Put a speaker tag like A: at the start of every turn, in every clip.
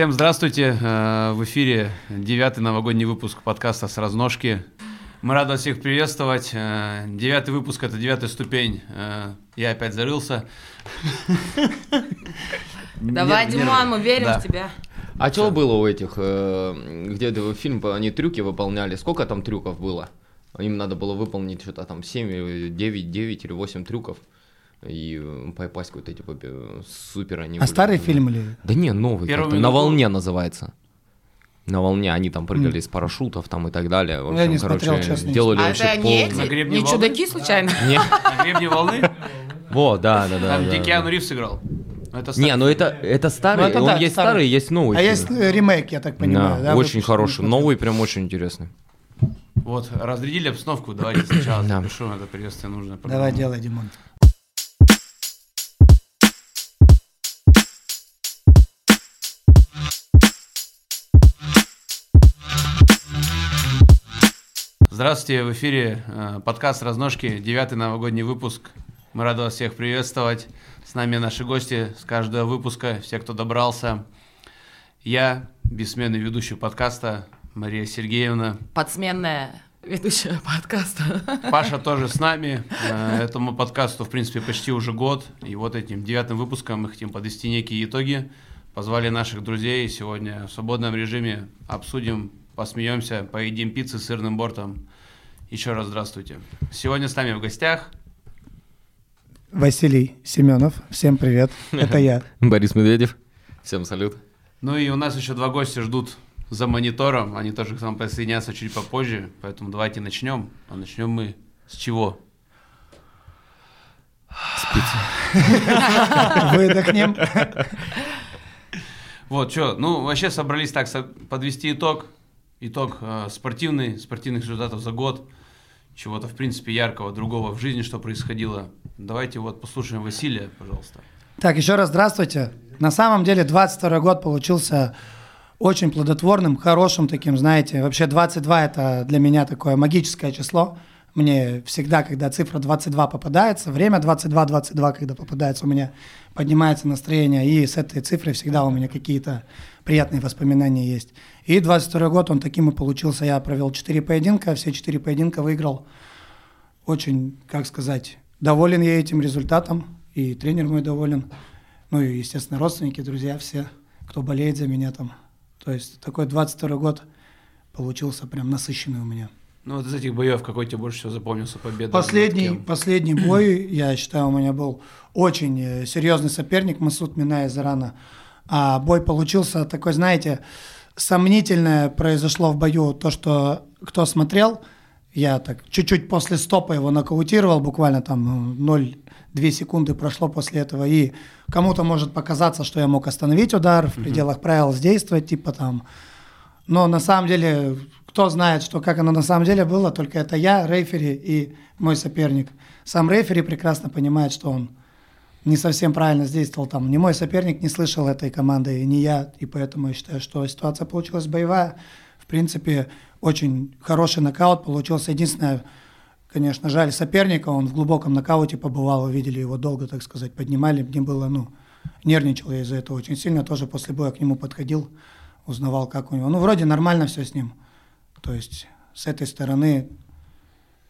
A: Всем здравствуйте. Э, в эфире девятый новогодний выпуск подкаста «С разножки». Мы рады всех приветствовать. Э, девятый выпуск – это девятая ступень. Э, я опять зарылся.
B: Давай,
A: Нерв-
B: Диман, мы верим
A: Да.
B: в тебя.
C: А что было у этих, где это фильм, они трюки выполняли? Сколько там трюков было? Им надо было выполнить что-то там 7, или 9, 9 или 8 трюков. И э, попасть в какой-то типа супер они
D: А
C: были.
D: старый фильм или?
C: Да не, новый.
A: Минуту-
C: На волне называется. На волне они там прыгали из парашютов там и так далее. В
D: Ну, я
C: общем,
D: не
C: короче,
D: смотрел, честно, не
C: делали
B: А
C: вообще
B: это не
C: полный-
B: эти,
A: На гребне
B: не
A: волны?
B: чудаки случайно?
C: Не,
A: На гребне волны?
C: вот, да, да, да.
A: Там,
C: да,
A: где
C: да.
A: Киану Ривз играл. Это
C: Не, ну это, это старый,
D: Ну, это
C: он
D: да,
C: есть
D: старый.
C: старый, есть новый.
D: А
C: фильм.
D: есть э, ремейк, я так понимаю,
C: Да,
D: да?
C: очень хороший, новый, прям очень интересный.
A: Вот, разрядили обстановку, давайте сначала
C: Да.
A: запишу это приветствие нужно.
D: Давай делай, Димон.
A: Здравствуйте, в эфире э, подкаст «Разножки», девятый новогодний выпуск. Мы рады вас всех приветствовать. С нами наши гости с каждого выпуска, все, кто добрался. Я, бессменный ведущий подкаста, Мария Сергеевна.
B: Подсменная ведущая подкаста.
A: Паша тоже с нами. Э, Этому подкасту, в принципе, почти уже год. И вот этим девятым выпуском мы хотим подвести некие итоги. Позвали наших друзей. Сегодня в свободном режиме обсудим, посмеемся, поедим пиццы с сырным бортом. Еще раз здравствуйте. Сегодня с нами в гостях
D: Василий Семенов, всем привет, это я.
C: Борис Медведев. Всем салют.
A: Ну и у нас еще два гостя ждут за монитором. Они тоже к нам присоединятся чуть попозже. Поэтому давайте начнем. А начнем мы с чего?
D: Выдохнем.
A: Вот, что, ну, вообще собрались так, со- подвести итог. Итог э, спортивный, спортивных результатов за год. Чего-то, в принципе, яркого, другого в жизни, что происходило. Давайте вот послушаем Василия, пожалуйста.
D: Так, еще раз здравствуйте. На самом деле 22 год получился очень плодотворным, хорошим таким, знаете. Вообще 22 это для меня такое магическое число. Мне всегда, когда цифра 22 попадается, время 22-22, когда попадается, у меня поднимается настроение, и с этой цифрой всегда у меня какие-то приятные воспоминания есть. И 22 год он таким и получился. Я провел 4 поединка, все 4 поединка выиграл. Очень, как сказать, доволен я этим результатом, и тренер мой доволен. Ну и, естественно, родственники, друзья, все, кто болеет за меня там. То есть такой 22 год получился прям насыщенный у меня.
A: Ну, вот из этих боев какой тебе больше всего запомнился победа?
D: Последний, последний бой, я считаю, у меня был очень э, серьезный соперник, Масуд Минай из Ирана. А бой получился такой, знаете, сомнительное произошло в бою. То, что кто смотрел, я так чуть-чуть после стопа его нокаутировал, буквально там ну, 0,2 секунды прошло после этого. И кому-то может показаться, что я мог остановить удар, в пределах правил действовать, типа там но на самом деле, кто знает, что как оно на самом деле было, только это я, рейфери и мой соперник. Сам рейфери прекрасно понимает, что он не совсем правильно действовал там. Ни мой соперник не слышал этой команды, не я, и поэтому я считаю, что ситуация получилась боевая. В принципе, очень хороший нокаут получился. Единственное, конечно, жаль соперника, он в глубоком нокауте побывал, вы видели его долго, так сказать, поднимали, мне было, ну, нервничал я из-за этого очень сильно, тоже после боя к нему подходил, узнавал, как у него. Ну, вроде нормально все с ним. То есть с этой стороны,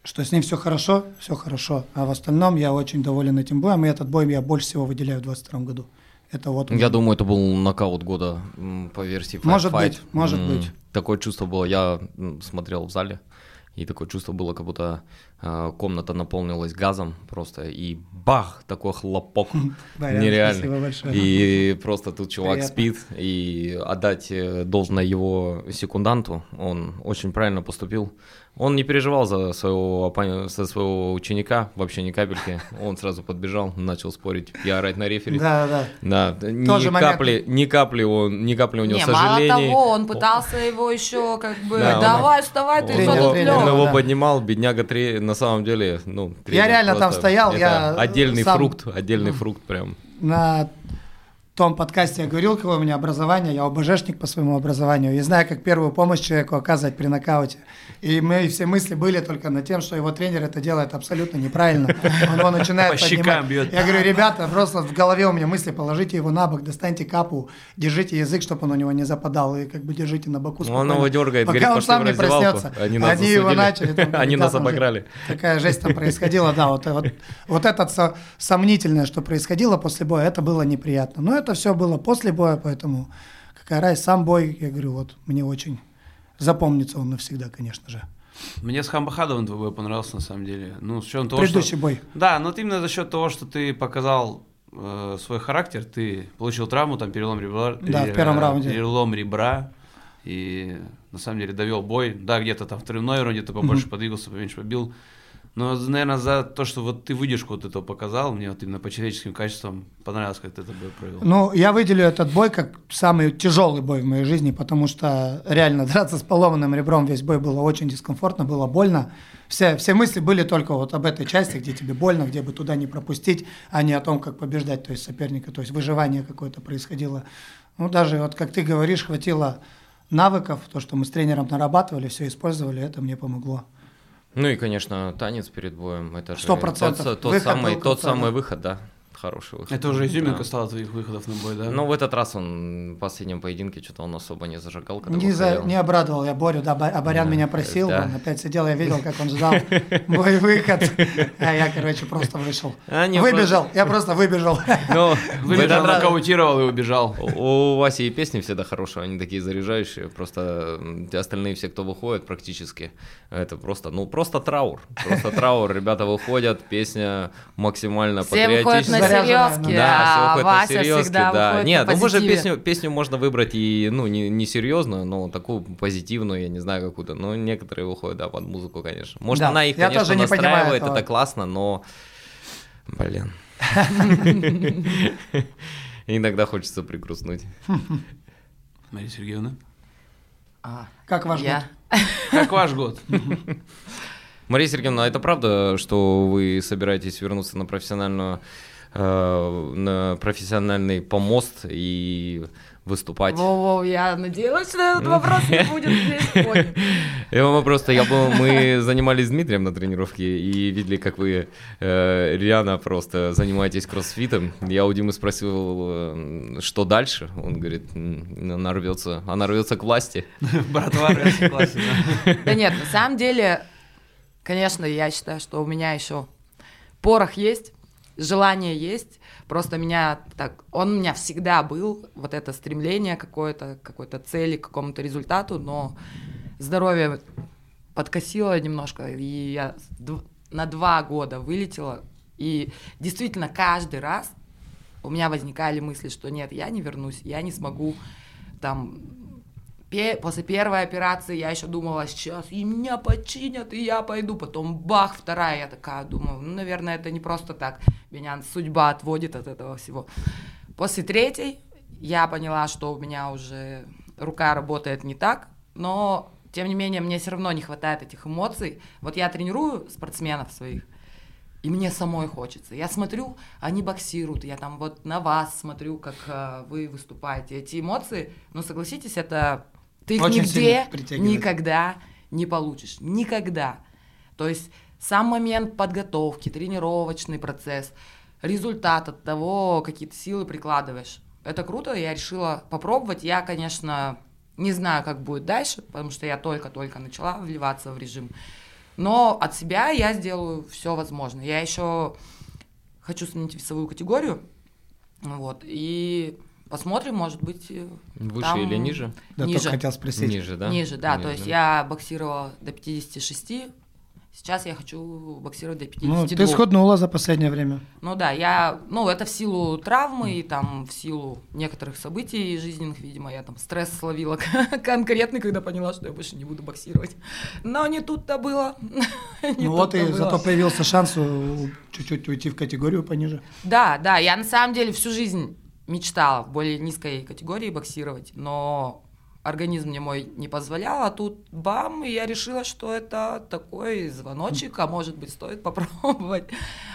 D: что с ним все хорошо, все хорошо. А в остальном я очень доволен этим боем. И этот бой я больше всего выделяю в 22 году. Это вот.
C: Я думаю, это был нокаут года м, по версии Fight
D: Может
C: Fight.
D: быть, может
C: М,
D: быть.
C: Такое чувство было, я м, смотрел в зале, и такое чувство было, как будто э, комната наполнилась газом просто, и бах, такой хлопок
D: спасибо большое.
C: И просто тут чувак спит, и отдать э, должное его секунданту, он очень правильно поступил. Он не переживал за своего, за своего ученика, вообще ни капельки. Он сразу подбежал, начал спорить и орать на рефери.
D: Да, да.
C: Да, ни
D: Тоже момент.
C: капли, ни капли, он, ни капли у него
B: Не, мало
C: сожалений.
B: того, он пытался его еще как бы,
C: Да, он-
B: давай, вставай, ты
C: Он, он
B: лёг?»
C: его
D: да.
C: поднимал, бедняга три, на самом деле, ну, тренер
D: реально там стоял, я
C: отдельный
D: сам-
C: фрукт, отдельный фрукт прям.
D: На том подкасте я говорил, какое у меня образование, я ОБЖшник по своему образованию, и знаю, как первую помощь человеку оказывать при нокауте. И мои все мысли были только над тем, что его тренер это делает абсолютно неправильно. Он его начинает
A: По
D: поднимать.
A: бьет.
D: Я говорю, ребята, просто в голове у меня мысли, положите его на бок, достаньте капу, держите язык, чтобы он у него не западал, и как бы держите на боку
C: Ну, он
D: спокойно,
C: его дергает,
D: пока
C: говорит,
D: он сам не проснется.
C: Они нас
D: его
C: засудили.
D: начали. там,
C: Они нас обыграли.
D: Такая жесть там происходила, да, вот, вот, вот это со- сомнительное, что происходило после боя, это было неприятно. Но это все было после боя, поэтому какая разница, сам бой, я говорю, вот мне очень запомнится он навсегда, конечно же.
A: Мне с Хамбахадовым твой бой понравился, на самом деле. Ну, с учетом того,
D: Предыдущий
A: что...
D: бой.
A: Да, но вот именно за счет того, что ты показал э, свой характер, ты получил травму, там перелом ребра.
D: Да, в первом раунде.
A: Перелом ребра. И на самом деле довел бой. Да, где-то там в второй раунде ты побольше подвигался, поменьше побил. Но, наверное, за то, что вот ты выдержку вот этого показал, мне вот именно по человеческим качествам понравилось, как ты этот бой провел.
D: Ну, я выделю этот бой как самый тяжелый бой в моей жизни, потому что реально драться с поломанным ребром весь бой было очень дискомфортно, было больно. Все, все мысли были только вот об этой части, где тебе больно, где бы туда не пропустить, а не о том, как побеждать, то есть соперника, то есть выживание какое-то происходило. Ну, даже вот как ты говоришь, хватило навыков, то, что мы с тренером нарабатывали, все использовали, это мне помогло.
C: Ну и, конечно, танец перед боем. Это же
D: Сто процентов.
C: Тот, тот
D: Выход
C: самый, тот самый выход, да. Хороший выход.
A: Это уже изюминка
C: Да.
A: стала твоих выходов на бой, да?
C: Ну, в этот раз он в последнем поединке что-то он особо не зажигал. когда
D: Не, за- не обрадовал я Борю, да, Ба- Абарян
C: Да,
D: меня просил,
C: да.
D: он опять сидел, я видел, как он ждал мой выход, а я, короче, просто вышел.
C: А,
D: Выбежал, я просто выбежал.
C: Ну,
A: Выбежал, нокаутировал и убежал.
C: У Васи и песни всегда хорошие, они такие заряжающие. Просто остальные все, кто выходит практически, это просто, ну, просто траур. Просто траур. Ребята выходят, песня максимально
B: Все на серьезки,
C: Да, все
B: а
C: на
B: Вася
C: серьезки,
B: всегда
C: да. Нет,
B: на
C: ну мы же
B: позитиве.
C: песню, песню можно выбрать и, ну, не, не серьезную, но такую позитивную, я не знаю, какую-то. Но некоторые выходят, да, под музыку, конечно. Может,
D: Да,
C: она их,
D: я
C: конечно,
D: тоже не
C: настраивает, это классно, но, блин. Иногда хочется пригрустнуть.
A: Мария Сергеевна.
B: А,
D: Как ваш
B: я.
D: год?
A: Как ваш год?
C: Мария Сергеевна, а это правда, что вы собираетесь вернуться на профессиональную, э, на профессиональный помост и выступать?
B: Во-во, я надеялась, что этот вопрос не будет здесь поднят.
C: Я просто, я был, мы занимались с Дмитрием на тренировке и видели, как вы э, реально просто занимаетесь кроссфитом. Я у Димы спросил, э, что дальше. Он говорит, «М, она рвется, она рвется к власти.
A: Братва, классно.
B: Да нет, на самом деле, конечно, я считаю, что у меня еще порох есть, желание есть. Просто меня так, он у меня всегда был, вот это стремление какое-то, какой-то цели, к какому-то результату, но здоровье подкосило немножко, и я на два года вылетела, и действительно каждый раз у меня возникали мысли, что нет, я не вернусь, я не смогу там после первой операции я еще думала, сейчас и меня починят, и я пойду. Потом бах, вторая, я такая думаю, ну, наверное, это не просто так. Меня судьба отводит от этого всего. После третьей я поняла, что у меня уже рука работает не так, но тем не менее мне все равно не хватает этих эмоций. Вот я тренирую спортсменов своих, и мне самой хочется. Я смотрю, они боксируют, я там вот на вас смотрю, как э, вы выступаете. Эти эмоции, ну согласитесь, это ты их
D: Очень
B: нигде никогда не получишь. Никогда. То есть сам момент подготовки, тренировочный процесс, результат от того, какие ты силы прикладываешь. Это круто, я решила попробовать. Я, конечно, не знаю, как будет дальше, потому что я только-только начала вливаться в режим. Но от себя я сделаю все возможное. Я еще хочу сменить весовую категорию. Вот. И посмотрим, может быть. э,
C: Выше
B: там
C: или ниже?
D: Да,
B: Ниже.
D: только хотел спросить.
C: Ниже, да?
B: Ниже, да. То
C: Ниже,
B: есть я боксировала до 56. Сейчас я хочу боксировать до 52.
D: Ну, ты сходнула за последнее время.
B: Ну да, я, ну это в силу травмы и там в силу некоторых событий жизненных, видимо, я там стресс словила конкретный, когда поняла, что я больше не буду боксировать. Но не тут-то было. Не
D: Ну вот и
B: было.
D: зато появился шанс чуть-чуть уйти в категорию пониже.
B: Да, да, я на самом деле всю жизнь мечтала в более низкой категории боксировать, но организм мне мой не позволял, а тут бам, и я решила, что это такой звоночек, а может быть стоит попробовать.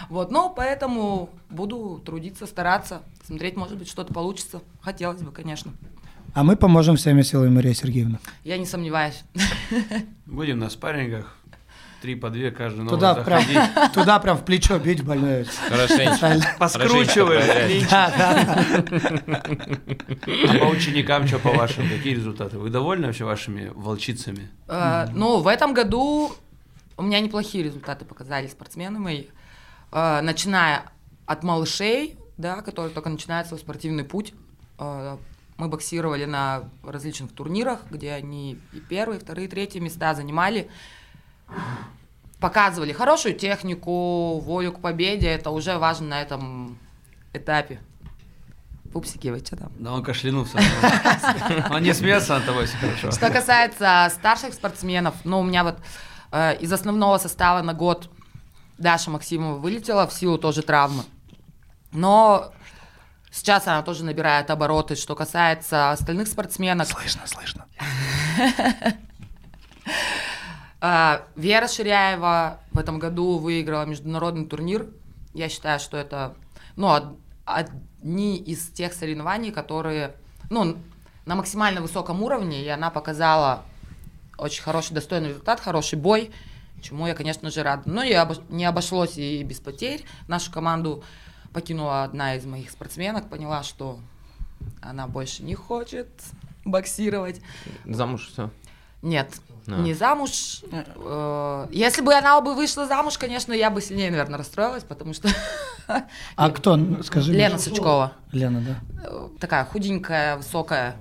B: Вот, но поэтому буду трудиться, стараться, смотреть, может быть, что-то получится. Хотелось бы, конечно.
D: А мы поможем всеми силами, Мария Сергеевна.
B: Я не сомневаюсь.
A: Будем на спаррингах. Три по две каждый новый
D: Туда прям, туда прям в плечо бить больное.
C: Хорошенько.
A: Поскручиваем.
D: Да, да.
A: А по ученикам что по вашим? Какие результаты? Вы довольны вообще вашими волчицами?
B: Э, Ну, в этом году у меня неплохие результаты показали спортсмены мои. Э, Начиная от малышей, да, которые только начинают свой спортивный путь. Э, Мы боксировали на различных турнирах, где они и первые, и вторые, и третьи места занимали. Показывали хорошую технику, волю к победе. Это уже важно на этом этапе. Пупсики, вы что там?
A: Да он кашлянулся. Он не смеется над тобой, все хорошо.
B: Что касается старших спортсменов, ну, у меня вот э, из основного состава на год Даша Максимова вылетела в силу тоже травмы. Но сейчас она тоже набирает обороты. Что касается остальных спортсменок,
D: Слышно, слышно.
B: э, Вера Ширяева в этом году выиграла международный турнир. Я считаю, что это ну, од- одни из тех соревнований, которые ну, на максимально высоком уровне, и она показала очень хороший, достойный результат, хороший бой, чему я, конечно же, рада. Но не обошлось и без потерь. Нашу команду покинула одна из моих спортсменок, поняла, что она больше не хочет боксировать.
C: Замуж все.
B: Нет,
C: А.
B: не замуж. Э, Если бы она бы вышла замуж, конечно, я бы сильнее, наверное, расстроилась, потому что
D: А кто? Скажи. мне.
B: Лена Сучкова.
D: Лена, да.
B: э, Такая худенькая, высокая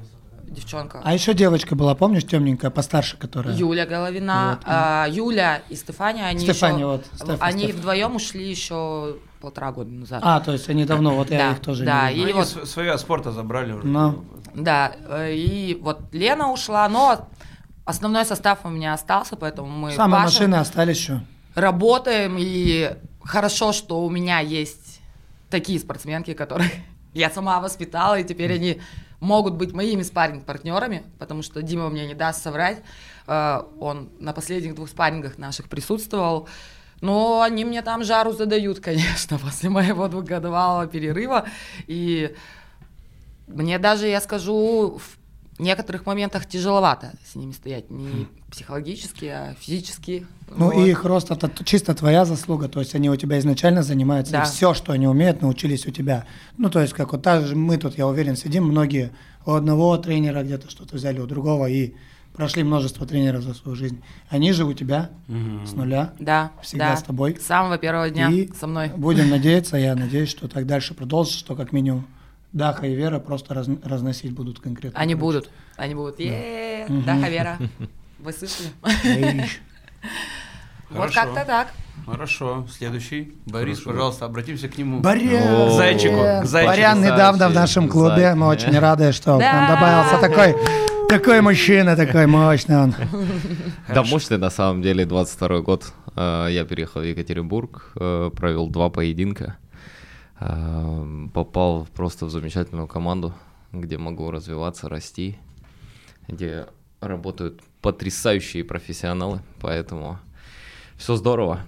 B: девчонка.
D: А еще девочка была, помнишь, темненькая, постарше, которая?
B: Юля Головина,
D: Вот,
B: а, Юля и Стефания, они
D: Стефания,
B: еще,
D: вот, Стефа,
B: они
D: Стефа.
B: вдвоем ушли еще полтора года назад.
D: А, то есть они давно, вот я
B: Да,
D: их тоже
B: да,
D: не
B: и
A: Ну,
B: вот-
A: св- свое от спорта забрали уже.
D: Ну.
B: Да, э, и вот Лена ушла, но основной состав у меня остался, поэтому мы
D: Самые
B: Паша
D: машины остались еще.
B: работаем, и хорошо, что у меня есть такие спортсменки, которых я сама воспитала, и теперь они могут быть моими спарринг-партнерами, потому что Дима мне не даст соврать. Э, Он на последних двух спаррингах наших присутствовал. Но они мне там жару задают, конечно, после моего двухгодовалого перерыва. И мне даже, я скажу, в некоторых моментах тяжеловато с ними стоять. Не психологически, а физически.
D: Ну
B: Вот.
D: и их рост это чисто твоя заслуга, то есть они у тебя изначально занимаются,
B: Да.
D: и все, что они умеют, научились у тебя. Ну то есть как вот так же мы тут, я уверен, сидим, многие у одного тренера где-то что-то взяли, у другого, и прошли множество тренеров за свою жизнь. Они же у тебя с нуля.
B: Да,
D: Всегда
B: да.
D: с тобой.
B: С самого первого дня
D: И
B: со мной.
D: Будем надеяться, я надеюсь, что так дальше продолжится, что как минимум Даха и Вера просто раз- разносить будут конкретно.
B: Они будут. Они будут. е Да, Хавера. Вы слышали? Вот как-то так.
A: Хорошо. Следующий. Борис,
C: Хорошо.
A: пожалуйста, обратимся к нему.
D: Барян!
C: К
A: зайчику, к зайчику.
D: Барян недавно в нашем клубе, мы очень рады, что к нам
B: Да.
D: добавился такой, такой мужчина, такой мощный он.
C: Да, мощный на самом деле 22 год. Э, Я переехал в Екатеринбург, э, провел два поединка. Э, Попал просто в замечательную команду, где могу развиваться, расти, где работают потрясающие профессионалы, поэтому все здорово.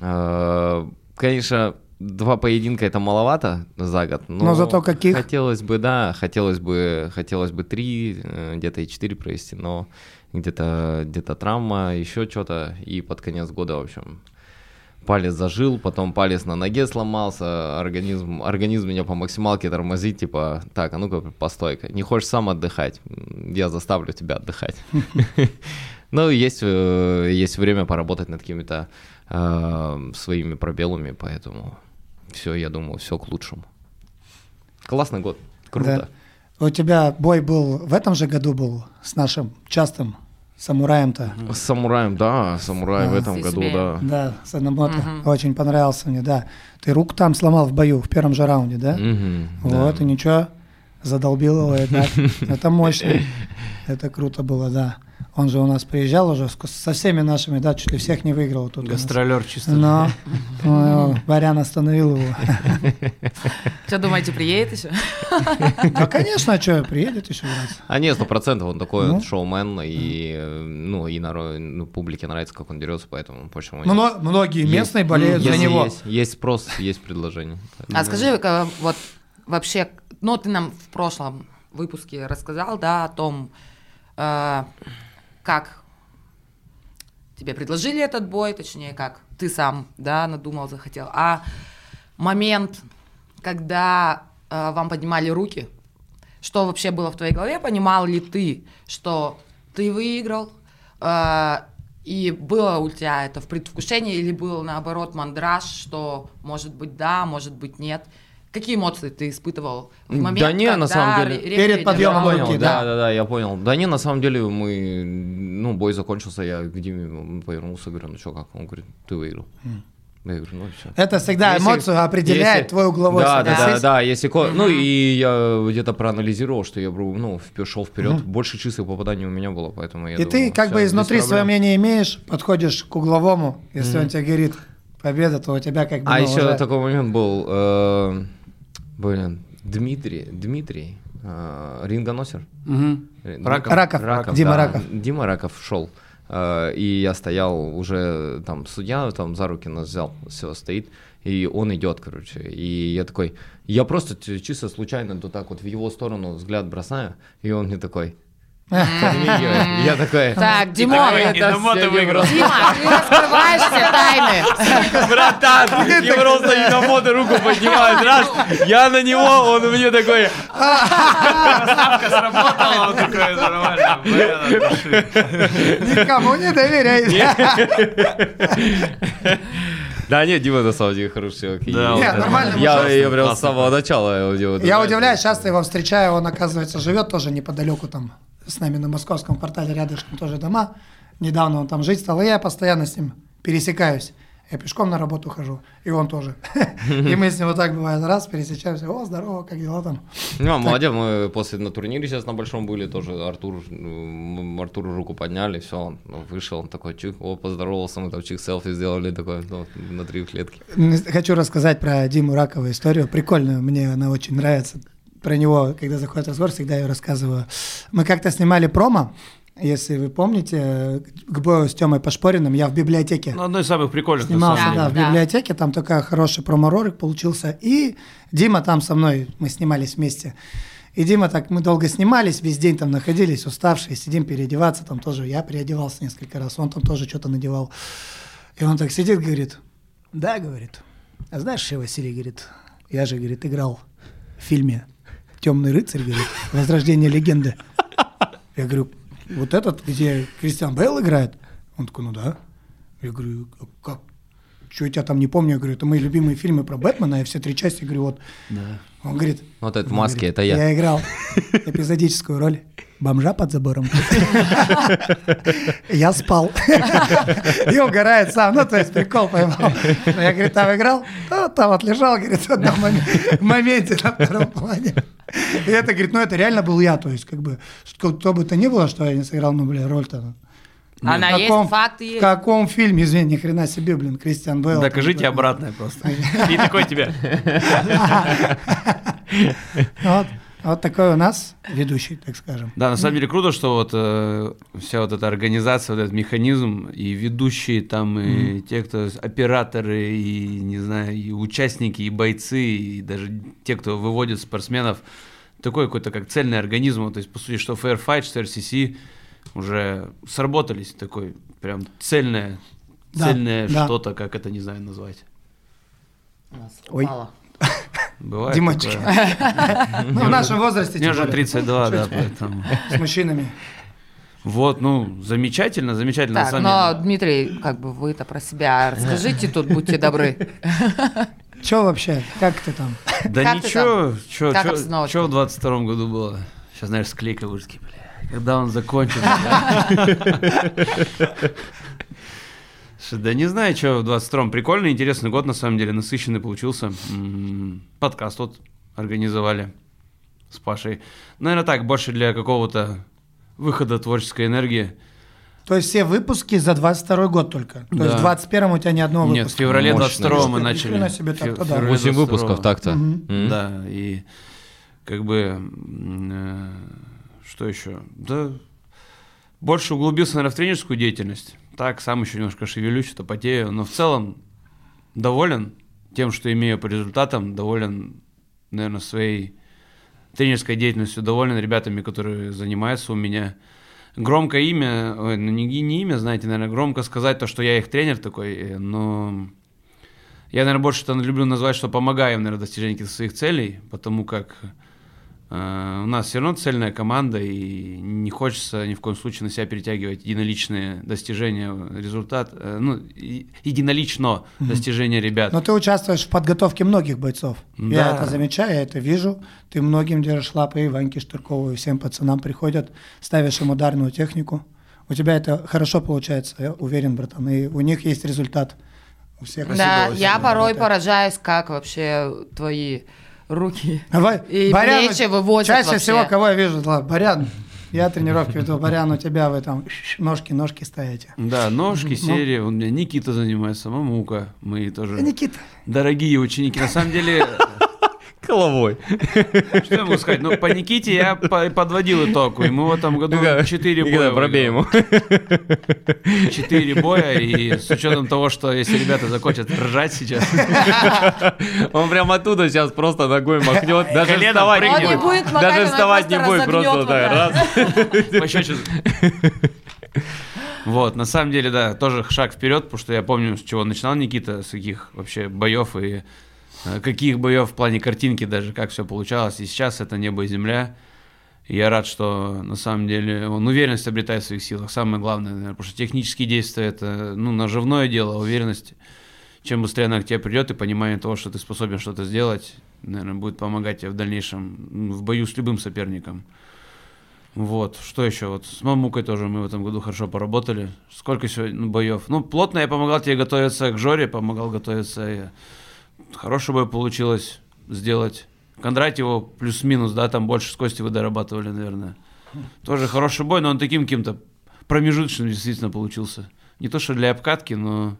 C: Э, Конечно, два поединка это маловато за год, но,
D: Но зато каких?
C: Хотелось бы, да, хотелось бы, хотелось бы три, э, где-то и четыре провести, но где-то где травма, еще что-то, и под конец года, в общем, палец зажил, потом палец на ноге сломался, организм, организм меня по максималке тормозит, типа, так, а ну-ка, постой-ка, не хочешь сам отдыхать, я заставлю тебя отдыхать. Ну, есть, э, есть время поработать над какими-то э, своими пробелами, поэтому все, я думаю, все к лучшему. Классный год, круто.
D: У тебя бой был в этом же году был с нашим частым самураем-то.
C: С самураем, да, самурай в
D: А.
C: этом
B: Ты
C: году,
B: себе.
C: да.
D: Да, с Анамото.
B: Мгм.
D: Очень понравился мне, да. Ты руку там сломал в бою, в первом же раунде, да?
C: Мгм,
D: Вот,
C: да.
D: и ничего, задолбил его, и так. Это мощно. Это круто было, да. Он же у нас приезжал уже со всеми нашими, да, чуть ли всех не выиграл тут.
A: Гастролер чисто.
D: Но ну, Барян остановил его.
B: Что думаете, приедет еще?
D: Да, конечно, а что, приедет еще раз.
C: А нет, сто процентов он такой
D: Ну.
C: шоумен, и, э, ну, и ну, публике нравится, как он дерется, поэтому почему нет?
D: Мно- Многие местные болеют за него.
C: Есть, есть спрос, есть предложение.
B: А скажи, э, вот вообще, ну ты нам в прошлом выпуске рассказал, да, о том, э, как тебе предложили этот бой, точнее, как ты сам, да, надумал, захотел. А момент, когда э, вам поднимали руки, что вообще было в твоей голове? Понимал ли ты, что ты выиграл? э, и было у тебя это в предвкушении или было наоборот мандраж, что может быть да, может быть нет? Какие эмоции ты испытывал в
C: Да
B: момент,
C: не, на
B: когда
C: самом деле.
D: Перед подъемом
C: Я понял,
D: руки,
C: да,
D: да.
C: да, да, я понял. Да не, на самом деле мы, ну, бой закончился, я к Диме повернулся, говорю, ну что, как? Он говорит, ты выиграл. Я говорю, ну все.
D: Это всегда эмоцию определяет твой угловой
C: Да, да, да, да, если ко- ну и я где-то проанализировал, что я ну шел вперед, больше чистых попаданий у меня было, поэтому я
D: И ты
C: думал,
D: как
C: всё,
D: бы изнутри свое мнение имеешь, подходишь к угловому, если он тебе говорит победа, то у тебя как бы...
C: А
D: ну,
C: еще
D: уже-
C: такой момент был, э, блин, Дмитрий, Дмитрий, э, рингоносер.
A: Мгм.
C: Э,
A: Раков.
D: Раков, Дима
C: да,
D: Раков.
C: Дима Раков шел. э, И я стоял уже, там, судья там за руки нас взял, все стоит, и он идет, короче. И я такой, я просто чисто случайно вот так вот в его сторону взгляд бросаю, и он мне такой. Я такой,
B: Так, Димон,
A: Дима, ты выиграл.
B: Дима, ты раскрываешь все тайны.
C: братан, и просто и на фото руку поднимает, раз, я на него, он мне такой,
A: Ставка сработала, он такой, нормально.
D: Никому не доверяй.
C: да нет, Дима на самом деле хороший человек.
A: Да,
D: Нет, нормально,
C: Я, я прям с самого начала его
D: Я удивляюсь, часто его встречаю, он, оказывается, живет тоже неподалеку там с нами на московском квартале, рядышком тоже дома. Недавно он там жить стал, и я постоянно с ним пересекаюсь. Я пешком на работу хожу, и он тоже. И мы с ним вот так бывает, раз, пересечаемся, о, здорово, как дела там?
C: Ну, молодец, мы после на турнире сейчас на большом были, тоже Артур, м, Артуру руку подняли, все, он ну, вышел, он такой, чик, о, поздоровался, мы там чик селфи сделали, такой, ну, на три клетки.
D: Хочу рассказать про Диму Ракова историю. Прикольную, мне она очень нравится. Про него, когда заходит разговор, всегда ее рассказываю. Мы как-то снимали промо, если вы помните, к бою с Тёмой Пашпориным, я в библиотеке
A: Ну, одно из самых прикольных,
D: снимался, да,
A: деле.
D: в
B: Да.
D: библиотеке, там такой хороший промо-ролик получился. И Дима там со мной, мы снимались вместе. И Дима так, мы долго снимались, весь день там находились, уставшие, сидим переодеваться, там тоже я переодевался несколько раз, он там тоже что-то надевал. И он так сидит, говорит, да, говорит, а знаешь, что, Василий, говорит, я же, говорит, играл в фильме «Темный рыцарь», говорит, «Возрождение легенды». Я говорю, вот этот, где Кристиан Бейл играет? Он такой, ну да. Я говорю, «А как? Что я тебя там не помню? Я говорю, это мои любимые фильмы про Бэтмена, я все три части, говорю, вот. Он говорит,
C: Вот это в маске,
D: говорит,
C: это я.
D: Я играл эпизодическую роль бомжа под забором. Я спал. И угорает сам. Ну, то есть прикол поймал. Я, говорит, там играл? «Да, Там вот лежал, говорит, в одном момен- моменте на втором плане. И это, говорит, ну это реально был я. То есть, как бы, кто бы то ни было, что я не сыграл, ну, бля, роль-то.
B: Она
D: В
B: есть,
D: каком-
B: факты
D: В
B: есть.
D: каком фильме, извини, ни хрена себе, блин, Кристиан Бейл.
A: Докажите обратное просто. И такой тебя.
D: Вот, вот такой у нас ведущий, так скажем.
A: Да, на самом деле круто, что вот э, вся вот эта организация, вот этот механизм, и ведущие там, и те, кто операторы, и, не знаю, и участники, и бойцы, и даже те, кто выводит спортсменов, такой какой-то как цельный организм, вот, то есть, по сути, что Fair Fight, что RCC уже сработались, такой прям цельное,
D: Да,
A: цельное
D: да.
A: что-то, как это, не знаю, назвать.
B: У нас
D: Ой.
B: упало.
A: Бывает
D: Димочек.
A: такое.
D: Ну, в нашем возрасте.
A: Мне уже
D: более.
A: 32, да, поэтому...
D: С мужчинами.
A: Вот, ну, замечательно, замечательно,
B: Так, но. Дмитрий, как бы вы-то про себя расскажите тут, будьте добры.
D: Че вообще? Как ты там?
A: Да ничего, что в 22 году было? Сейчас, знаешь, склейка такие, бля, когда он закончится? да?» Не знаю, что в 22-м. Прикольный, интересный год, на самом деле, насыщенный получился. М, Подкаст вот организовали с Пашей. Наверное, так, больше для какого-то выхода творческой энергии.
D: То есть все выпуски за 22 год только. То
A: Да.
D: есть в 21 у тебя ни одного
A: Нет, в
D: выпуска.
A: феврале
C: Мощно.
A: 22 мы начали.
D: хрена себе так,
A: Фе-
D: то да.
A: феврале
C: 8 выпусков
A: 22.
C: так-то. М?
A: Да, и как бы, э, что еще? Да, больше углубился, наверное, в тренерскую деятельность. Так, сам еще немножко шевелюсь, что потею, но в целом доволен тем, что имею по результатам, доволен, наверное, своей тренерской деятельностью, доволен ребятами, которые занимаются у меня. Громкое имя, ой, ну не, не имя, знаете, наверное, громко сказать то, что я их тренер такой, э, но я, наверное, больше это люблю назвать, что помогаю им, наверное, каких-то своих целей, потому как у нас все равно цельная команда, и не хочется ни в коем случае на себя перетягивать единоличные достижения, результат, э, ну, единолично достижения ребят.
D: Но ты участвуешь в подготовке многих бойцов. Я
A: Да.
D: это замечаю, я это вижу. Ты многим держишь лапы, и Ваньке Штыркову, и всем пацанам приходят, ставишь им ударную технику. У тебя это хорошо получается, я уверен, братан. И у них есть результат. У всех.
B: Да,
A: Спасибо,
B: я порой поражаюсь, как вообще твои руки
D: Давай,
B: и
D: Барян,
B: плечи выводят
D: Чаще
B: вообще.
D: всего, кого я вижу, ладно, Барян, я тренировки веду, Барян, у тебя вы там ножки-ножки ставите.
A: Да, ножки, серии. У меня Никита занимается, Мамука. Мы тоже
D: Никита,
A: дорогие ученики. На самом деле,
C: Головой.
A: что я могу сказать? Ну, по Никите я по- подводил итог. Ему в этом году 4 боя.
C: Пробей ему.
A: 4 боя. И с учетом того, что если ребята захотят ржать сейчас,
C: Он прям оттуда сейчас просто ногой махнет. Даже вставать не будет. Даже вставать не будет. Просто так. раз.
A: Вот, на самом деле, да, тоже шаг вперед, потому что я помню, с чего начинал Никита, с каких вообще боев и каких боев в плане картинки даже, как все получалось. И сейчас это небо и земля. И я рад, что на самом деле он уверенность обретает в своих силах. Самое главное, наверное, потому что технические действия это ну, наживное дело, уверенность. Чем быстрее она к тебе придет и понимание того, что ты способен что-то сделать, наверное, будет помогать тебе в дальнейшем в бою с любым соперником. Вот, что еще? Вот с Мамукой тоже мы в этом году хорошо поработали. Сколько сегодня ну, боев? Ну, плотно я помогал тебе готовиться к Жоре, помогал готовиться. И хороший бой получилось сделать. Кондратьеву плюс-минус, да, там больше с Костей вы дорабатывали, наверное. Тоже хороший бой, но он таким каким-то промежуточным действительно получился. Не то, что для обкатки, но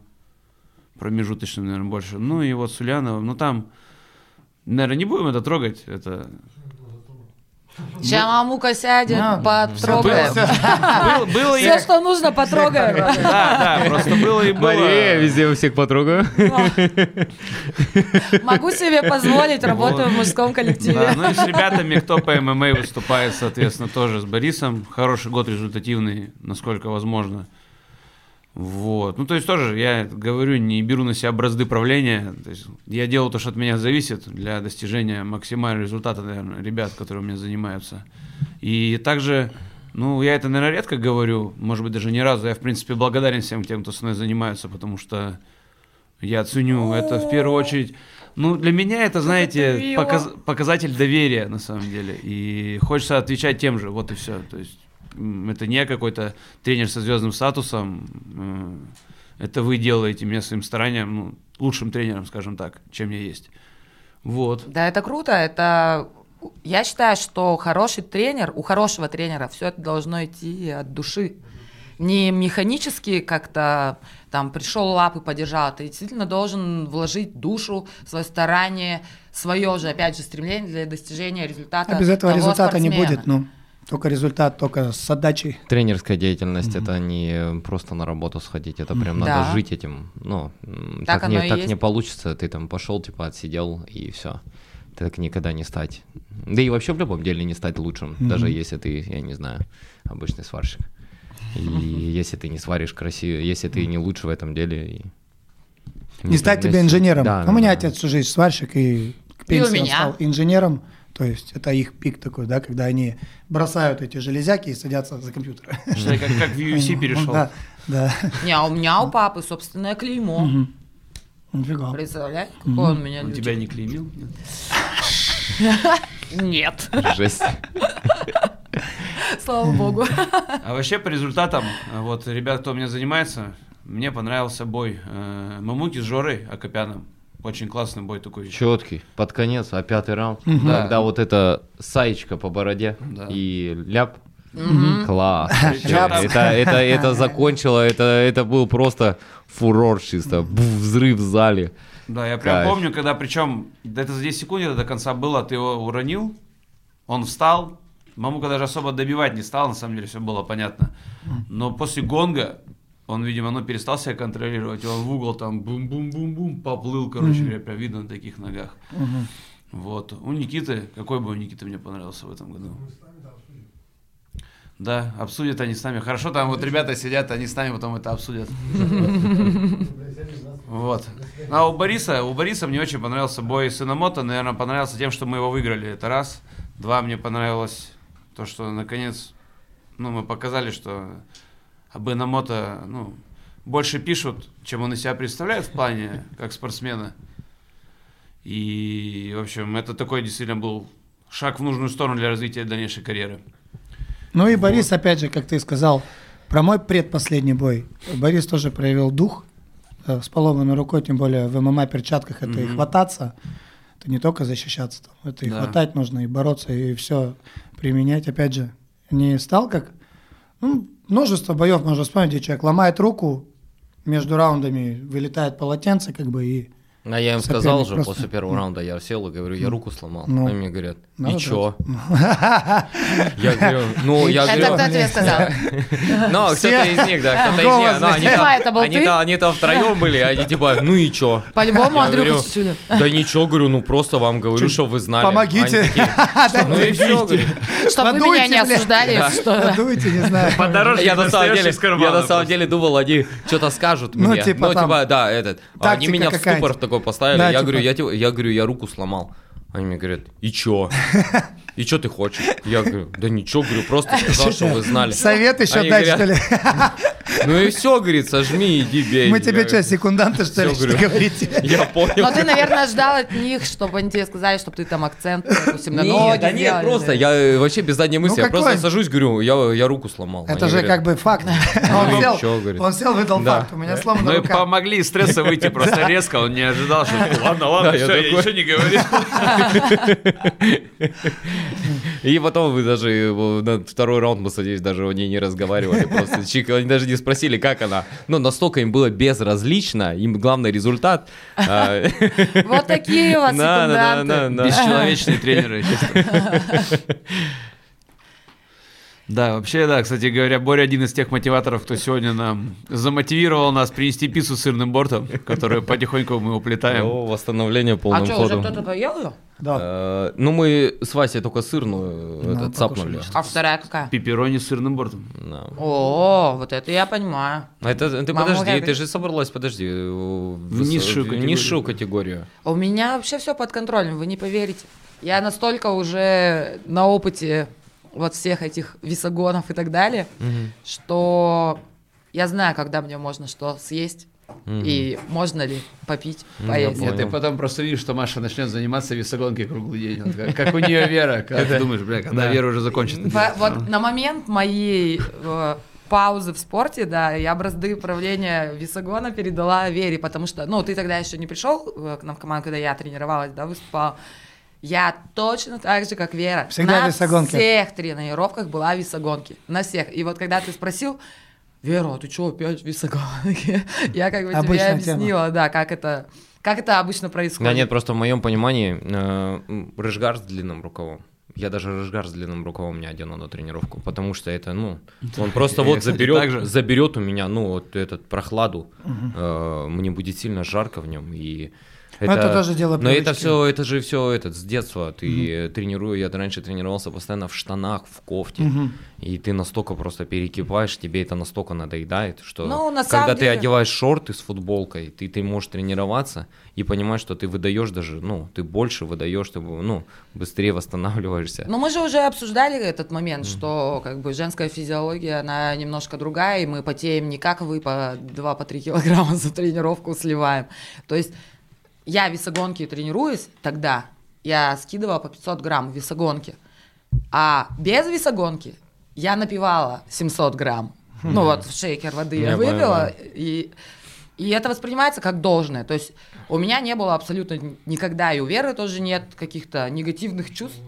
A: промежуточным, наверное, больше. Ну и вот с Ульяновым, ну там, наверное, не будем это трогать, это
B: Сейчас мамука сядет,
D: Да.
B: потрогаем.
A: было, было и...
B: Все, что нужно, потрогаем.
A: Да, да, просто было и было.
C: Мария, везде у всех потрогаю.
B: Могу себе позволить, работаю в мужском
A: Да,
B: коллективе.
A: ну и с ребятами, кто по ММА выступает, соответственно, тоже с Борисом. Хороший год результативный, насколько возможно. Вот. Ну, то есть тоже, я говорю, не беру на себя бразды правления. То есть я делаю то, что от меня зависит для достижения максимального результата, наверное, ребят, которые у меня занимаются. И также, ну, я это, наверное, редко говорю, может быть, даже ни разу. Я, в принципе, благодарен всем тем, кто со мной занимается, потому что я ценю это в первую очередь. Ну, для меня это, знаете, показ- показатель доверия, на самом деле. И хочется отвечать тем же, вот и все. То есть это не какой-то тренер со звездным статусом. м, Это вы делаете меня своим старанием ну, лучшим тренером, скажем так, чем я есть. Вот.
B: Да, это круто. Это я считаю, что хороший тренер, у хорошего тренера все это должно идти от души. Не механически как-то там пришел лапы подержал, ты действительно должен вложить душу, свое старание, свое же, опять же, стремление для достижения результата.
D: а без этого
B: того
D: результата не
B: спортсмена.
D: будет, ну. Только результат, только с отдачей.
C: Тренерская деятельность это не просто на работу сходить, это прям
B: Да.
C: надо жить этим. Ну,
B: Так
C: так, не,
B: и
C: так
B: есть.
C: не получится, ты там пошел, типа, отсидел и все. Так никогда не стать. Да и вообще в любом деле не стать лучшим, даже если ты, я не знаю, обычный сварщик. И если ты не сваришь красиво, если ты не лучше в этом деле. И
D: Не стать тебе инженером.
C: Да,
D: у
C: да,
D: меня
C: да.
D: отец всю жизнь сварщик, и к пенсии он
B: меня.
D: стал инженером. То есть это их пик такой, да, когда они бросают эти железяки и садятся за компьютер.
A: Что я как, как в UFC перешел.
D: Да, да.
B: Не, а у меня у папы собственное клеймо.
D: Мгм. Нифига.
B: Представляете, какой он меня
A: Он
B: любит?
A: тебя не клеймил? Нет?
C: Жесть.
B: слава богу.
A: А вообще по результатам, вот ребят, кто у меня занимается, мне понравился бой э, Мамуки с Жорой Акопяном. Очень классный бой такой.
C: Четкий, под конец, а пятый раунд,
A: Да.
C: когда вот эта саечка по бороде
A: Да.
C: и ляп, Класс.
A: Чё там?
C: Это, это, это закончило, это, это был просто фурор чисто. Бух, взрыв в зале.
A: Да, я прям
C: Кайф.
A: помню, когда причем это за 10 секунд где-то до конца было, ты его уронил, он встал, Мамука даже особо добивать не стал, на самом деле все было понятно. Но после гонга он, видимо, ну, перестал себя контролировать, он в угол там бум-бум-бум-бум поплыл, короче говоря, прям видно на таких ногах. Вот. У Никиты, какой бы у Никиты мне понравился в этом году? Да, обсудят они с нами. Хорошо, там вот ребята сидят, они с нами потом это обсудят. Вот. А у Бориса, у Бориса мне очень понравился бой с Иномото. Наверное, понравился тем, что мы его выиграли. Это раз. Два, мне понравилось то, что наконец, ну, мы показали, что об Иномото, ну, больше пишут, чем он из себя представляет в плане, как спортсмена. И, в общем, это такой действительно был шаг в нужную сторону для развития дальнейшей карьеры.
D: Ну и Борис, опять же, как ты сказал, про мой предпоследний бой. Борис тоже проявил дух э, с поломанной рукой, тем более в ММА перчатках это и
A: Мгм.
D: хвататься, это не только защищаться, там, это и
A: Да.
D: хватать нужно, и бороться, и все применять. Опять же, не стал как... Ну, множество боев можно вспомнить, где человек ломает руку, между раундами вылетает полотенце, как бы, и
C: А я им сказал же
D: просто-
C: после первого раунда, я сел и говорю, я руку сломал.
D: Ну.
C: Они мне говорят,
D: Надо
C: и чё? Я говорю, ну, я
B: Это
C: говорю,
B: кто тебе сказал?
C: ну, кто-то из них, да, кто-то из них. Ну, они там-
B: Это
C: они Они втроем были, они типа, ну и чё?
B: По-любому
C: Я
B: Андрюха
C: говорю,
B: чуть-чуть.
C: Да ничего, говорю, ну просто вам говорю, что вы знали.
D: Помогите.
C: Они Ну и говорю.
B: Чтобы вы меня не осуждали,
C: Да.
B: что...
D: Подуйте, не знаю.
A: Подорожник
C: Я на самом деле, я на самом деле думал, они что-то скажут
D: Ну,
C: мне.
D: типа
C: Ну, типа, да, этот. Они
D: тактика
C: меня в ступор такой поставили.
D: Да,
C: Я
D: типа.
C: говорю, я я говорю, я руку сломал. Они мне говорят, и чё? И чё ты хочешь? Я говорю, да ничего, говорю, просто сказал, что вы знали.
D: Совет еще
C: Они
D: дать, что ли?
C: Ну и все, говорит, сожми, иди бей.
D: Мы тебе что, секунданты, что ли, что говорите?
C: Я понял.
B: Но ты, наверное, ждал от них, чтобы они тебе сказали, чтобы ты там акцент, допустим, на
C: Нет,
B: ноги
C: да нет, просто, я э, вообще без задней мысли, я просто сажусь, говорю, я, я руку сломал.
D: Это же как бы факт.
C: Ну
D: Он сел, выдал
C: Да.
D: факт. У меня
A: Ну
D: сломана рука.
A: помогли из стресса выйти просто резко, он не ожидал, что ладно, ладно, все, я ничего не говорил.
C: И потом вы даже на второй раунд мы садились, даже они не разговаривали. Просто чик, они даже не спросили, как она. Ну, настолько им было безразлично, им главный результат. А,
B: Вот такие
C: да, да,
B: секунданты.
C: да.
A: Бесчеловечные тренеры, честно. Да, вообще, да, кстати говоря, Боря один из тех мотиваторов, кто сегодня нам замотивировал нас принести пиццу с сырным бортом, которую потихоньку мы уплетаем.
C: О, восстановление
B: А
C: полным
B: что, уже кто-то поел ее?
D: Да.
C: Э, Ну, мы с Васей только сырную
D: Да,
C: этот, цапнули.
D: покушали.
B: А вторая какая?
A: Пепперони с сырным бортом.
C: Да.
B: О, вот это я понимаю.
C: А Это, ты
B: Мама
C: подожди,
B: говорит.
C: ты же собралась, подожди, в,
A: В низшую
C: в
A: категорию.
C: низшую категорию.
B: У меня вообще все под контролем, вы не поверите. Я настолько уже на опыте вот всех этих весогонов и так далее, что я знаю, когда мне можно что съесть и можно ли попить,
C: Ну,
B: поесть.
A: Нет, ты потом просто видишь, что Маша начнет заниматься весогонкой круглый день. Как, как у нее Вера. Когда ты думаешь, бля, когда
C: Да.
A: Вера уже закончит.
B: вот на момент моей э, паузы в спорте, да, я бразды управления весогона передала Вере, потому что, ну, ты тогда еще не пришел э, к нам в команду, когда я тренировалась, да, выступала. Я точно так же, как Вера.
D: Всегда
B: на
D: весогонки.
B: всех тренировках была весогонки. На всех. И вот когда ты спросил, Вера, а ты что, опять весогонки? Я как бы тебе
D: Обычная тема.
B: объяснила, да, как это, как это обычно происходит.
C: Да нет, просто в моем понимании э, рыжгар с длинным рукавом. Я даже рыжгар с длинным рукавом не одену на тренировку, потому что это, ну, он просто вот заберет, заберет у меня, ну, вот этот прохладу, Э, мне будет сильно жарко в нем, и
D: Ну, это тоже дело
C: Но это
D: привычки.
C: все, это же все этот с детства. Ты тренирую, я раньше тренировался постоянно в штанах, в кофте,
D: Мгм.
C: и ты настолько просто перекипаешь, тебе это настолько надоедает, что
B: Ну, на
C: когда ты
B: деле-
C: одеваешь шорты с футболкой, ты, ты можешь тренироваться и понимаешь, что ты выдаешь даже, ну, ты больше выдаешь, ты, ну, быстрее восстанавливаешься.
B: Но мы же уже обсуждали этот момент, что как бы женская физиология, она немножко другая, и мы потеем не как вы по 2-3 килограмма за тренировку сливаем. То есть я весогонки тренируюсь тогда, я скидывала по 500 грамм весогонки, а без весогонки я напивала 700 грамм. Ну вот в шейкер воды я
C: Я
B: выпила, и И это воспринимается как должное. То есть у меня не было абсолютно никогда, и у Веры тоже нет каких-то негативных чувств,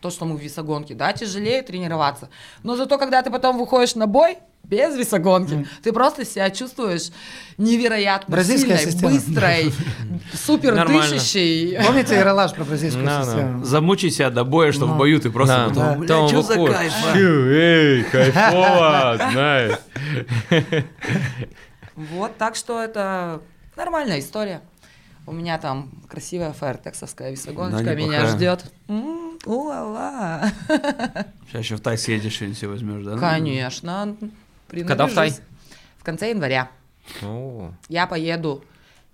B: то, что мы в весогонке. Да, тяжелее тренироваться. Но зато, когда ты потом выходишь на бой, без весогонки, ты просто себя чувствуешь невероятно
D: Бразильская
B: сильной,
D: система.
B: быстрой, супер
C: Нормально.
B: дышащей.
D: Помните Ералаш про бразильскую
C: да.
D: систему?
A: Замучай себя до боя, чтобы в бою ты просто
C: Да,
A: потом,
C: да.
A: «Бля, чё за кайф, а?»
C: «Фью, эй, кайфово, знаешь.
B: Вот, так что это нормальная история. У меня там красивая ФР, тексасская весогоночка
A: Да,
B: меня ждет. М, уа-ла.
A: Сейчас еще в Тай съедешь, что-нибудь себе возьмешь, да?
B: Конечно.
C: Когда в Тай?
B: В конце января.
C: О,
B: Я поеду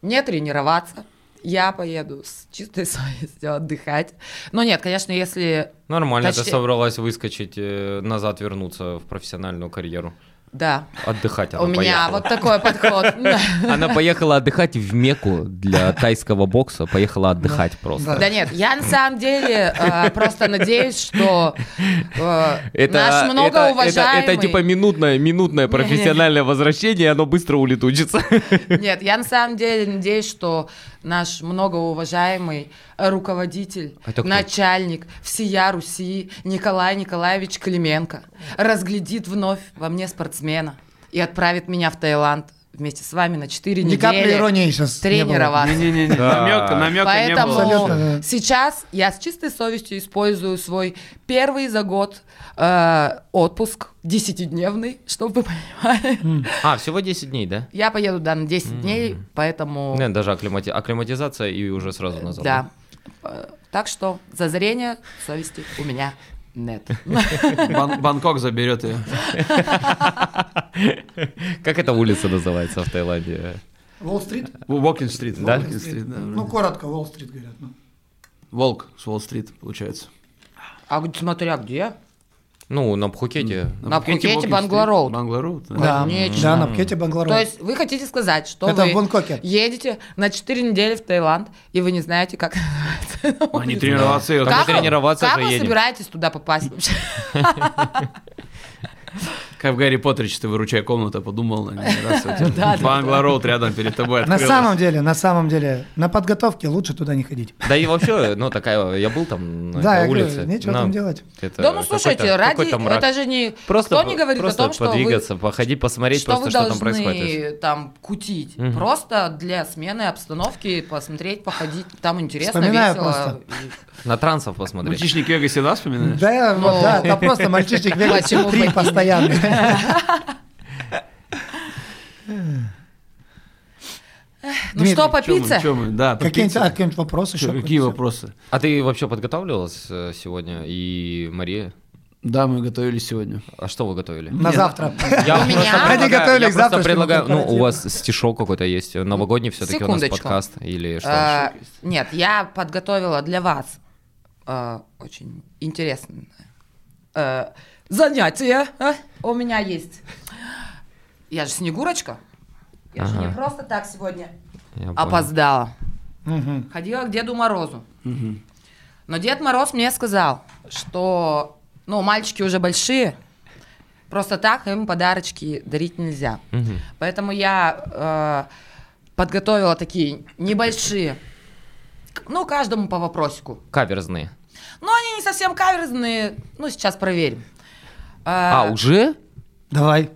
B: не тренироваться, я поеду с чистой совестью отдыхать. Но нет, конечно, если...
C: Нормально, ты
B: Почти-
C: собралась выскочить, э, назад вернуться в профессиональную карьеру.
B: Да,
C: Отдыхать она
B: у меня
C: поехала.
B: вот такой подход.
C: Она поехала отдыхать в Мекку для тайского бокса, поехала отдыхать просто.
B: Да нет, я на самом деле э, просто надеюсь, что э, наш многоуважаемый...
C: это типа минутное, минутное профессиональное возвращение, оно быстро улетучится.
B: Нет, я на самом деле надеюсь, что наш многоуважаемый руководитель,
C: кто?
B: начальник всея Руси Николай Николаевич Клименко разглядит вновь во мне спортсмена и отправит меня в Таиланд вместе с вами на 4
D: Ни капли
B: недели
D: иронии сейчас не было.
B: тренироваться.
A: Не-не-не,
C: Да.
A: намека, намека не
B: Поэтому
A: было.
D: Абсолютно, да.
B: сейчас я с чистой совестью использую свой первый за год э, отпуск 10-дневный, чтобы вы понимали.
C: А, всего 10 дней, да?
B: Я поеду, да, на 10 дней, поэтому...
C: Нет, даже акклимати- акклиматизация и уже сразу назад.
B: Да. Э, Так что зазрение совести у меня нет.
A: Бан- Бангкок заберет ее.
C: Как эта улица называется в Таиланде?
D: Уолл-стрит?
A: Уолкин-стрит.
C: Да?
A: Уолкин-стрит, да.
D: Ну, коротко, Уолл-стрит говорят. ну.
A: Волк с Уолл-стрит, получается.
B: А г- смотря где?
C: Ну, на Пхукете.
B: На Пхукете
A: Уолкин-стрит.
B: Банглар-роуд.
A: Банглар-роуд, да.
D: Да,
B: Конечно.
D: да, на Пхукете Банглар.
B: То есть вы хотите сказать, что
D: Это
B: вы
D: в Бангкоке.
B: едете на 4 недели в Таиланд, и вы не знаете, как называется
A: А не тренироваться ее.
C: Как тренироваться
B: как
C: же
B: вы
C: едем?
B: собираетесь туда попасть вообще?
A: Как в Гарри Поттере, что ты выручай комнату, подумал, наверное, раз у тебя
B: Да, да,
A: Банглар-роуд рядом перед тобой
D: На самом деле, на самом деле, на подготовке лучше туда не ходить.
C: Да и вообще, ну такая, я был там на
D: Да,
C: улице.
D: нечего
C: Ну,
D: там делать.
C: это
B: Да ну слушайте, ради... Это же не...
C: Просто,
B: Кто не говорит
C: просто
B: о том, что вы
C: подвигаться, походить, посмотреть
B: что
C: просто,
B: вы
C: что там
B: должны
C: происходит.
B: там кутить. Просто для смены обстановки посмотреть, походить. Там интересно, весело.
C: На трансов посмотреть.
A: Мальчишник в Вегасе, да, вспоминаешь?
D: Да, вот,
B: Ну.
D: да, там просто мальчишник Вегас
B: Почему
D: три постоянно.
B: Ну что, по
A: Чё мы,
B: пицце?
A: чё мы? Да, пицце.
D: а, вопросы еще?
A: Какие вопросы?
C: А ты вообще подготавливалась э, сегодня? И Мария?
A: Да, мы готовились сегодня.
C: А что вы готовили?
D: На завтра.
C: Я
B: У меня-
C: просто
B: Они
C: предлагаю-
D: готовили
C: я
D: к
C: просто
D: завтрашнему
C: предлагаю, ну, у вас стишок какой-то есть, новогодний все-таки у нас подкаст, или что?
B: А, Нет, я подготовила для вас а, очень интересное а, занятие. а. У меня есть. Я же Снегурочка. Я же не
C: Ага.
B: просто так сегодня
C: Я
B: опоздала.
D: Мгм.
B: Ходила к Деду Морозу.
A: Мгм.
B: Но Дед Мороз мне сказал, что, ну, мальчики уже большие, просто так им подарочки дарить нельзя.
C: Мгм.
B: Поэтому я э, подготовила такие небольшие, ну, каждому по вопросику.
C: Каверзные.
B: Но они не совсем каверзные, ну, сейчас проверим.
C: А,
B: Э,
C: уже?
D: Давай,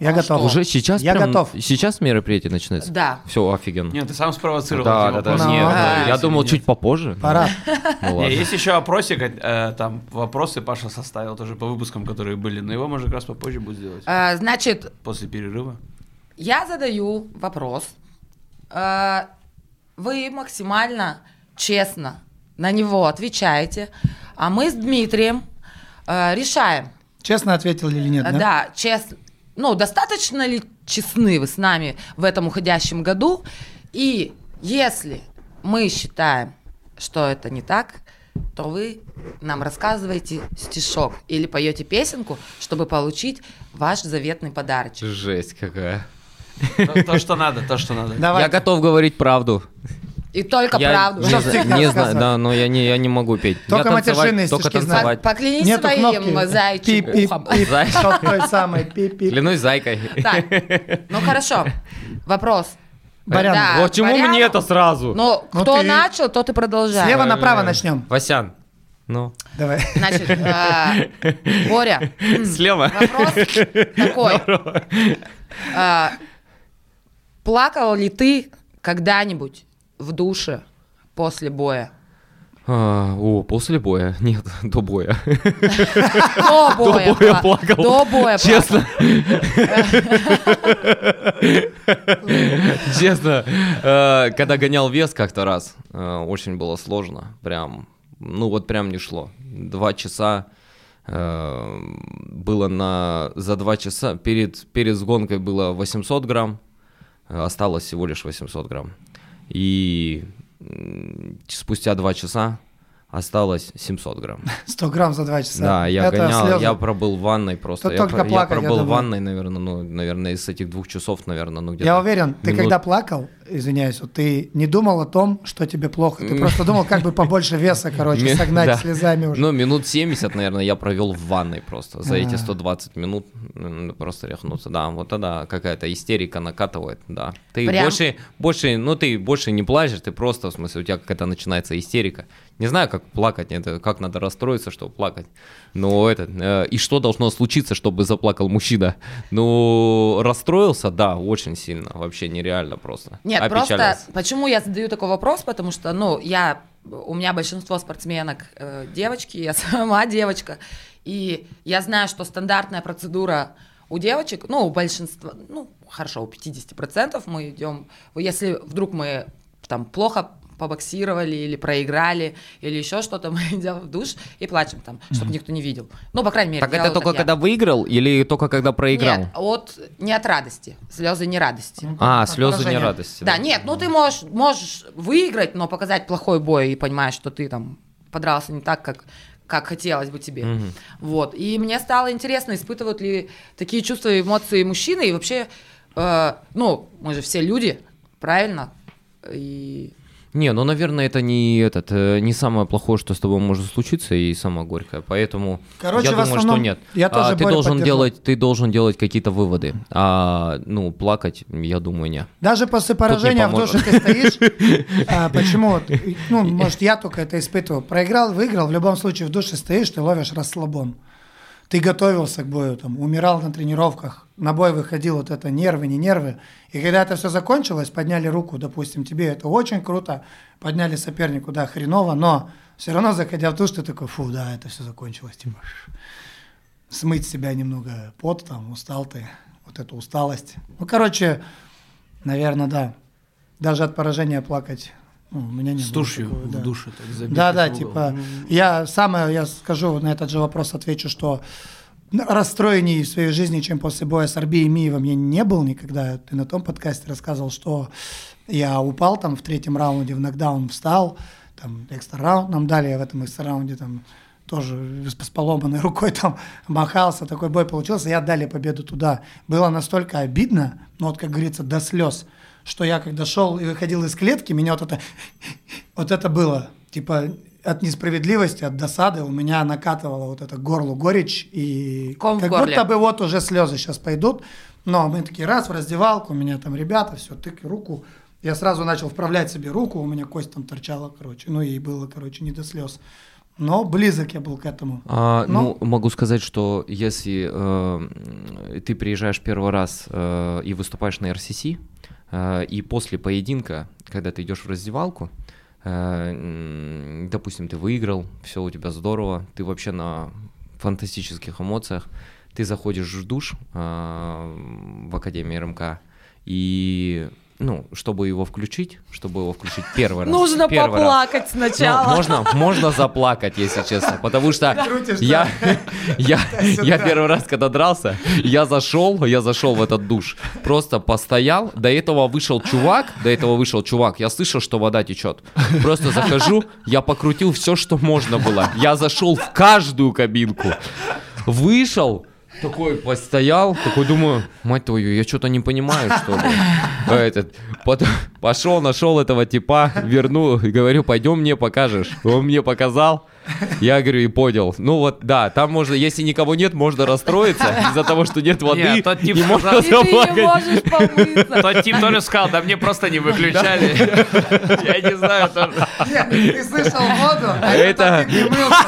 D: я
B: А
D: готов.
B: что?
C: Уже сейчас
D: Я
C: прям-
D: готов.
C: Сейчас мероприятие начинается?
B: Да.
C: Все, офигенно.
A: Нет, ты сам спровоцировал.
C: Да, да, да. Нет,
B: А,
C: я думал
A: нет?
C: чуть попозже.
D: Пора.
C: Ну
A: есть еще опросик, э, там вопросы Паша составил тоже по выпускам, которые были, но его можно как раз попозже будет сделать.
B: Э, значит,
A: После перерыва.
B: я задаю вопрос. Вы максимально честно на него отвечаете, а мы с Дмитрием э, решаем,
D: Честно ответил или нет,
B: А,
D: да?
B: Да, честно. Ну, достаточно ли честны вы с нами в этом уходящем году? И если мы считаем, что это не так, то вы нам рассказываете стишок или поете песенку, чтобы получить ваш заветный подарочек.
C: Жесть какая.
A: То, то, что надо, то, что надо.
D: Давай.
C: Я готов говорить правду.
B: И только
C: я
B: правду.
C: Не, зна-
D: не
C: знаю, да, но я не, я не могу петь.
D: Только
C: я
D: матершинные
C: только
D: знаю.
C: танцевать.
B: Поклянись
D: Нету
B: своим
D: кнопки.
B: зайчим
D: Пип-пип.
B: ухом.
C: Зай-
D: Чтоб той самой пип-пип.
C: Клянусь зайкой.
B: Так, ну хорошо. Вопрос.
D: Барян.
B: Да,
C: Вот чему
B: Барян.
C: мне это сразу?
D: Ну
B: кто
D: ты-
B: начал, тот и продолжает.
D: Слева направо начнем.
C: Васян. Ну,
D: Давай.
B: Значит, э, Боря,
C: слева.
B: вопрос такой. А, Плакал ли ты когда-нибудь в душе после боя?
C: А, О, после боя. Нет, до боя.
B: До боя,
C: боя
B: пла-
C: плакал.
B: До боя
C: Честно. Честно, э, когда гонял вес как-то раз, э, очень было сложно. Прям, ну вот прям не шло. Два часа э, было на... За два часа, перед, перед гонкой было 800 грамм, осталось всего лишь 800 грамм. И спустя два часа осталось 700 грамм.
D: 100 грамм за 2 часа.
C: Да, я
D: Это
C: гонял,
D: слезы.
C: я пробыл в ванной просто.
D: Тут
C: я,
D: только
C: про- я
D: плакать, я
C: пробыл в
D: думаю.
C: ванной, наверное, ну, наверное, из этих двух часов, наверное, ну где-то.
D: Я уверен, ты
C: минут-
D: когда плакал, извиняюсь, вот ты не думал о том, что тебе плохо. Ты просто думал, как бы побольше веса, короче, согнать
C: да.
D: слезами уже.
C: Ну, минут 70, наверное, я провел в ванной просто. За эти
D: А.
C: 120 минут просто рехнуться. Да, вот тогда какая-то истерика накатывает, да. Ты
B: Прям?
C: больше, больше, ну ты больше не плачешь, ты просто, в смысле, у тебя какая-то начинается истерика. Не знаю, как плакать, это как надо расстроиться, чтобы плакать. Но это, э, и что должно случиться, чтобы заплакал мужчина? Ну, расстроился, да, очень сильно, вообще нереально просто.
B: Нет, просто почему я задаю такой вопрос, потому что, ну, я, у меня большинство спортсменок э, девочки, я сама девочка, и я знаю, что стандартная процедура у девочек, ну, у большинства, ну, хорошо, у 50% мы идем, если вдруг мы там плохо побоксировали или проиграли, или еще что-то, мы идем в душ и плачем там, чтобы никто не видел. Ну, по крайней мере,
C: Так это только
B: я.
C: когда выиграл или только когда проиграл?
B: Нет, от, не от радости, слезы не радости.
C: А,
D: От
C: слезы не
D: поражения.
C: радости.
B: Да, нет, ну ты можешь, можешь выиграть, но показать плохой бой и понимать, что ты там подрался не так, как, как хотелось бы тебе.
C: Мгм.
B: Вот. И мне стало интересно, испытывают ли такие чувства и эмоции мужчины. И вообще, э, ну, мы же все люди, правильно? И
C: Не, ну, наверное, это не этот, э, не самое плохое, что с тобой может случиться, и самое горькое. Поэтому
D: Короче,
C: я думаю,
D: основном
C: что нет.
D: я
C: А,
D: тоже
C: ты
D: Борю
C: должен
D: поддержу.
C: делать, ты должен делать какие-то выводы. А, ну, плакать, я думаю, не.
D: Даже после поражения в душе ты стоишь. а, почему? Ну, может, я только это испытывал. Проиграл, выиграл, в любом случае в душе стоишь, ты ловишь расслабон. Ты готовился к бою, там, умирал на тренировках, на бой выходил, вот это нервы, не нервы. И когда это все закончилось, подняли руку, допустим, тебе это очень круто, подняли сопернику, да, хреново, но все равно, заходя в душ, ты такой, фу, да, это все закончилось, типа, смыть себя немного пот, там, устал ты, вот эту усталость. Ну, короче, наверное, да. Даже от поражения плакать, ну, у меня не
A: С душью
D: такого, да.
A: в душе так забить.
D: Да, да,
A: угол.
D: типа, я самое, я скажу на этот же вопрос, отвечу, что расстроенней в своей жизни, чем после боя с Арби и Миевым, я не был никогда. Ты на том подкасте рассказывал, что я упал там в третьем раунде, в нокдаун встал, там экстра раунд нам дали, я в этом экстра раунде там тоже с с поломанной рукой там махался, такой бой получился, и отдали победу туда. Было настолько обидно, ну вот как говорится, до слез, что я когда шел и выходил из клетки, меня вот это, вот это было, типа от несправедливости, от досады у меня накатывало вот это к горлу горечь, и
B: Ком
D: как
B: горле.
D: будто бы вот уже слезы сейчас пойдут, но мы такие раз в раздевалку, у меня там ребята, все, тык, руку, я сразу начал вправлять себе руку, у меня кость там торчала, короче, ну и было, короче, не до слез. Но близок я был к этому.
C: А,
D: Ну.
C: ну, могу сказать, что если э, ты приезжаешь первый раз э, и выступаешь на РСС, и после поединка, когда ты идешь в раздевалку, э, допустим, ты выиграл, все у тебя здорово, ты вообще на фантастических эмоциях, ты заходишь в душ э, в Академии РМК, и, ну, чтобы его включить, чтобы его включить первый раз.
B: нужно
C: первый раз,
B: поплакать
C: ну,
B: сначала.
C: можно, можно заплакать, если честно, потому что я, я, я первый раз, когда дрался, я зашел, я зашел в этот душ, просто постоял, до этого вышел чувак, до этого вышел чувак, я слышал, что вода течет, просто захожу, я покрутил все, что можно было, я зашел в каждую кабинку, вышел, такой постоял, такой думаю, мать твою, я что-то не понимаю, что ли. Этот, потом, Пошел, нашел этого типа, верну, и говорю, пойдем мне покажешь. Он мне показал. Я говорю, и понял. Ну вот, да, там можно, если никого нет, можно расстроиться из-за того, что нет воды.
A: Нет, тот тип
C: и можно
B: И ты не можешь помыться.
A: Тот тип тоже сказал, да мне просто не выключали. Я не знаю.
D: Нет, ты слышал воду, а
C: Это-
D: это не мылся.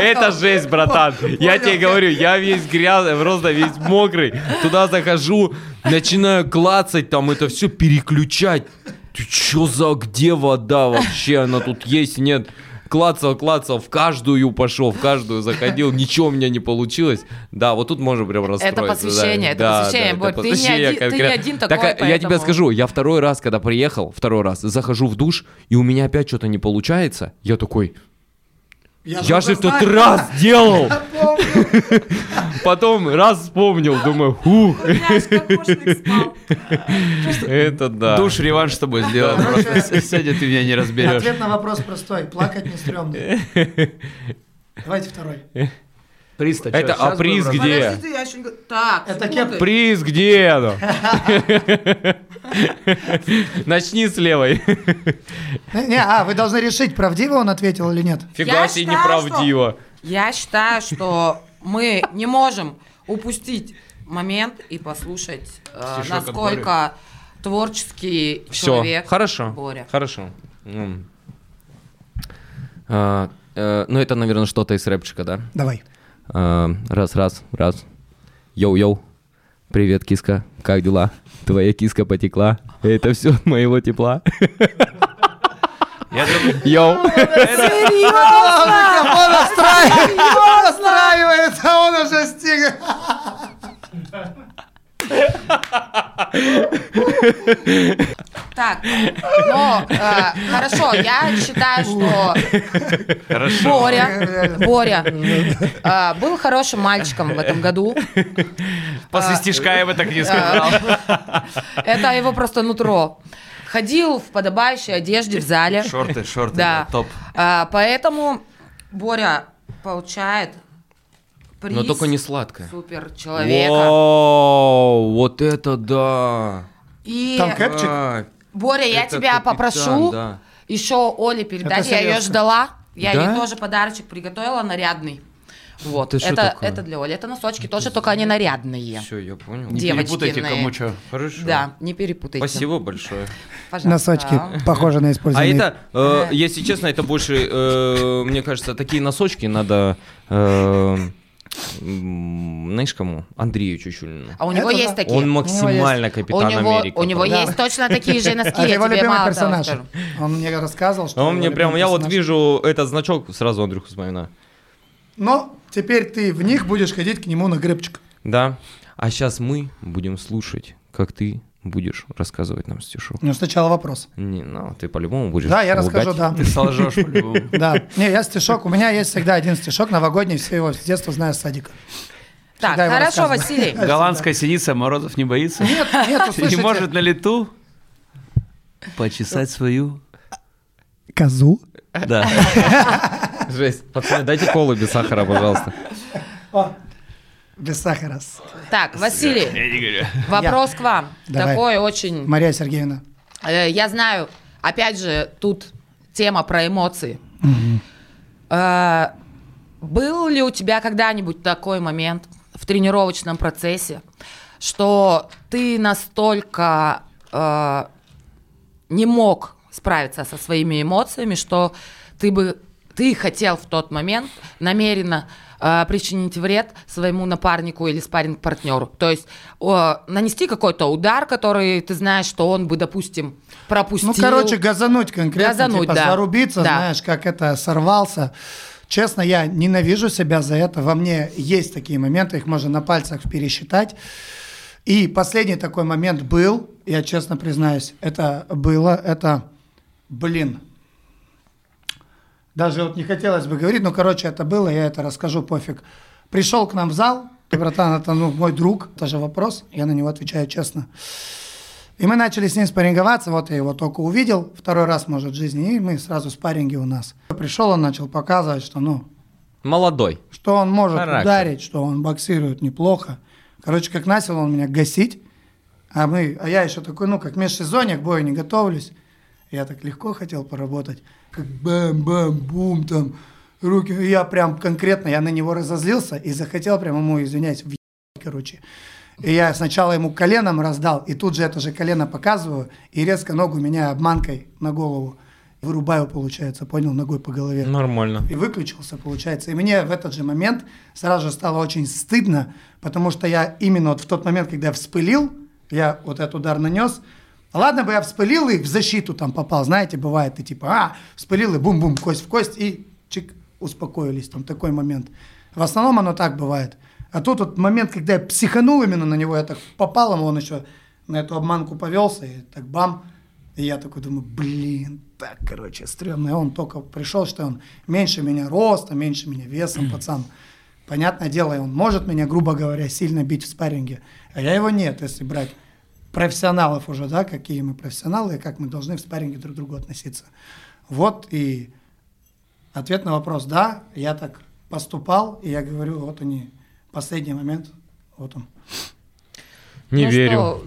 C: Это жесть, братан. Я тебе говорю, я весь грязный, просто весь мокрый. Туда захожу, начинаю клацать, там это все переключать. Ты чё за, где вода вообще? Она тут есть, нет? Клацал, клацал, в каждую пошел, в каждую заходил, ничего у меня не получилось. Да, вот тут можно прям расстроиться.
B: посвящение,
C: да.
B: это посвящение, Борь, ты не один- ты не один такой,
C: Так, а, я тебе
B: поэтому-
C: скажу, я второй раз, когда приехал, второй раз, захожу в душ, и у меня опять что-то не получается. Я такой, я же
D: уже
C: в тот
D: знаю.
C: раз делал.
D: Я.
C: Потом раз вспомнил, думаю, хух, это да.
A: Душ реванш с тобой сделал. Сегодня ты меня не разберешь.
D: Ответ на вопрос простой. Плакать не стрёмно. Давайте второй.
A: Приз-то
C: Это, а приз где?
B: Подожди, я еще не... Так,
D: Это.
C: Приз где? Начни с левой.
D: Не, не, а, вы должны решить, правдиво он ответил или нет.
C: Фига
B: Я
C: себе
B: считаю,
C: неправдиво.
B: Я считаю, что мы не можем упустить момент и послушать, э,
A: Стишок от
B: насколько творческий
C: Все,
B: человек
C: хорошо.
B: Боря.
C: Хорошо. М. А, э, Ну, это, наверное, что-то из рэпчика, да?
D: Давай.
C: А, Раз, раз, раз. Йоу-йоу. Привет, киска. Как дела? Твоя киска потекла. Это все от моего тепла.
A: Я думаю,
C: Йоу.
D: Он настраивается, он уже стиг.
B: Так, но э, хорошо, я считаю, что
A: хорошо.
B: Боря, Боря э, был хорошим мальчиком в этом году.
A: После стишка я бы так не сказал.
B: Это его просто нутро. Ходил в подобающей одежде в зале.
A: Шорты, шорты,
B: Да.
A: да, топ.
B: А, поэтому Боря получает приз
C: Но только не сладкое.
B: супер человека.
C: Вау, вот это да.
B: И
D: Там кэпчик?
C: А,
B: Боря, я
C: это
B: тебя
C: капитан,
B: попрошу
C: да.
B: еще Оле передать.
D: Это
B: Я ее ждала. Я
C: Да?
B: ей тоже подарочек приготовила нарядный. Вот,
C: Ты
B: это, это для Оли. Это носочки тоже, только они нарядные.
C: Все, я понял.
A: Не
B: Девочкины.
A: перепутайте, кому что.
C: Хорошо.
B: Да, не перепутайте.
C: Спасибо большое.
B: Пожалуйста.
D: Носочки похожи на
C: А
D: использованные.
C: это, э, если честно, это больше, э, мне кажется, такие носочки надо, э, знаешь кому? Андрею Чучулину.
B: А у него
D: Это
B: есть
D: да.
B: такие.
C: Он максимально
B: у
C: капитан
B: него,
C: Америка.
B: у него
C: просто.
B: есть точно такие же носки.
D: Это
B: я
D: его
B: тебе
D: любимый персонаж. Он мне рассказывал, что...
C: Он мне прям, я вот вижу этот значок, сразу Андрюху вспоминаю.
D: Но теперь ты в них будешь ходить к нему на гребчик.
C: Да. А сейчас мы будем слушать, как ты будешь рассказывать нам стишок.
D: Ну, сначала вопрос.
C: Не, ну, ты по-любому будешь
D: Да, я
C: лгать.
D: расскажу, да.
A: Ты солжешь по-любому.
D: Да. Не, я стишок. У меня есть всегда один стишок новогодний, все его с детства знаю с садика.
B: Так, хорошо. Василий.
A: Голландская синица Морозов не боится.
D: Нет, нет,
A: Не может на лету почесать свою.
D: Козу.
A: Да.
C: Жесть. Пацаны, дайте колу без сахара, пожалуйста.
D: Без сахара.
B: Так, Василий, вопрос к вам.
D: Давай.
B: Такой очень...
D: Мария Сергеевна.
B: Э, Я знаю, опять же, тут тема про эмоции. Э, Был ли у тебя когда-нибудь такой момент в тренировочном процессе, что ты настолько э, не мог справиться со своими эмоциями, что ты бы ты хотел в тот момент намеренно э, причинить вред своему напарнику или спарринг-партнеру. То есть э, нанести какой-то удар, который ты знаешь, что он бы, допустим, пропустил.
D: Ну, короче, газануть конкретно,
B: Газануть,
D: типа
B: да.
D: зарубиться,
B: Да.
D: знаешь, как это сорвался. Честно, я ненавижу себя за это. Во мне есть такие моменты, их можно на пальцах пересчитать. И последний такой момент был, я честно признаюсь, это было, это, блин, даже вот не хотелось бы говорить, но, короче, это было, я это расскажу, пофиг. Пришел к нам в зал, ты, братан, это ну, мой друг, тоже вопрос, я на него отвечаю честно. И мы начали с ним спарринговаться, вот я его только увидел, второй раз, может, в жизни, и мы сразу спарринги у нас. Пришел, он начал показывать, что, ну,
C: Молодой.
D: что он может
C: Характер.
D: ударить, что он боксирует неплохо. Короче, как начал он меня гасить, А мы, а я еще такой, ну, как межсезонье, к бою не готовлюсь. Я так легко хотел поработать. Как бам-бам-бум там, руки. Я прям конкретно, я на него разозлился и захотел прям ему, извиняюсь, в короче. И я сначала ему коленом раздал, и тут же это же колено показываю, и резко ногу меня обманкой на голову вырубаю, получается, понял, ногой по голове.
E: Нормально.
D: И выключился, получается. И мне в этот же момент сразу же стало очень стыдно, потому что я именно вот в тот момент, когда я вспылил, я вот этот удар нанес, ладно бы я вспылил и в защиту там попал, знаете, бывает, ты типа, а, вспылил и бум-бум, кость в кость, и чик, успокоились, там такой момент. В основном оно так бывает. А тут вот момент, когда я психанул именно на него, я так попал ему, он еще на эту обманку повелся, и так бам, и я такой думаю, блин, так, короче, стрёмно. И он только пришел, что он меньше меня роста, меньше меня весом, пацан. Понятное дело, и он может меня, грубо говоря, сильно бить в спарринге, а я его нет, если брать профессионалов уже, да, какие мы профессионалы, и как мы должны в спарринге друг к другу относиться. Вот и ответ на вопрос, да, я так поступал, и я говорю, вот они, последний момент, вот он.
E: Не
B: Ну
E: верю.
B: что,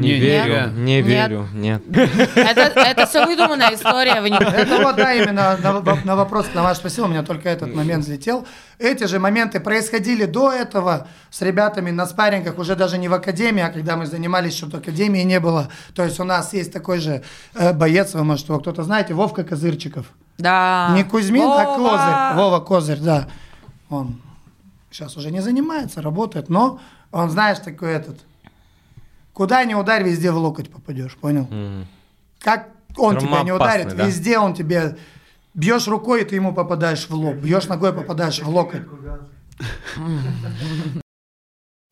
E: Не,
A: Не,
E: верю.
A: нет.
E: Не верю. Нет.
B: Это, это все выдуманная история. Вы не...
D: Это вот, да, именно на, на вопрос на ваш спросил, у меня только этот момент взлетел. Эти же моменты происходили до этого с ребятами на спаррингах, уже даже не в академии, а когда мы занимались, чтобы академии не было. То есть у нас есть такой же э, боец, вы, может, его кто-то знаете, Вовка Козырчиков.
B: Да.
D: Не Кузьмин, а
B: Вова!
D: Козырь. Вова Козырь, да. Он сейчас уже не занимается, работает, но он, знаешь, такой этот... Куда ни ударь, везде в локоть попадешь, понял?
E: М.
D: Как он
E: Прям
D: тебя не
E: опасный,
D: ударит,
E: да?
D: везде он тебе... Бьешь рукой, и ты ему попадаешь в лоб. Бьешь ногой, попадаешь в локоть.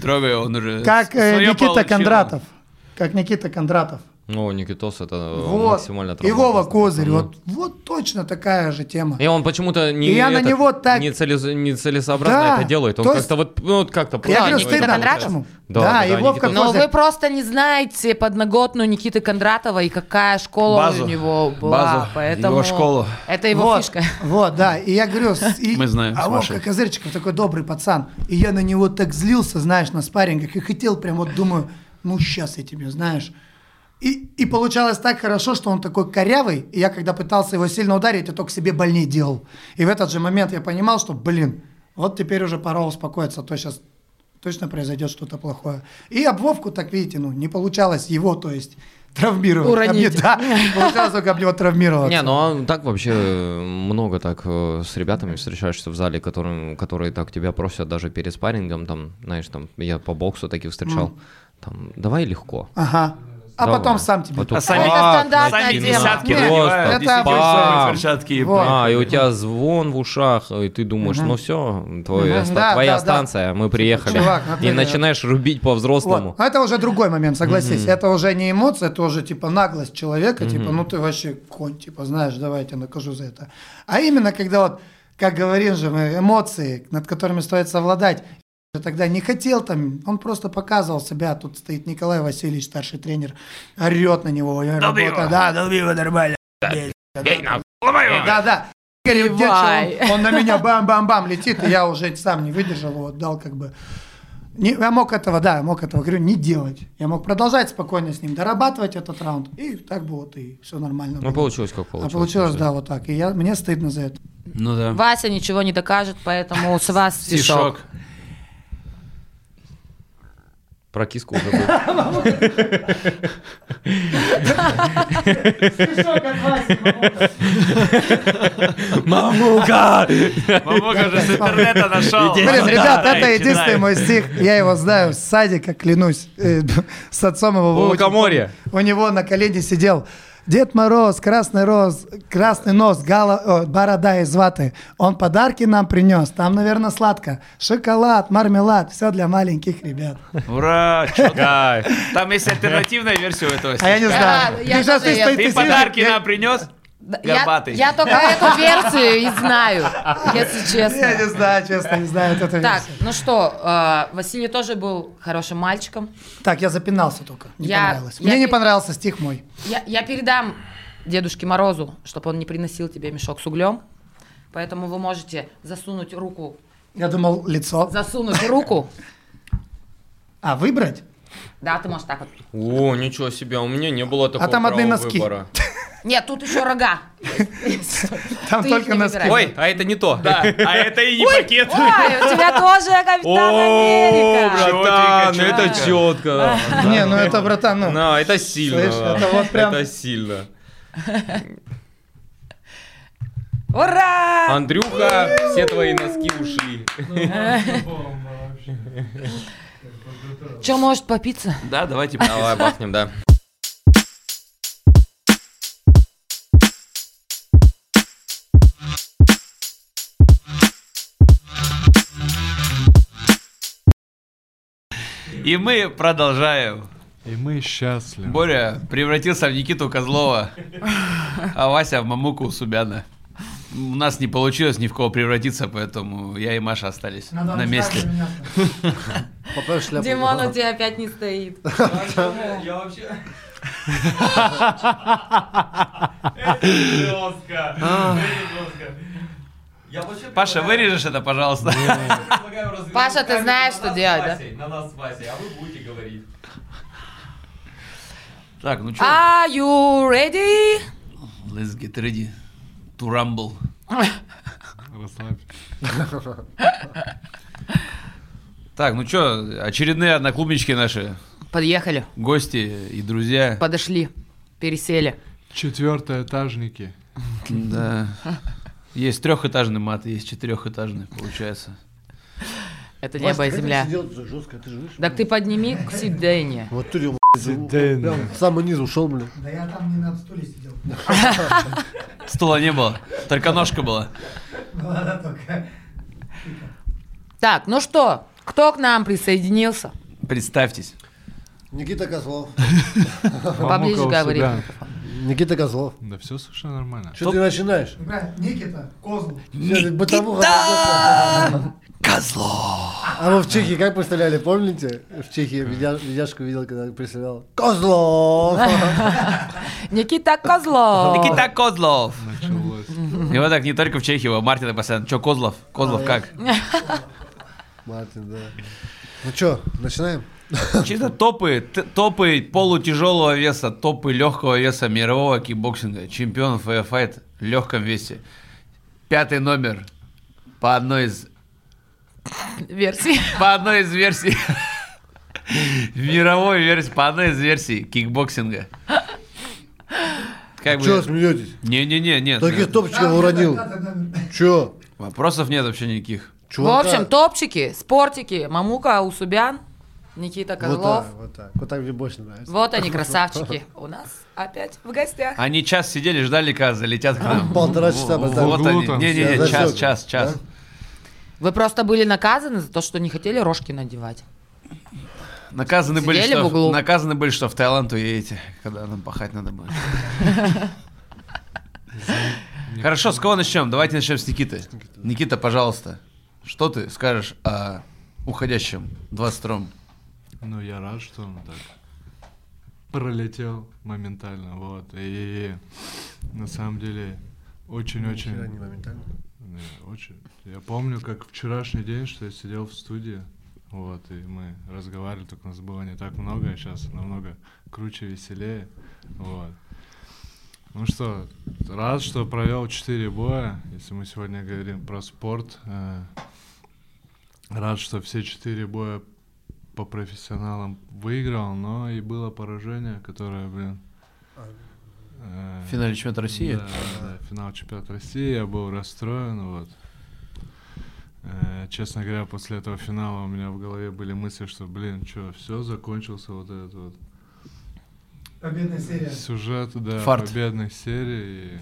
A: Трогай, он уже
D: Как э, Никита. Кондратов. Как Никита Кондратов.
E: Ну, Никитос это
D: Вот.
E: максимально
D: И Вова. Козырь.
E: Ну.
D: Вот, вот точно такая же тема.
E: И он почему-то не,
D: И я на
E: этот,
D: него так-
E: не, целес- не целесообразно
D: Да,
E: это делает. Он
D: то есть-
E: как-то вот, ну, вот как-то
D: Я говорю, стыдно.
B: Кондратов?
D: почему?
E: Да,
D: Да,
E: да,
D: и
E: да,
D: Вовка
E: Никита
B: Но
D: Козырь.
B: вы просто не знаете подноготную Никиты Кондратова и какая школа
A: Базу.
B: у него была.
A: Базу,
B: поэтому
A: его школу.
B: Это его
D: вот,
B: фишка.
D: Вот, да. И я говорю, и-
A: Мы знаем,
D: а Вовка. Козырчиков такой добрый пацан. И я на него так злился, знаешь, на спаррингах. И хотел прям вот думаю, ну сейчас я тебе, знаешь. И, и получалось так хорошо, что он такой корявый, и я когда пытался его сильно ударить, я только себе больнее делал. И в этот же момент я понимал, что, блин, вот теперь уже пора успокоиться, а то сейчас точно произойдет что-то плохое. И об Вовку, так видите, ну, не получалось его, то есть, травмировать.
B: Уронить.
D: Об не- Да, получалось только об него травмироваться.
E: Не, ну а так вообще э, много так э, с ребятами встречаешься в зале, которым, которые так тебя просят даже перед спаррингом, там, знаешь, там, я по боксу таких встречал, там, давай легко.
D: Ага. А
E: Давай.
D: потом сам тебе.
E: Вот тут
A: А сами,
B: Это стандартная
A: сами
B: тема.
A: десятки
D: Нет, это
A: перчатки. и
D: Вот.
E: А, и у тебя звон в ушах, и ты думаешь, ну все, твоя, ста-
D: Да,
E: твоя
D: да, да.
E: станция, мы приехали.
D: Чувак,
E: и начинаешь рубить по-взрослому.
D: Вот. Это уже другой момент, согласись. Это уже не эмоция, это уже типа наглость человека, типа, ну ты вообще конь, типа, знаешь, давай я тебя накажу за это. А именно, когда вот, как говорим же мы, эмоции, над которыми стоит совладать, тогда не хотел там, он просто показывал себя, тут стоит Николай Васильевич, старший тренер, орет на него,
A: Долби его.
D: да, долби его нормально. Да, да. Игорь Евгеньевич,
B: Плевай.
D: он, он на меня бам-бам-бам летит, и я уже сам не выдержал, вот дал как бы. Не, я мог этого, да, я мог этого, говорю, не делать. Я мог продолжать спокойно с ним дорабатывать этот раунд, и так бы вот, и все нормально.
E: Ну,
D: было.
E: получилось как
D: а
E: получилось.
D: получилось, да, вот так. И я, мне стыдно за это.
A: Ну да.
B: Вася ничего не докажет, поэтому с вас стишок.
A: Стишок.
E: Про киску уже был. Мамука!
A: Мамука же с интернета нашел.
D: Блин, ребят, это единственный мой стих. Я его знаю с садика, клянусь. Э, С отцом его
E: лукоморья.
D: У него на колене сидел Дед Мороз, красный роз, красный нос, гала, о, борода из ваты. Он подарки нам принес. Там, наверное, сладко. Шоколад, мармелад. Все для маленьких ребят.
A: Ура! там? Есть альтернативная версия у этого
D: А я не знаю. Ты
A: подарки нам принес?
B: Да, Я,
A: Горбатый.
B: я только эту версию и знаю, если
D: Я
B: честно.
D: не знаю, честно, не знаю. вот это
B: Так,
D: версия.
B: ну что, э, Василий тоже был хорошим мальчиком.
D: Так, я запинался только. Не
B: Я-
D: понравилось.
B: я
D: Мне не
B: пер-
D: понравился стих мой.
B: Я, я передам Дедушке Морозу, чтобы он не приносил тебе мешок с углем. Поэтому вы можете засунуть руку,
D: Я думал, лицо.
B: засунуть руку.
D: А, выбрать?
B: Да, ты можешь так вот.
E: О, ничего себе, у меня не было такого
D: там одни носки.
E: выбора.
B: Нет, тут еще рога.
D: Там
B: Ты
D: только носки.
E: Ой, а это не то.
A: Да, а это и не пакет.
B: Ой, у тебя тоже капитан
E: О,
B: Америка.
E: братан,
A: Чётенько,
E: это четко.
D: Не, ну это, братан, ну.
E: Это сильно.
D: Это вот прям-
E: Это сильно.
B: Ура!
E: Андрюха, все твои носки ушли.
B: Че, может попиться?
A: Да, давайте.
E: Давай бахнем, да.
A: И мы продолжаем.
F: И мы счастливы.
A: Боря превратился в Никиту Козлова, а Вася в Мамуку Субяна. У нас не получилось ни в кого превратиться, поэтому я и Маша остались
D: Надо
A: на месте.
B: Димон у тебя опять не стоит.
E: Я вообще...
A: Паша, вырежешь это, пожалуйста.
B: Паша, ты знаешь, что делать, да?
E: На нас с Васей, а вы будете говорить.
A: Так, ну что,
B: Are you ready?
A: let's get ready to rumble.
F: Расслабься.
A: Так, ну что, очередные одноклубнички наши,
B: Подъехали,
A: гости и друзья.
B: подошли, пересели.
F: Четвертоэтажники.
A: Да. Есть трехэтажный мат, есть четырехэтажный, получается.
B: Это небо и земля. Так ты подними к сиденье.
G: Вот ты, прям в самый низ ушел, блин.
D: Да я там не на стуле сидел.
A: Стула не было, только ножка была.
D: Была только.
B: Так, ну что, кто к нам присоединился?
A: Представьтесь.
G: Никита Козлов.
B: Поближе говори.
G: Никита Козлов.
F: Да все совершенно нормально.
G: Что ты начинаешь?
D: Никита, Козлов.
G: Всё,
A: Козлов!
G: А мы в Чехии как представляли, помните? В Чехии видя- видяшку видел, когда представлял. Козлов!
B: Никита Козлов.
A: Никита Козлов! И вот так не только в Чехии, а Мартина постоянно. Че, Козлов? Козлов как?
G: Мартин, да. Ну что, начинаем?
A: Чисто топы, топы полутяжелого веса, топы легкого веса мирового кикбоксинга, чемпион Fight в легком весе. Пятый номер по одной из,
B: Версии.
A: по одной из версий. Мировой версии, по одной из версий кикбоксинга. Как
G: Чего
A: бы...
G: смеетесь?
A: Не-не-не, нет.
G: Таких топчиков уронил. Чё?
A: Вопросов нет вообще никаких.
B: В общем, топчики, спортики, Мамука Усубян, Никита
G: Вот
B: Козлов.
G: так, вот так. Вот так мне больше нравится.
B: Вот они, красавчики. У нас опять в гостях.
A: Они час сидели, ждали, когда залетят к нам.
G: Полтора часа,
A: Вот они. Не-не-не, час, час, час.
B: Вы просто были наказаны за то, что не хотели рожки надевать.
A: Наказаны были,
B: Сидели в
A: что,
B: углу.
A: наказаны были, что в Таиланд уедете, когда нам пахать надо будет. Хорошо, с кого начнем? Давайте начнем с Никиты. Никита, пожалуйста, что ты скажешь о уходящем 22-м?
F: Ну, я рад, что он так пролетел моментально, вот. И на самом деле очень-очень...
G: Нихера не моментально.
F: Не, очень. Я помню, как вчерашний день, что я сидел в студии, вот, и мы разговаривали, только нас было не так много, а сейчас намного круче, веселее, вот. Ну что, рад, что провел 4 боя, если мы сегодня говорим про спорт. э, рад, что все 4 боя по профессионалам выиграл, но и было поражение, которое, блин... э,
A: В финале чемпионата России?
F: да, да, финал чемпионата России, я был расстроен, вот. Э, Честно говоря, после этого финала у меня в голове были мысли, что, блин, что, все, закончился вот этот вот
D: Победная серия.
F: сюжет, да,
A: Фарт.
F: победной серии.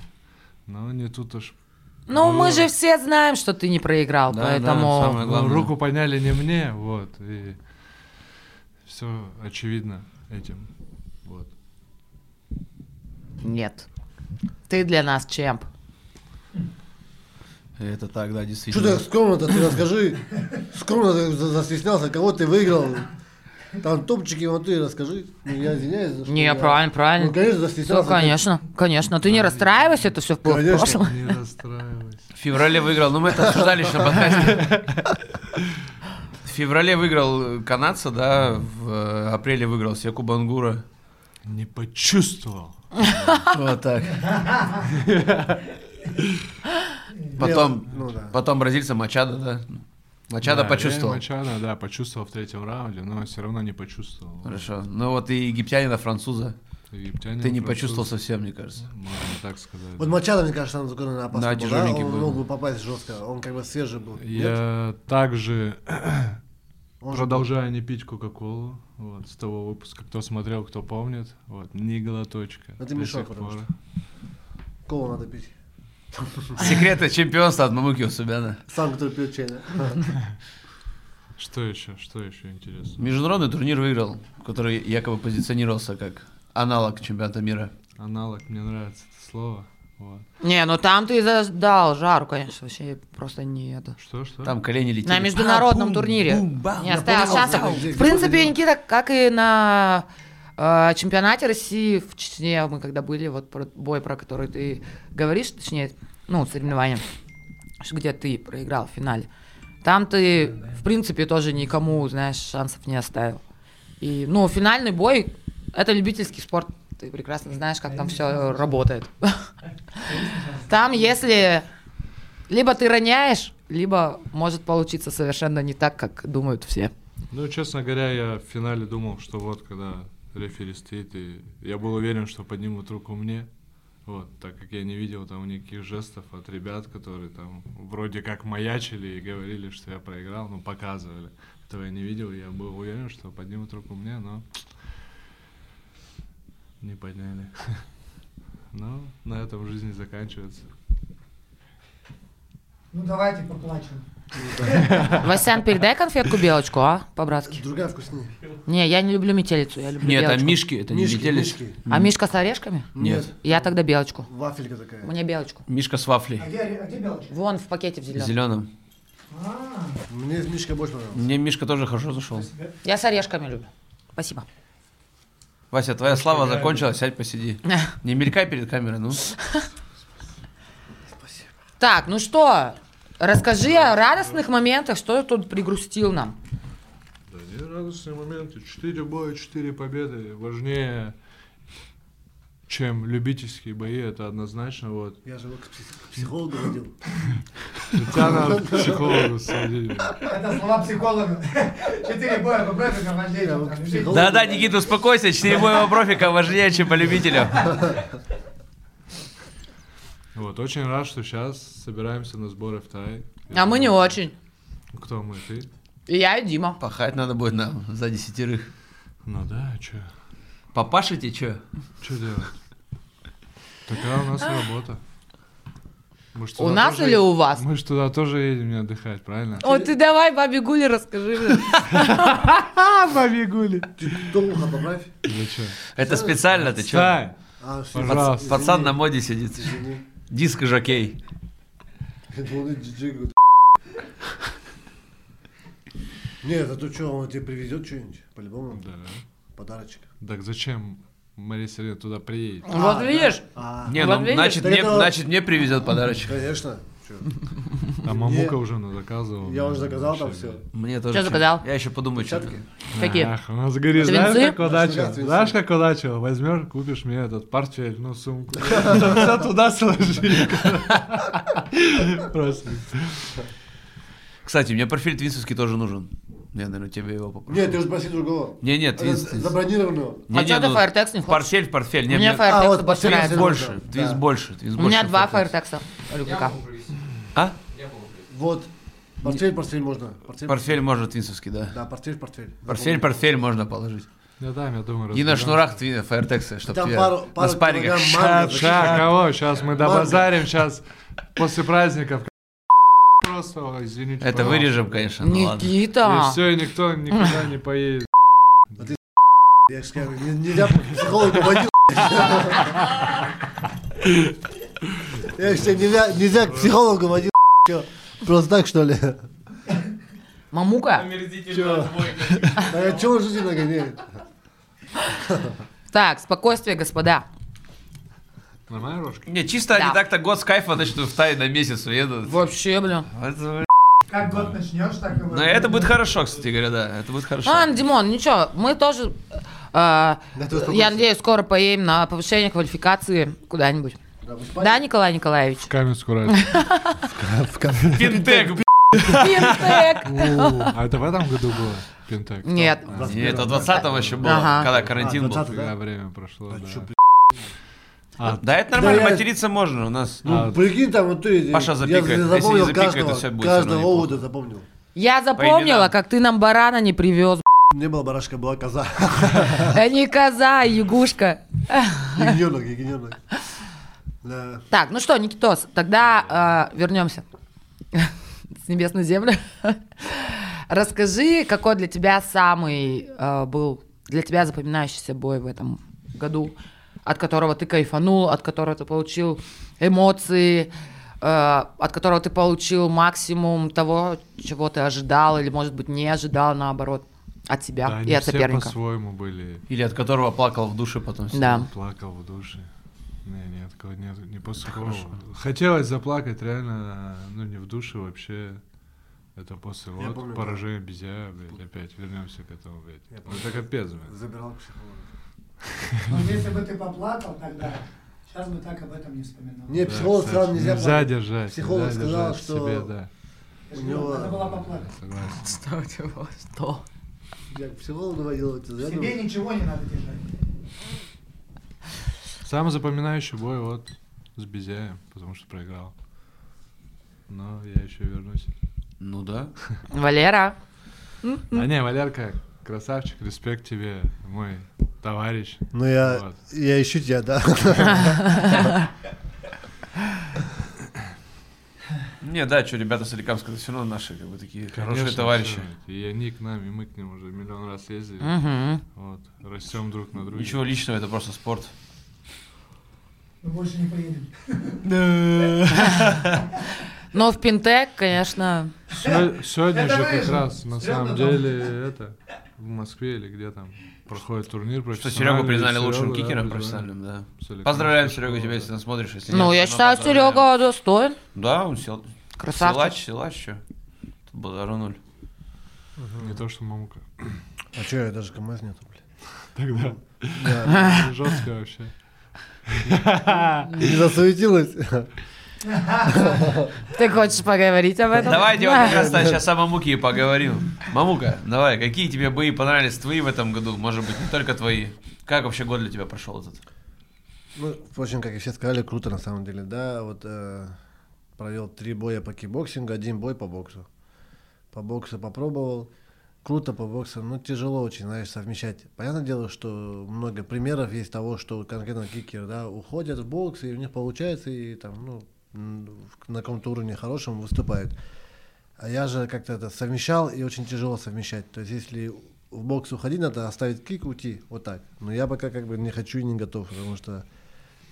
F: Но не тут уж...
B: Ну, мы
F: было.
B: же все знаем, что ты не проиграл,
A: Да, да,
B: поэтому...
A: самое
F: Ну,
A: главное.
F: руку подняли не мне, вот, и все очевидно этим, вот.
B: Нет. Ты для нас чемп.
A: Это так, да,
G: Что
A: действительно.
G: ты скромно-то, ты расскажи. Скромно ты за- застеснялся, кого ты выиграл. Там топчики, вот ты расскажи. Ну, я извиняюсь. за что
B: Не,
G: я-
B: правильно, правильно.
G: Ну, конечно, застеснялся.
B: конечно, конечно. Ты не расстраивайся, это все в прошлом.
F: Не расстраивайся.
A: В феврале выиграл, но мы это обсуждали еще на подкасте. В феврале выиграл канадца, да, в апреле выиграл Секу Бангура.
F: Не почувствовал.
A: Вот так. Потом,
G: Ну да.
A: потом бразильца Мачада, да. Мачада
F: Да,
A: почувствовал.
F: я Мачадо, да, почувствовал в третьем раунде, но все равно не почувствовал.
A: Хорошо. Ну вот и египтянина, француза.
F: Египтянин,
A: Ты не
F: француз,
A: почувствовал совсем, мне кажется.
F: Можно так сказать.
G: Вот Мачадо, мне кажется, он такой, наверное, опасный
A: Да,
G: был, да? Он
A: был.
G: мог бы попасть жестко. Он как бы свежий был. Нет?
F: Я также
G: Он
F: продолжаю не пить Кока-Колу. Вот, с того выпуска, кто смотрел, кто помнит. Вот, ни глоточка.
G: А мешал,
F: сих
G: потому
F: пор.
G: что. Колу надо пить.
A: Секреты чемпионства от Мамуки Усубяна.
G: Сам, который пьет чай, да?
F: Что еще? Что еще интересно?
A: Международный турнир выиграл, который якобы позиционировался как аналог чемпионата мира.
F: Аналог, мне нравится это слово. Вот.
B: Не, ну там ты дал жару, конечно, вообще просто не это.
F: Что, что?
A: Там колени летели.
B: На международном
A: Бам,
B: турнире.
A: бум, бам.
B: Не оставил шансов. В принципе? Никита, как и на э, чемпионате России в Чечне, мы когда были, вот про- бой, про который ты говоришь, точнее, ну, соревнования, где ты проиграл в финале. Там ты, в принципе, тоже никому, знаешь, шансов не оставил. И, ну, финальный бой — это любительский спорт. Ты прекрасно знаешь, как там все работает. Там, если либо ты роняешь, либо может получиться совершенно не так, как думают все.
F: Ну, честно говоря, я в финале думал, что вот, когда рефери стоит, и я был уверен, что поднимут руку мне. Вот, так как я не видел там никаких жестов от ребят, которые там вроде как маячили и говорили, что я проиграл, ну, показывали. Этого я не видел, я был уверен, что поднимут руку мне, но не подняли. Но на этом жизнь заканчивается.
D: Ну давайте поплачем.
B: Васян, передай конфетку белочку, а? По-братски.
G: Другая вкуснее.
B: Не, я не люблю метелицу, я люблю
A: Нет,
B: белочку.
A: там мишки, это не
G: Мишки,
A: метелись.
G: мишки.
B: А мишка с орешками?
A: Нет.
B: Я тогда белочку.
G: Вафелька такая.
B: Мне белочку.
A: Мишка с вафлей.
D: А где, а где белочка?
B: Вон в пакете в зеленом.
A: Зеленым.
G: Мне Мишка больше понравился.
A: Мне Мишка тоже хорошо зашел.
B: Я с орешками люблю. Спасибо.
A: Вася, твоя слава закончилась, сядь посиди. Не мелькай перед камерой, ну.
B: Так, ну что, расскажи о радостных моментах, что тут пригрустил нам.
F: Да не радостные моменты. Четыре боя, четыре победы. Важнее, чем любительские бои, это однозначно. Вот.
G: Я же его к псих- к психологу водил.
F: Тебя надо к психологу сводить.
D: Это слова психолога. Четыре боя по профикам.
G: Психолог-
A: Да-да, Никита, успокойся, четыре боевого профика важнее, чем по любителям.
F: Вот, очень рад, что сейчас собираемся на сборы в Тай.
B: А мы не очень.
F: Кто мы, ты?
B: И я, и Дима.
A: Пахать надо будет нам за десятерых.
F: Ну да, чё?
A: Папашите, чё?
F: Чё делать? Такая у нас работа.
B: У нас
F: тоже
B: или
F: е-
B: у вас?
F: Мы же туда тоже едем не отдыхать, правильно?
B: О, ты давай бабе Гуле расскажи. блин.
G: Ты тон ухо поправь.
F: Чё?
A: Это специально, ты чё?
G: А,
F: Пожалуйста.
A: Пацан на моде сидит.
G: Извини.
A: Диск жокей.
G: Ты. Нет, а то что, он тебе привезет что-нибудь? По-любому.
F: да.
G: Подарочек.
F: Так зачем Мария Сергеевна туда приедет?
B: Вот видишь?
G: А,
A: Не,
B: Вот
A: ну,
B: видишь?
A: значит, мне,
G: это-
A: значит, мне привезет подарочек.
G: конечно. Чё?
F: А мамука уже заказывала.
G: Я уже заказал там все.
A: Мне тоже.
B: Чё заказал?
A: Я еще подумаю, что?
B: Какие?
F: Ах, у нас говорит, знаешь, как удача? Знаешь, как удача? Возьмешь, купишь мне этот портфель, ну, сумку. Все туда сложи. Просто.
A: Кстати, мне портфель твинсовский тоже нужен. Я, наверное, тебе его попрошу.
G: Нет, ты уже спроси другого.
A: Не, нет, твинс.
G: Забронированного.
A: Не,
B: А
A: не,
B: чё ты
A: ну,
B: Firetex не хочешь?
A: Портфель, портфель. Не,
B: У меня
A: мне-
B: Firetex
G: А, вот
B: больше
A: Твинс
B: нравится.
A: больше,
G: Да.
A: твинс больше,
B: У меня
A: больше
B: два
A: Firetex.
B: Рюкзака.
A: А?
G: Вот. Портфель, портфель можно. Портфель,
A: Портфель можно твинсовский, да.
G: Да, портфель, портфель.
A: Портфель, портфель можно положить.
F: Да, да, я думаю,
A: И на шнурах твин, Firetex, чтобы
G: Там
A: тебе
G: пару-
A: на
G: пару
A: спаррингах.
F: Ща, ща, кого? Сейчас мы добазарим, сейчас после праздников. Ой, извините,
A: Это
F: пожалуйста.
A: вырежем, конечно, ну ладно.
F: И
B: Никита!
F: все, и никто никуда не поедет.
G: Я же скажу, не- нельзя психологу водил. Я же нельзя, нельзя к психологу водил. Чё, Просто так, что ли?
B: Мамука?
G: Чё? Да я чего жизнь нагоняет?
B: Так, спокойствие, господа.
F: Нормально, Рожки?
A: Не, чисто
B: Да.
A: они так-то год с кайфа начнут в Тай на месяц уедут.
B: Вообще, блин.
A: Это,
D: Как год начнешь, так и
A: Но это будет хорошо, кстати говоря, да. Это будет хорошо.
B: Ладно, Димон, ничего, мы тоже, э,
G: Да ты
B: я надеюсь, скоро поедем на повышение квалификации куда-нибудь.
G: Да,
B: Николай Николаевич?
F: Каменскую.
G: В камере.
A: Пинтек, б***ь.
B: Пинтек!
F: А это в этом году было? Пинтек?
B: Нет.
A: Нет, это в 20-м еще было,
B: Ага.
A: когда карантин
G: А,
A: был.
G: 20-й,
F: Когда время прошло,
G: А
F: да. А,
A: Да, это нормально,
G: Да я-
A: материться можно у нас.
G: Ну,
F: А,
G: прикинь, там вот ты...
A: Паша
G: я
A: запикает. Если не
G: запомнил
A: запикает,
G: каждого,
A: всё будет
G: каждого овода запомнил.
B: Я запомнила, как ты нам барана не привез.
G: Не было барашка, была коза.
B: А не коза, а ягушка.
G: Ягненок, ягненок. Да.
B: Так, ну что, Никитос, тогда э, вернемся с небес на землю. Расскажи, какой для тебя самый э, был для тебя запоминающийся бой в этом году, от которого ты кайфанул, от которого ты получил эмоции, э, от которого ты получил максимум того, чего ты ожидал, или, может быть, не ожидал, наоборот, от себя
F: да,
B: и
F: они
B: от
F: все
B: соперника.
F: по-своему были.
A: Или от которого плакал в душе потом.
B: Да.
F: Плакал в душе. Не, нет, нет, не после такого. Хотелось заплакать, реально, ну не в душе вообще. Это после
G: Я
F: вот
G: помню,
F: поражения Безяя, блядь, опять вернемся к этому, блядь.
G: Я
F: Ну это капец, блядь.
G: Забирал к психологу.
D: Но Ну, если бы ты поплакал тогда, сейчас бы так об этом не вспоминал.
G: Не,
F: Да,
G: психолог
F: кстати,
G: сказал, нельзя
F: нельзя держать.
G: Психолог
F: нельзя
G: сказал,
F: держать
G: что-
F: себе, да,
G: У него...
D: Надо было поплакать.
F: согласен.
B: Что у тебя? Что?
G: Я к психологу водил, это
D: Себе
G: думаю,
D: ничего не надо держать.
F: Самый запоминающий бой вот с Безяем, потому что проиграл. Но я еще вернусь.
A: Ну да.
B: Валера.
F: А не, Валерка, красавчик, респект тебе, мой товарищ.
G: Ну я,
F: Вот.
G: я ищу тебя, да.
A: Не, да, что, ребята Соликамска, это все равно наши, как бы, такие хорошие
F: Конечно,
A: товарищи.
F: всё. И они к нам, и мы к ним уже миллион раз ездили.
B: Мгм.
F: Вот, растем друг на друга.
A: Ничего личного, это просто спорт.
D: Мы больше не поедем.
B: Но в Пинтек, конечно,
F: Сегодня
D: Это
F: же как раз, на самом деле, это, в Москве или где там, проходит турнир
A: Что
F: профессиональный.
A: Серегу признали
F: Серёгу,
A: лучшим
F: да,
A: кикером профессиональным, да.
F: Соликамский
A: Поздравляем, Серега, тебя, если ты смотришь. Если
B: ну,
A: нет,
B: я считаю. Серега достоин.
A: Да, он сел.
B: Красавчик.
A: Силач, силач, что? Тут был 2-0.
F: Не то, что Мамука.
G: А что, я даже КамАЗ нету, блядь.
F: Тогда.
G: Да.
F: Жестко вообще.
G: Не засуетилась?
B: Ты хочешь поговорить об этом?
A: Давайте вот как раз сейчас о Мамуке и поговорим. Мамука, давай, какие тебе бои понравились твои в этом году? Может быть, не только твои. Как вообще год для тебя прошел этот?
G: Ну, впрочем, как и все сказали, круто на самом деле, да. Вот э, провел три боя по кикбоксингу, один бой по боксу. По боксу попробовал. Круто по боксу, но тяжело очень, знаешь, совмещать. Понятное дело, что много примеров есть того, что конкретно кикеры, да, уходят в бокс, и у них получается, и там, ну, на каком-то уровне хорошем выступают. А я же как-то это совмещал, и очень тяжело совмещать. То есть, если в бокс уходить, надо оставить кик, уйти, вот так. Но я пока как бы не хочу и не готов, потому что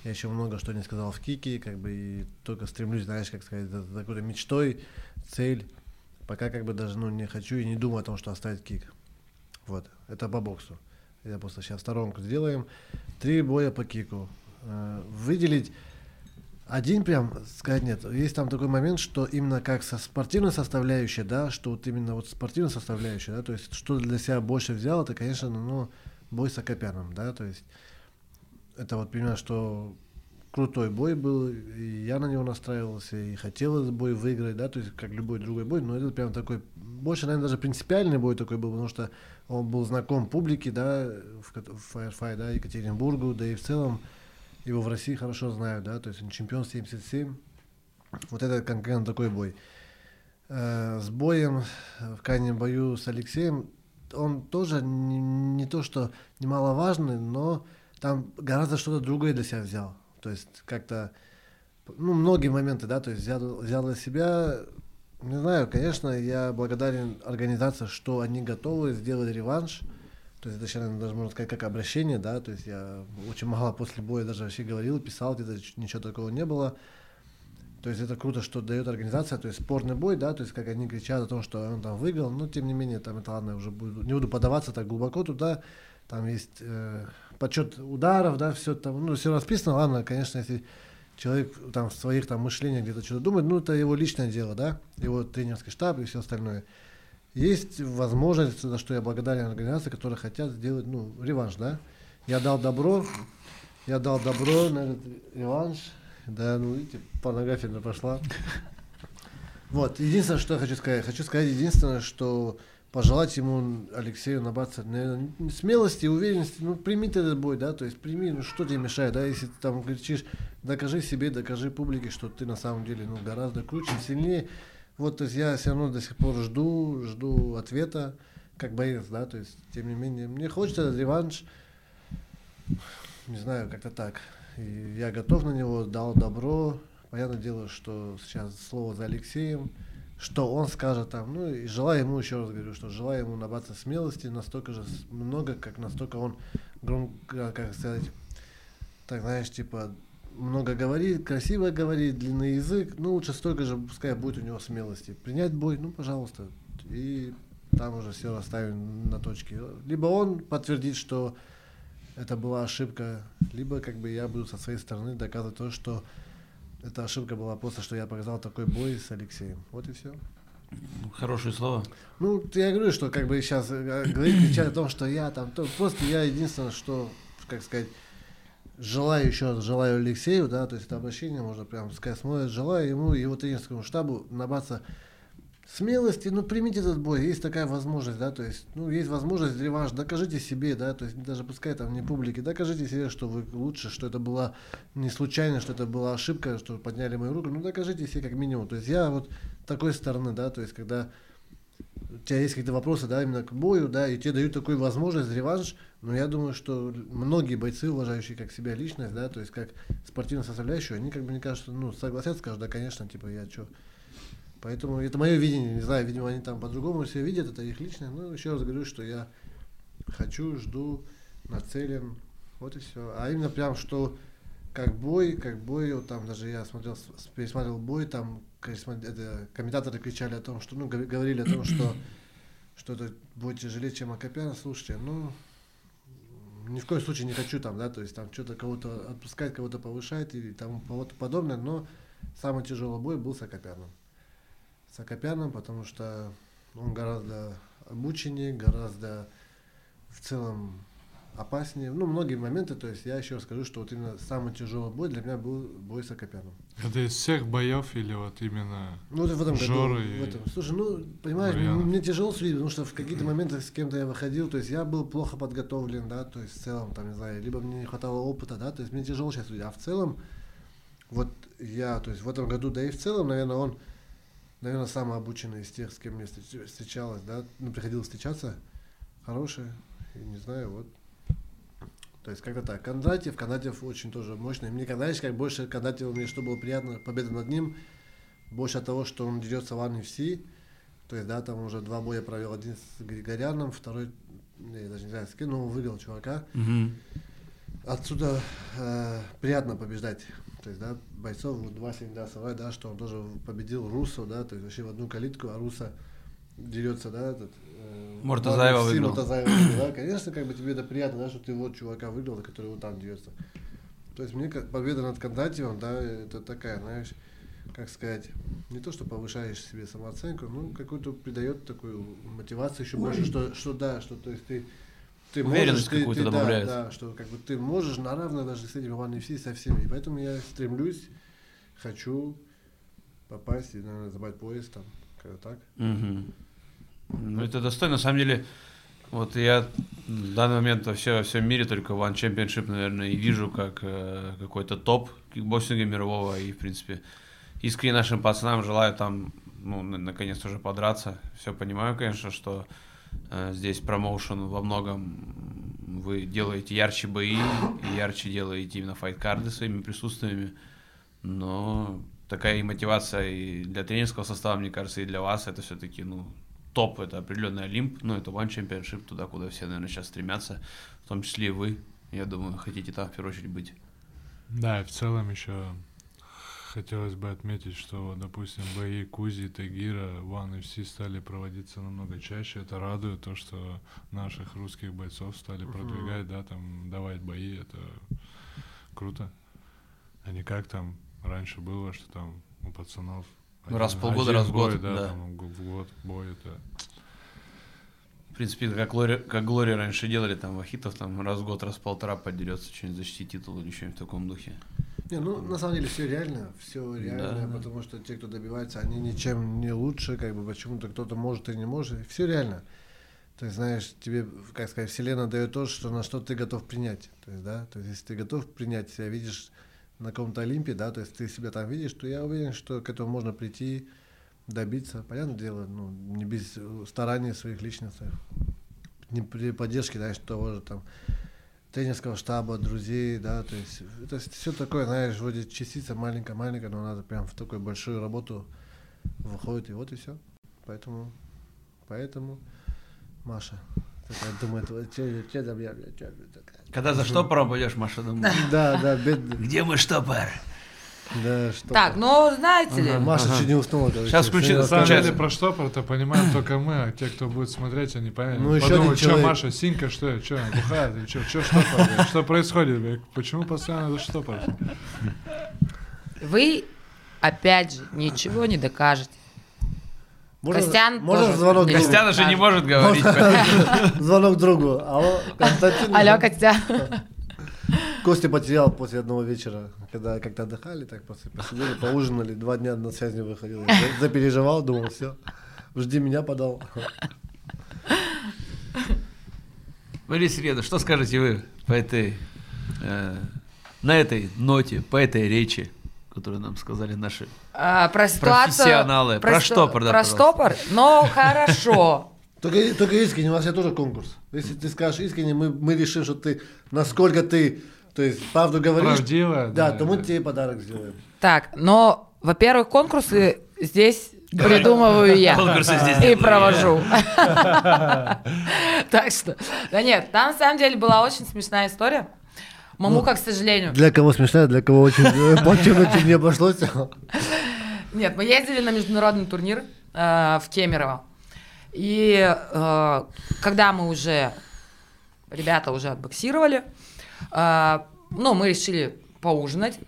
G: я еще много что не сказал в кике, как бы и только стремлюсь, знаешь, как сказать, за какой-то мечтой, цель. Пока как бы даже ну, не хочу и не думаю о том, что оставить кик. Вот, это по боксу. Я просто сейчас сторонку сделаем. Три боя по кику. Э, Выделить один прям сказать нет. Есть там такой момент, что именно как со спортивной составляющей, да, что вот именно вот спортивная составляющая, да, то есть что для себя больше взял, это, конечно, ну, бой с Акопяном, да, то есть это вот понимаю, что крутой бой был, и я на него настраивался, и хотел этот бой выиграть, да, то есть как любой другой бой, но это прям такой, больше, наверное, даже принципиальный бой такой был, потому что он был знаком публике, да, в, в Firefly, да, Екатеринбургу, да и в целом его в России хорошо знают, да, то есть он чемпион 77, вот это конкретно такой бой. Э, с боем в крайнем бою с Алексеем, он тоже не, не то, что немаловажный, но там гораздо что-то другое для себя взял. То есть как-то, ну, многие моменты, да, то есть взял, взял для себя, не знаю, конечно, я благодарен организации, что они готовы сделать реванш. То есть это сейчас, даже можно сказать, как обращение, да, то есть я очень мало после боя даже вообще говорил, писал, где-то ничего такого не было. То есть это круто, что дает организация, то есть спорный бой, да, то есть как они кричат о том, что он там выиграл, но тем не менее, там это ладно, уже буду, не буду подаваться так глубоко туда, там есть э, подсчет ударов, да, все там, ну, все расписано, ладно, конечно, если человек там в своих там мышлениях где-то что-то думает, ну, это его личное дело, да, его тренерский штаб и все остальное. Есть возможность, за что я благодарен организации, которые хотят сделать, ну, реванш, да. Я дал добро, я дал добро на реванш, да, ну, видите, порнография пошла. Вот, единственное, что я хочу сказать, хочу сказать единственное, что пожелать ему, Алексею, набраться наверное, смелости, уверенности, ну, прими ты этот бой, да, то есть прими, ну, что тебе мешает, да, если ты там кричишь, докажи себе, докажи публике, что ты на самом деле, ну, гораздо круче, сильнее, вот, то есть я все равно до сих пор жду, жду ответа, как боец, да, то есть, тем не менее, мне хочется реванш, не знаю, как-то так, и я готов на него, дал добро, понятное дело, что сейчас слово за Алексеем, что он скажет там, ну и желаю ему, еще раз говорю, что желаю ему набраться смелости настолько же много, как настолько он громко, как сказать, так знаешь, типа много говорит, красиво говорит, длинный язык, ну лучше столько же, пускай будет у него смелости. Принять бой, ну пожалуйста, и там уже все расставим на точке. Либо он подтвердит, что это была ошибка, либо как бы я буду со своей стороны доказывать то, что эта ошибка была просто, что я показал такой бой с Алексеем. Вот и все.
A: Хорошее слово.
G: Ну, я говорю, что как бы сейчас говорить, кричать о том, что я там, то просто я единственное, что, как сказать, желаю еще раз, желаю Алексею, да, то есть это обращение, можно прям сказать, смотрит, желаю ему и его тренерскому штабу набраться смелости, ну, примите этот бой, есть такая возможность, да, то есть, ну, есть возможность реванш, докажите себе, да, то есть, даже пускай там не публике, докажите себе, что вы лучше, что это была не случайно, что это была ошибка, что подняли мою руку, ну, докажите себе как минимум, то есть, я вот такой стороны, да, то есть, когда у тебя есть какие-то вопросы, да, именно к бою, да, и тебе дают такую возможность, реванш, но я думаю, что многие бойцы, уважающие как себя личность, да, то есть как спортивную составляющую, они как бы, мне кажется, ну, согласятся, скажут, да, конечно, типа, я что. Поэтому это мое видение, не знаю, видимо, они там по-другому все видят, это их личное, но еще раз говорю, что я хочу, жду, нацелен, вот и все. А именно прям, что как бой, как бой, вот там даже я смотрел, пересматривал бой, там это, комментаторы кричали о том, что, ну, гов- говорили о том, что что это будет тяжелее, чем Акопян, слушайте, ну, ни в коем случае не хочу там, да, то есть там что-то кого-то отпускать, кого-то повышать и тому подобное, но самый тяжелый бой был с Акопяном. С Акопяном, потому что он гораздо обученнее, гораздо в целом опаснее. Ну, многие моменты, то есть я еще раз скажу, что вот именно самый тяжелый бой для меня был бой с Акопяном.
F: Это из всех боев или вот именно...
G: Ну, вот в этом
F: Жора
G: году.
F: и
G: В этом. Слушай, ну, понимаешь,
F: Марьянов.
G: мне тяжело судить, потому что в какие-то моменты с кем-то я выходил, то есть я был плохо подготовлен, да, то есть в целом, там, не знаю, либо мне не хватало опыта, да, то есть мне тяжело сейчас судить. А в целом, вот я, то есть в этом году, да и в целом, наверное, он, наверное, самый обученный из тех, с кем мне встреч- встречалось, да, ну, приходилось встречаться, хороший, и не знаю, вот. То есть как-то так. Кондратьев, Кондратьев очень тоже мощный. Мне, знаешь, как больше Кондратьева, мне что было приятно, победа над ним, больше от того, что он дерется в армии все. То есть, да, там уже два боя провел. Один с Григоряном, второй, я даже не знаю, с кем, но он выиграл чувака.
A: Мгм.
G: Отсюда э, приятно побеждать. То есть, да, бойцов, вот два всегда да, что он тоже победил Русу, да, то есть вообще в одну калитку, а Руса дерется, да, этот... э,
A: Муртазаева выиграл.
G: Муртазаева да, конечно, как бы тебе это приятно, да, что ты вот чувака выиграл, который вот там дерется. То есть мне как победа над Кондратьевым, да, это такая, знаешь, как сказать, не то, что повышаешь себе самооценку, ну, какую-то придает такую мотивацию еще больше, что, что да, что, то есть ты, ты
A: Уверенность
G: можешь, ты-
A: какую-то
G: ты, да,
A: добавляет.
G: Да, что как бы ты можешь на равных даже с этими Иван все со всеми. И поэтому я стремлюсь, хочу попасть и, наверное, забрать пояс там, когда так.
A: Мгм. Ну, это достойно. На самом деле, вот я в данный момент во, все, во всем мире только One Championship, наверное, и вижу как э, какой-то топ кикбоксинга мирового. И, в принципе, искренне нашим пацанам желаю там, ну, на- наконец уже подраться. Все понимаю, конечно, что э, здесь промоушен во многом вы делаете ярче бои и ярче делаете именно файт-карды своими присутствиями. Но такая и мотивация и для тренерского состава, мне кажется, и для вас это все-таки, ну, топ, это определенный Олимп, ну, это One Championship, туда, куда все, наверное, сейчас стремятся, в том числе и вы, я думаю, хотите там в первую очередь быть.
F: Да, и в целом еще хотелось бы отметить, что, допустим, бои Кузи, Тагира, One FC стали проводиться намного чаще. Это радует то, что наших русских бойцов стали продвигать, да, там давать бои. Это круто. А не как там раньше было, что там у пацанов...
A: Ну, раз в полгода,
F: один
A: раз в
F: бой,
A: год,
F: да,
A: да.
F: там в год бой, это...
A: В принципе, это как Глория, как Глория раньше делали, там, Вахитов там раз в год, раз в полтора поддерется, что-нибудь защитить титул или что-нибудь в таком духе.
G: Не, ну, на самом деле все реально, все реально,
A: да.
G: потому что те, кто добивается, они ничем не лучше, как бы почему-то кто-то может и не может, все реально. То есть, знаешь, тебе, как сказать, вселенная дает то, что на что ты готов принять. То есть, да, то есть, если ты готов принять себя, видишь на каком-то Олимпе, да, то есть ты себя там видишь, то я уверен, что к этому можно прийти, добиться. Понятное дело, ну, не без э, стараний своих личностей, не при поддержке, знаешь, того же там тренерского штаба, друзей, да, то есть это все такое, знаешь, вроде частица маленькая-маленькая, но надо прям в такую большую работу выходит, и вот и все. Поэтому, поэтому, Маша, такая думает, че, че бля, бля, че, такая.
A: Когда за штопором пойдешь, Маша, думаю,
G: Да, да, бедный,
A: где мой штопор?
G: да, что.
B: Так, ну, знаете ли,
G: Маша чуть не уснула, короче.
A: Щас включи-
F: На самом деле про штопор-то понимаем только мы, а те, кто будет смотреть, они понятно.
G: Ну, еще
F: Подумают, что
G: человек.
F: Маша, синька, что я, что, бухая, ты что, что штопор, блядь? что происходит, блядь? почему постоянно за штопор?
B: вы, опять же, ничего не докажете.
G: Можно-
B: Костян
G: можно
B: тоже
G: звонок
B: не
G: другу?
A: Костян же не может говорить.
G: Звонок другу. Алло, Константин.
B: Алло, Костя.
G: Костя потерял после одного вечера, когда как-то отдыхали, так после посидели, поужинали, два дня на связь не выходил. Запереживал, думал, все, жди меня подал.
A: Борис Реда, что скажете вы по этой, э, на этой ноте, по этой речи, которую нам сказали наши
B: А, про ситуацию...
A: Профессионалы. Про
B: сто-
A: штопор, да,
B: Про
A: пожалуйста.
B: штопор? Ну, хорошо.
G: Только, только искренне, у нас сейчас тоже конкурс. Если ты скажешь искренне, мы, мы решим, что ты, насколько ты, то есть правду говоришь,
F: Правдивая,
G: да,
F: да,
G: то мы
F: да.
G: тебе подарок сделаем.
B: Так, но, во-первых, конкурсы здесь придумываю я.
A: Конкурсы здесь
B: И провожу. Так что, да нет, там на самом деле была очень смешная история. Мамука, к сожалению.
G: Для кого смешно, для кого очень плачевно чуть не обошлось.
B: Нет, мы ездили на международный турнир э, в Кемерово. И э, когда мы уже, ребята уже отбоксировали, э, ну, мы решили поужинать.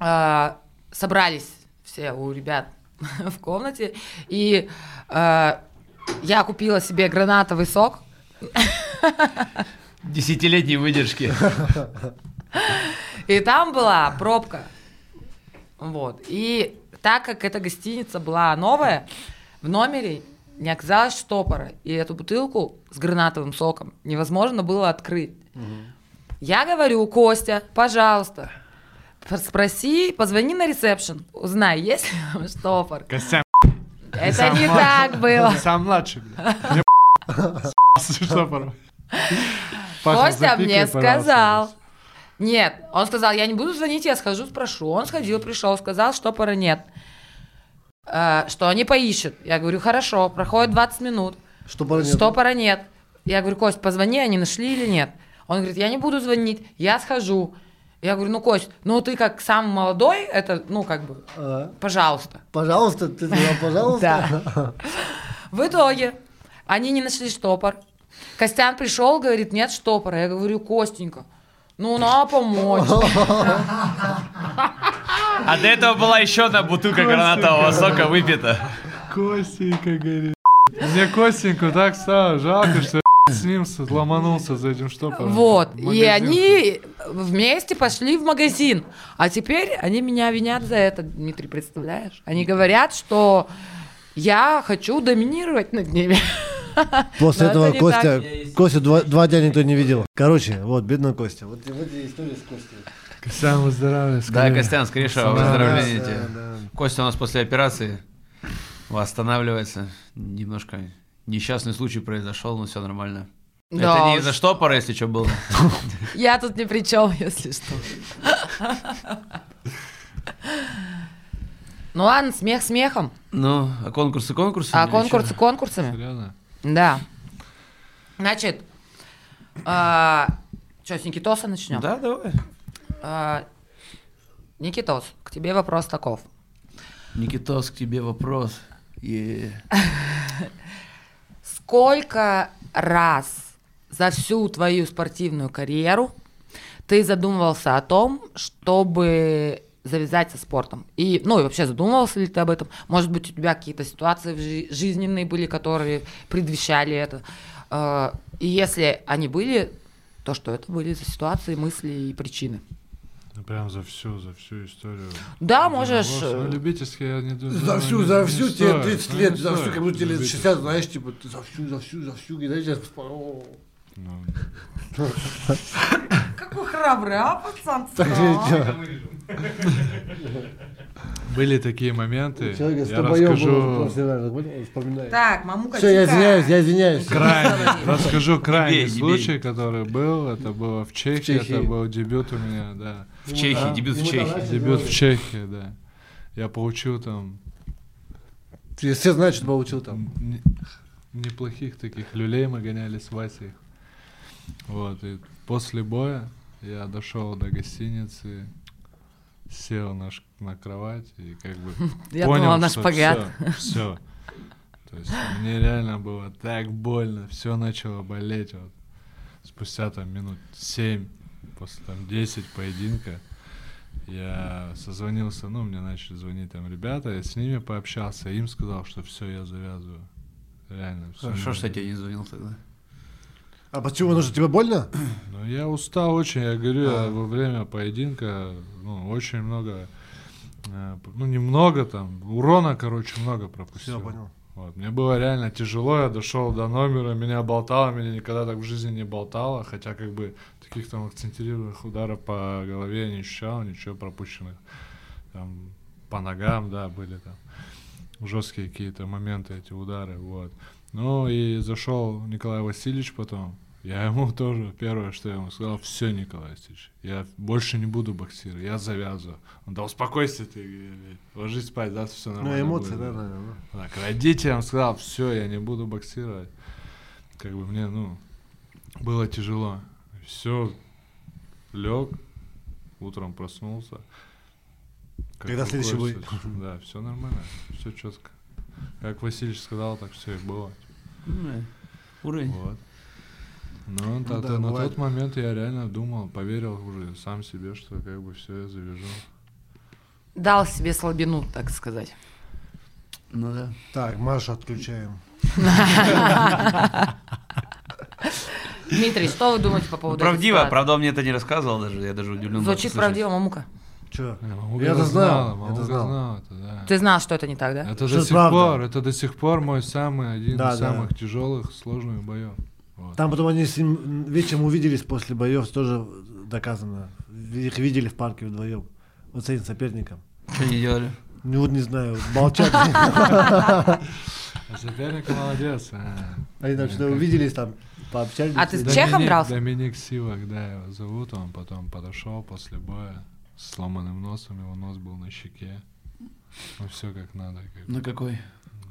B: Э, собрались все у ребят в комнате. И э, я купила себе гранатовый сок.
A: Десятилетней выдержки.
B: И там была пробка. Вот. И так как эта гостиница была новая, в номере не оказалось штопора. И эту бутылку с гранатовым соком невозможно было открыть. Я говорю, Костя, пожалуйста, спроси, позвони на ресепшн, узнай, есть ли там штопор.
F: Костян,
B: Это не так было.
F: сам младший, блядь. Штопором.
B: Костя мне сказал. Нет, он сказал, я не буду звонить, я схожу, спрошу. Он сходил, пришел, сказал, штопора нет. Э, что они поищут. Я говорю, хорошо, проходит 20 минут,
G: Что пора нет?
B: штопора нет. Я говорю, Кость, позвони, они нашли или нет. Он говорит, я не буду звонить, я схожу. Я говорю, ну, Кость, ну ты как самый молодой, это, ну, как бы,
G: А,
B: пожалуйста.
G: Пожалуйста, ты сказал, пожалуйста.
B: Да. В итоге они не нашли штопор. Костян пришел, говорит, нет штопора. Я говорю, Костенька, ну на помочь.
A: А до этого была еще одна бутылка гранатового сока выпита.
F: Костенька говорит. Мне Костеньку так стало жалко, что я с ним с- ломанулся за этим штопором.
B: Вот. И они вместе пошли в магазин. А теперь они меня винят за это, Дмитрий, представляешь? Они говорят, что я хочу доминировать над ними.
G: После этого Костя,
B: так.
G: Костю два, дня никто не видел. Короче, вот, бедный Костя. Вот, истории с Костей.
F: Костян, выздоравливай
A: Да,
F: скорее.
A: Костян, выздоровления
G: да,
A: тебе. Костя у нас после операции восстанавливается. Немножко несчастный случай произошел, но все нормально.
B: Да
A: Это не из-за штопора, если что было.
B: Я тут ни при чем, если что. Ну ладно, смех смехом,
A: Ну, а конкурсы конкурсы?
B: а конкурсы конкурсами.
F: Серьезно?
B: Да. Значит, что, с Никитоса начнем?
A: Да, давай.
B: А, Никитос, к тебе вопрос таков.
A: Никитос, к тебе вопрос. Е.
B: Сколько раз за всю твою спортивную карьеру ты задумывался о том, чтобы завязать со спортом? И, ну, и вообще задумывался ли ты об этом? Может быть, у тебя какие-то ситуации в жи- жизненные были, которые предвещали это? Э, И если они были, то что это были за ситуации, мысли и причины?
F: Ну, прям за всю, за всю историю.
B: Да,
F: Единоборств.
B: можешь,
F: Ну,
B: э,
F: любительски я не думаю.
G: За
F: ну,
G: всю,
F: не-
G: за
F: не
G: всю, тебе
F: стоит,
G: 30
F: ну,
G: лет,
F: не
G: за всю, как будто тебе лет
F: любительски.
G: 60, знаешь, типа, ты за всю, за всю, за всю, и знаешь,
F: Ну,
B: Какой храбрый, а, пацан?
F: Были такие моменты,
G: Человек с
F: я расскажу.
B: Так, мамука,
G: Все, я извиняюсь, я извиняюсь.
F: крайний, расскажу крайний случай, который был, это было в Чехии, это был дебют у меня, да.
A: В Чехии, дебют в Чехии.
F: Дебют в. Чехии, да. Я получил там
G: Все все знают, что получил там.
F: неплохих таких люлей, мы гоняли с Васей. Вот, и после боя я дошел до гостиницы, сел на, ш- на кровать и как бы
B: Я
F: понял,
B: думала,
F: что
B: шпагат.
F: Все, То есть мне реально было так больно, все начало болеть. Вот. Спустя там минут 7, после там 10 поединка, я созвонился, ну, мне начали звонить там ребята, я с ними пообщался, им сказал, что все, я завязываю. Реально.
A: Хорошо, что я тебе не звонил тогда.
G: А почему? Ну что, тебе больно?
F: Ну, я устал очень, я говорю, я
G: А.
F: во время поединка, ну, очень много, э, ну, немного там, урона, короче, много пропустил.
G: Все, понял.
F: Вот. Мне было реально тяжело, я дошел до номера, меня болтало, меня никогда так в жизни не болтало, хотя как бы таких там акцентированных ударов по голове я не ощущал, ничего пропущенных. Там, по ногам, да, были там жесткие какие-то моменты, эти удары, вот. Ну и зашел Николай Васильевич потом, я ему тоже, первое, что я ему сказал, все, Николай Васильевич, я больше не буду боксировать, я завязываю. Он, да успокойся ты, говорит, ложись спать, завтра все
G: Ну,
F: нормально
G: эмоции,
F: будет».
G: да, наверное.
F: Так, родителям сказал, все, я не буду боксировать. Как бы мне, ну, было тяжело. Все, лег, утром проснулся. Как
G: Когда следующий бой?
F: Да, все нормально, все четко. Как Васильевич сказал, так все и было.
A: Ну, э, Уровень.
F: Вот. Но
G: Ну
F: та-
G: да,
F: та- на
G: бывает.
F: тот момент я реально думал, поверил уже сам себе, что как бы все я завяжу.
B: Дал себе слабину, так сказать.
A: Ну да.
G: Так, Машу отключаем.
B: Дмитрий, что вы думаете по
A: Ну,
B: поводу этой
A: правдиво, правда, он мне это не рассказывал даже, я даже удивлен.
B: Звучит правдиво, мамука.
G: Че?
F: Я это
G: знал, я-то
F: Мамука
G: знал.
F: знала это, да.
B: Ты знал, что это не так, да?
F: Это
G: Что
F: до
G: это
F: сих
G: правда.
F: пор, это до сих пор мой самый один
G: Да,
F: из
G: да.
F: самых тяжелых, сложных боев. Вот.
G: Там потом они с ним вечером увиделись после боев, тоже доказано. Их видели в парке вдвоем. Вот с этим соперником.
A: Что они делали?
G: Ну вот не знаю, молчат.
F: А соперник молодец. а.
G: Они там что-то увиделись, там пообщались.
B: А ты с. Чехом
F: Доминик-
B: дрался?
F: Доминик Сивак, да, его зовут. Он потом подошел после боя с сломанным носом, его нос был на щеке. Ну все как надо. Как,
A: На какой?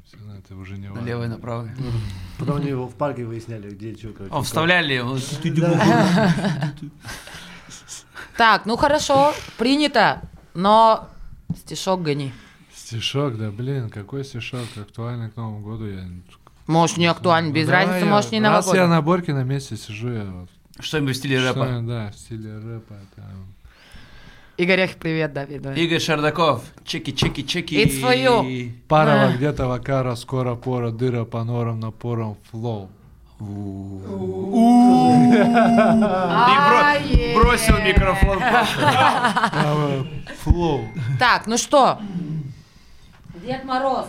F: Всё, ну, это уже не
A: На
F: важно.
A: левой, на правой.
G: Потом они его в парке выясняли, где что, короче.
A: О, вставляли его.
B: Так, ну хорошо, принято, но стишок гони.
F: Стишок, да, блин, какой стишок актуальный к Новому году. Я...
B: Может, не актуально, без
F: Ну, давай
B: разницы,
F: я-
B: может, не
F: Раз я
B: новогодний.
F: на борке на месте сижу, я вот
A: Что-нибудь в стиле рэпа.
F: Что, да, в стиле рэпа. Там.
B: Игорь, привет, да, передавай.
A: Игорь Шардаков. Чеки, чеки, чеки.
B: It's for you.
F: Парова
B: Да.
F: где-то вакара, скоро пора, дыра по норам, напором, флоу.
B: Ай-е.
A: Бросил микрофон.
F: Флоу.
B: Так, ну что? Дед Мороз.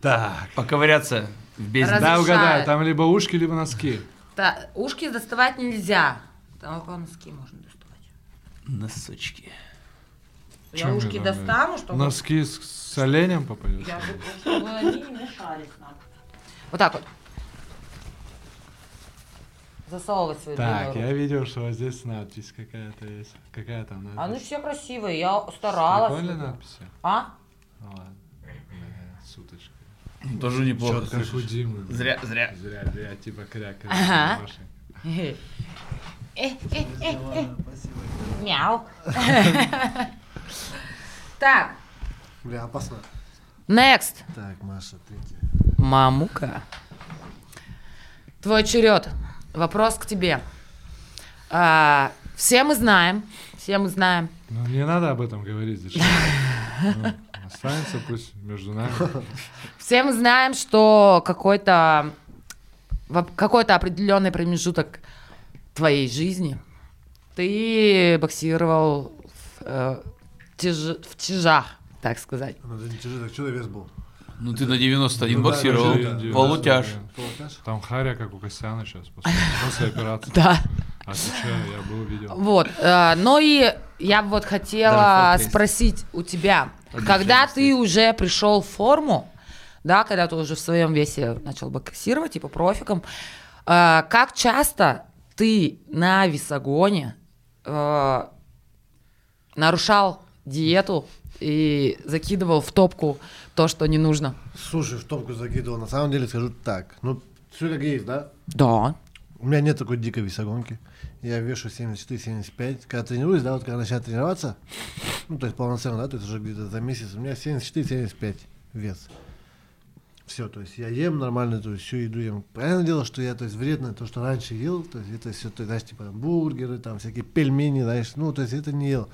F: Так.
A: Поковыряться в бездне.
F: Да, угадай, там либо ушки, либо носки.
B: Ушки доставать нельзя. Там только носки можно.
A: Носочки.
B: Я ушки достану, чтобы...
F: Носки с, с оленем попадешь?
B: Я бы- чтобы они не мешались нам. Вот так вот. Засовывать свою
F: Так, я видел, что вот здесь надпись какая-то есть. Какая там надпись?
B: А ну все красиво, я старалась.
F: Прикольные надписи?
B: А?
F: Ну ладно. Бля, Суточка.
A: Тоже неплохо.
F: Димы. бля.
A: Зря, зря.
F: Зря, зря, типа кря, кря.
B: Ага. Э, э, э, э. Мяу. Так,
G: Бля, опасно.
B: next.
G: Так, Маша, третья.
B: Мамука. Твой черед. Вопрос к тебе. А, все мы знаем, все мы знаем.
F: Ну, не надо об этом говорить, зачем? Ну, Останется пусть между нами.
B: Все мы знаем, что какой-то какой-то определенный промежуток твоей жизни ты боксировал в, э, тяж- в тяжах, так сказать.
G: Ну, это не тяжело, так что вес был?
A: Ну ты на 91
G: Ну да,
A: боксировал,
G: да,
A: полутяж.
G: Полутяж?
F: Там Харя, как у Костяна сейчас, после, после операции.
B: Да.
F: Отвечаю, я был, видел.
B: Вот. э, ну и я вот хотела спросить у тебя, когда ты уже пришел в форму, да, когда ты уже в своем весе начал боксировать, типа профиком, э, как часто ты на весогоне э, нарушал диету и закидывал в топку то, что не нужно?
G: Слушай, в топку закидывал. На самом деле скажу так. Ну, все как есть, да?
B: Да.
G: У меня нет такой дикой весогонки. Я вешу 74-75. Когда тренируюсь, да, вот когда начинаю тренироваться, ну, то есть полноценно, да, то есть уже где-то за месяц, у меня 74-75 вес. Все, то есть я ем нормально, то есть всю еду ем. Понятное дело, что я, то есть вредно, то, что раньше ел, то есть это все, то знаешь, типа бургеры, там всякие пельмени, знаешь, ну, то есть это не ел.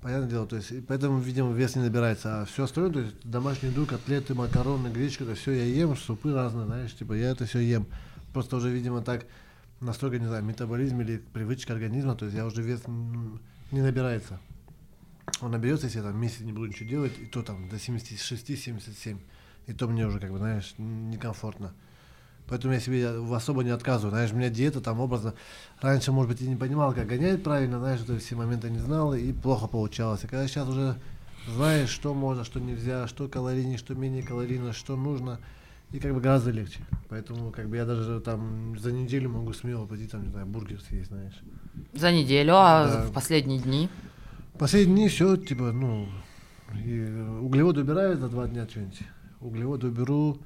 G: Понятное дело, то есть, поэтому, видимо, вес не набирается. А все остальное, то есть домашнюю еду, котлеты, макароны, гречка, это все я ем, супы разные, знаешь, типа я это все ем. Просто уже, видимо, так настолько, не знаю, метаболизм или привычка организма, то есть я уже вес не набирается. Он наберется, если я там месяц не буду ничего делать, и то там до 76-77. И то мне уже, как бы, знаешь, некомфортно. Поэтому я себе особо не отказываю. Знаешь, у меня диета там образно. Раньше, может быть, я не понимал, как гонять правильно, знаешь, это все моменты не знал, и плохо получалось. И когда сейчас уже знаешь, что можно, что нельзя, что калорийнее, что менее калорийно, что нужно, и как бы гораздо легче. Поэтому как бы я даже там за неделю могу смело пойти там, не знаю, бургер съесть, знаешь.
B: За неделю, а
G: Да.
B: в последние дни?
G: Последние дни все, типа, ну, и углеводы убираю за два дня что-нибудь. Углеводы уберу,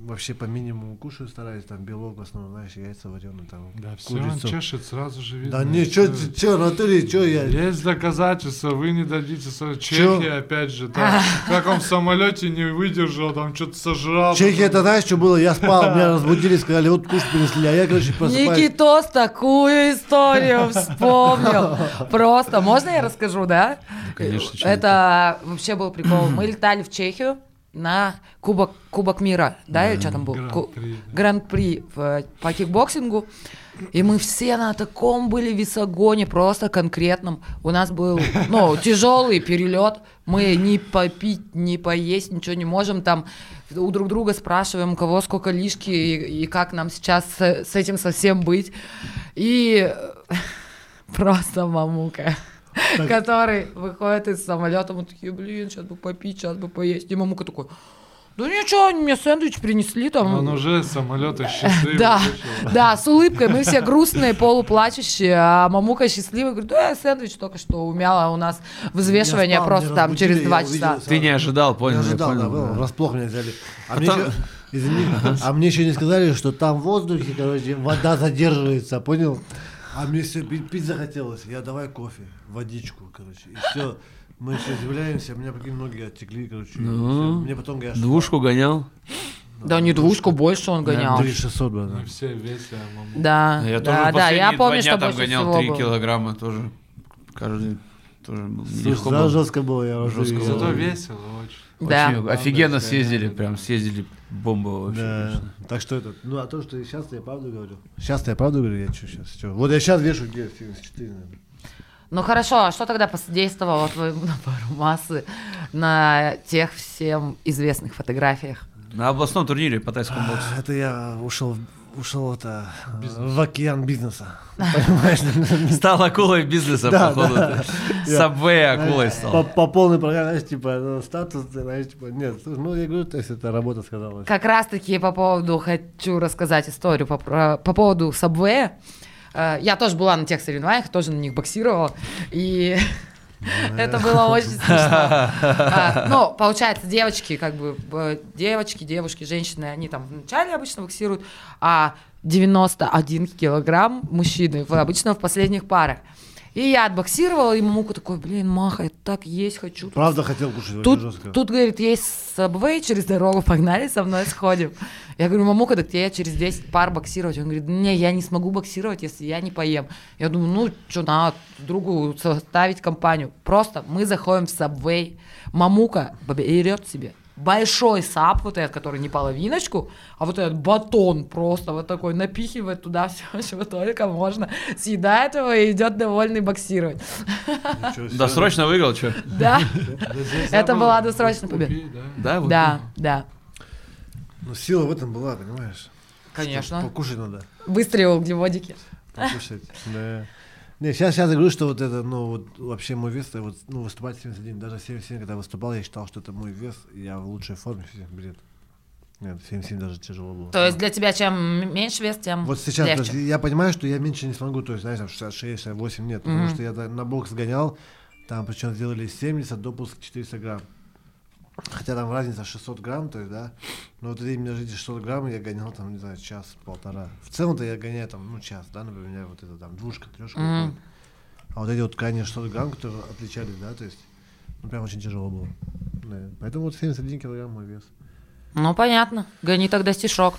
G: вообще по минимуму кушаю, стараюсь, там, белок в основном, знаешь, яйца вареные, там,
F: Да все, он
G: курицу.
F: чешет, сразу же видно.
G: Да не, что, что, Анатолий, что я...
F: Есть доказательства, вы не дадите. со- Чехия, опять же, там, как он в самолете не выдержал, там что-то сожрал.
G: Чехия, это знаешь, что было? Я спал, меня разбудили, сказали, вот кушать принесли, а я, короче, просыпаюсь.
B: Никитос такую историю вспомнил. Просто, можно я расскажу, да?
A: конечно, чё
B: Это вообще был прикол. Мы летали в Чехию на Кубок, Кубок мира, да, или что там был?
F: Гран-при, да.
B: Гран-при в- по кикбоксингу. И мы все на таком были весогоне, просто конкретном. У нас был, ну, тяжелый перелет. Мы ни попить, ни поесть, ничего не можем. Там у друг друга спрашиваем, у кого сколько лишки и, и как нам сейчас с, с этим совсем быть. И просто Мамука, который выходит из самолета, мы такие, блин, сейчас бы попить, сейчас бы поесть. И мамука такой, да ничего, они мне сэндвич принесли там.
F: Он уже самолета счастливый.
B: Да, да, с улыбкой. Мы все грустные, полуплачущие, а мамука счастливая. Говорит, да, я сэндвич только что умяла у нас взвешивание просто там через два часа.
A: Ты не ожидал, понял?
G: Не ожидал, да, врасплох меня взяли. А,
A: А
G: мне
A: там-
G: еще, извини, а мне еще не сказали, что там в воздухе, короче, вода задерживается, понял? А мне все пить, захотелось. Я давай кофе, водичку, короче, и все. Мы все удивляемся, у меня прикинь, ноги оттекли, короче.
A: Ну.
G: Мне потом говорят,
A: Двушку гонял?
B: Да не двушку, больше он гонял.
G: 3600, да, да.
F: Мы все а маму.
B: Да,
A: Я
B: да,
A: тоже
B: да, я помню, что
A: там
B: больше
A: гонял
B: всего
A: 3
B: было.
A: килограмма тоже. Каждый тоже был
G: Слушай,
A: нелегко
G: да,
A: было.
G: жестко было, я уже
A: Жестко
G: видел.
F: Зато весело очень.
B: Да.
A: Очень офигенно
F: Да,
A: съездили,
F: да,
A: прям
F: да.
A: съездили бомбово вообще.
G: Да.
A: конечно.
G: Так что это, ну а то, что сейчас я правду говорю. Сейчас я правду говорю, я что сейчас? Что? Вот я сейчас вешу где 74, наверное.
B: Ну хорошо, а что тогда посодействовало твоему напору массы на тех всем известных фотографиях?
A: На областном турнире по тайскому боксу.
G: Это я ушел, ушел это, в океан бизнеса. Понимаешь?
A: Стал акулой бизнеса,
G: Да,
A: походу.
G: да.
A: Сабвей акулой стал.
G: по полной программе, знаешь, типа, ну, статус, знаешь, типа, нет, ну, я говорю, то есть это работа сказала.
B: Как раз-таки по поводу, хочу рассказать историю по, про- по поводу Subway. Э, Я тоже была на тех соревнованиях, тоже на них боксировала, и это было очень смешно. Ну, получается, девочки, как бы, девочки, девушки, женщины, они там вначале обычно боксируют, а 91 килограмм мужчины обычно в последних парах. И я отбоксировала, и Мамука такой, блин, Маха, я так есть хочу.
G: Правда хотел кушать
B: Тут,
G: жестко.
B: тут, говорит, есть сабвей через дорогу, погнали со мной сходим. Я говорю, Мамука, так тебе через 10 пар боксировать. Он говорит, не, я не смогу боксировать, если я не поем. Я думаю, ну, что, надо другу составить компанию. Просто мы заходим в сабвей, Мамука берет себе большой сап, вот этот, который не половиночку, а вот этот батон просто вот такой напихивает туда все, чего только можно, съедает его и идет довольный боксировать.
A: Досрочно выиграл, что?
B: Да, Это была досрочная победа.
F: да?
A: Да,
B: да, да,
G: Ну, сила в этом была, понимаешь?
B: конечно.
G: Покушать надо.
B: Выстрелил углеводики.
G: Покушать. Да. Не, сейчас, сейчас я говорю, что вот это, ну, вот вообще мой вес, вот, ну, выступать 71, даже 77, когда выступал, я считал, что это мой вес, я в лучшей форме, бред. Нет, 77 даже тяжело было.
B: То есть для тебя чем меньше вес, тем
G: Вот сейчас,
B: легче.
G: я понимаю, что я меньше не смогу, то есть, знаешь, там 66, 68 нет, потому
B: Мгм.
G: что я на бокс гонял, там причем сделали 70, допуск 400 грамм. Хотя там разница 600 грамм, то есть, да, но вот именно эти 600 грамм я гонял там, не знаю, час-полтора. В целом-то я гоняю там, ну, час, да, например, вот это там двушка, трешка. Выходит. А вот эти вот крайние 600 грамм, которые отличались, да, то есть, ну, прям очень тяжело было. Да. Поэтому вот 71 килограмм мой вес.
B: Ну, понятно. Гони тогда стишок.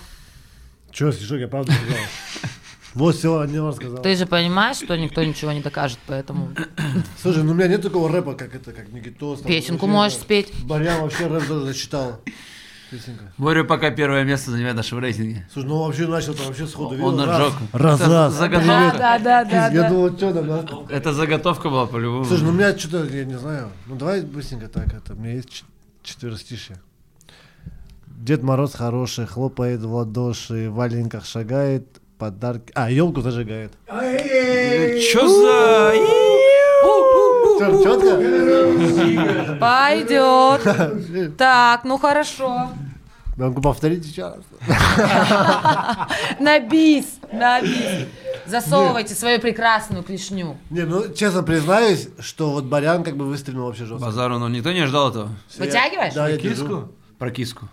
G: Че, стишок, я правда сказал. Вот все, один раз сказал.
B: Ты же понимаешь, что никто ничего не докажет, поэтому
G: Слушай, ну у меня нет такого рэпа, как это, как Никитос.
B: песенку можешь спеть.
G: Барян вообще рэп зачитал. Песенка.
A: Боря пока первое место занимает в нашем рейтинге.
G: Слушай, ну вообще начал там вообще сходу.
A: Он наджег.
G: Раз, раз.
A: заготовка.
B: Да, да, да,
G: Я думал, что там, да?
A: Это заготовка была по-любому.
G: Слушай, ну у меня что-то, я не знаю. Ну давай быстренько так, это, у меня есть ч- четверостишье. Дед Мороз хороший, хлопает в ладоши, в валенках шагает, подарки... А, елку зажигает.
A: Чё за...
G: Четко?
B: Пойдет. Так, ну хорошо.
G: Могу повторить еще раз.
B: На бис, на бис. Засовывайте свою прекрасную клешню.
G: Не, ну честно признаюсь, что вот Барян как бы выстрелил вообще жестко.
A: Базару, но никто не ждал этого.
B: Вытягиваешь?
G: Да, я
F: Киску?
A: Про киску.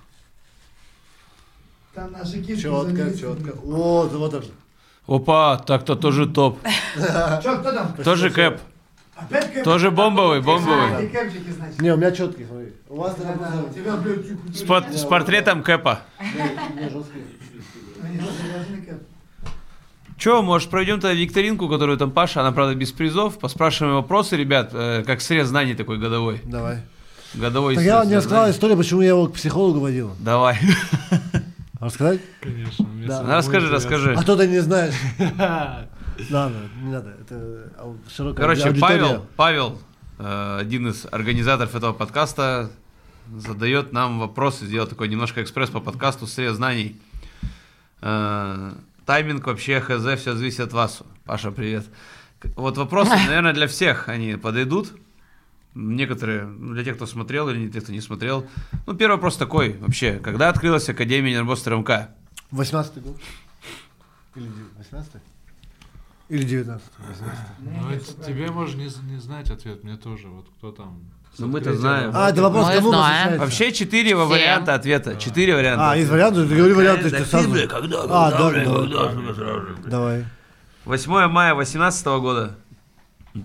D: Там наши киски
G: Четко, четко. Вот, вот он.
A: Опа, так-то тоже топ.
D: Чё, кто там?
A: Тоже кэп.
D: Опять кэп?
A: Тоже бомбовый,
D: А,
A: бомбовый.
D: кэпчики, значит.
G: Не, у меня четкий, смотри. У вас
D: Да, да, тебя, блядь,
A: С, пот- с портретом кэпа. Че, может, пройдем тогда викторинку, которую там Паша, она, правда, без призов. Поспрашиваем вопросы, ребят, э, как срез знаний такой годовой.
G: Давай.
A: Годовой
G: Так я вам
A: срез
G: не рассказал историю, почему я его к психологу водил.
A: Давай.
G: Рассказать?
F: Конечно.
G: Да.
A: Расскажи,
F: интересно.
A: расскажи.
G: А то ты не знаешь. Ладно, не надо. Это широкая
A: Короче,
G: аудитория.
A: Павел, Павел, э, один из организаторов этого подкаста, задает нам вопросы, сделал такой немножко экспресс по подкасту «Срез знаний». Э, Тайминг вообще, хз, все зависит от вас. Паша, привет. Вот вопросы, наверное, для всех они подойдут. Некоторые, ну, для тех, кто смотрел или для тех, кто не смотрел. Ну, первый вопрос такой, вообще, когда открылась Академия Нербоста РМК?
G: 18 год. Или 18 Или 19
F: Ну, это тебе можно не, не знать ответ, мне тоже. Вот кто там.
A: Ну, мы-то знаем.
G: А, это вопрос
B: Мы
G: кому
B: знаем.
A: Вообще четыре варианта ответа. Четыре варианта.
G: А, есть варианты? Ты говори варианты.
A: Это
G: ты сам-
A: фильмы, когда?
G: А, да,
A: Когда?
G: да.
A: Когда?
G: Давай.
A: 8 мая 18 года.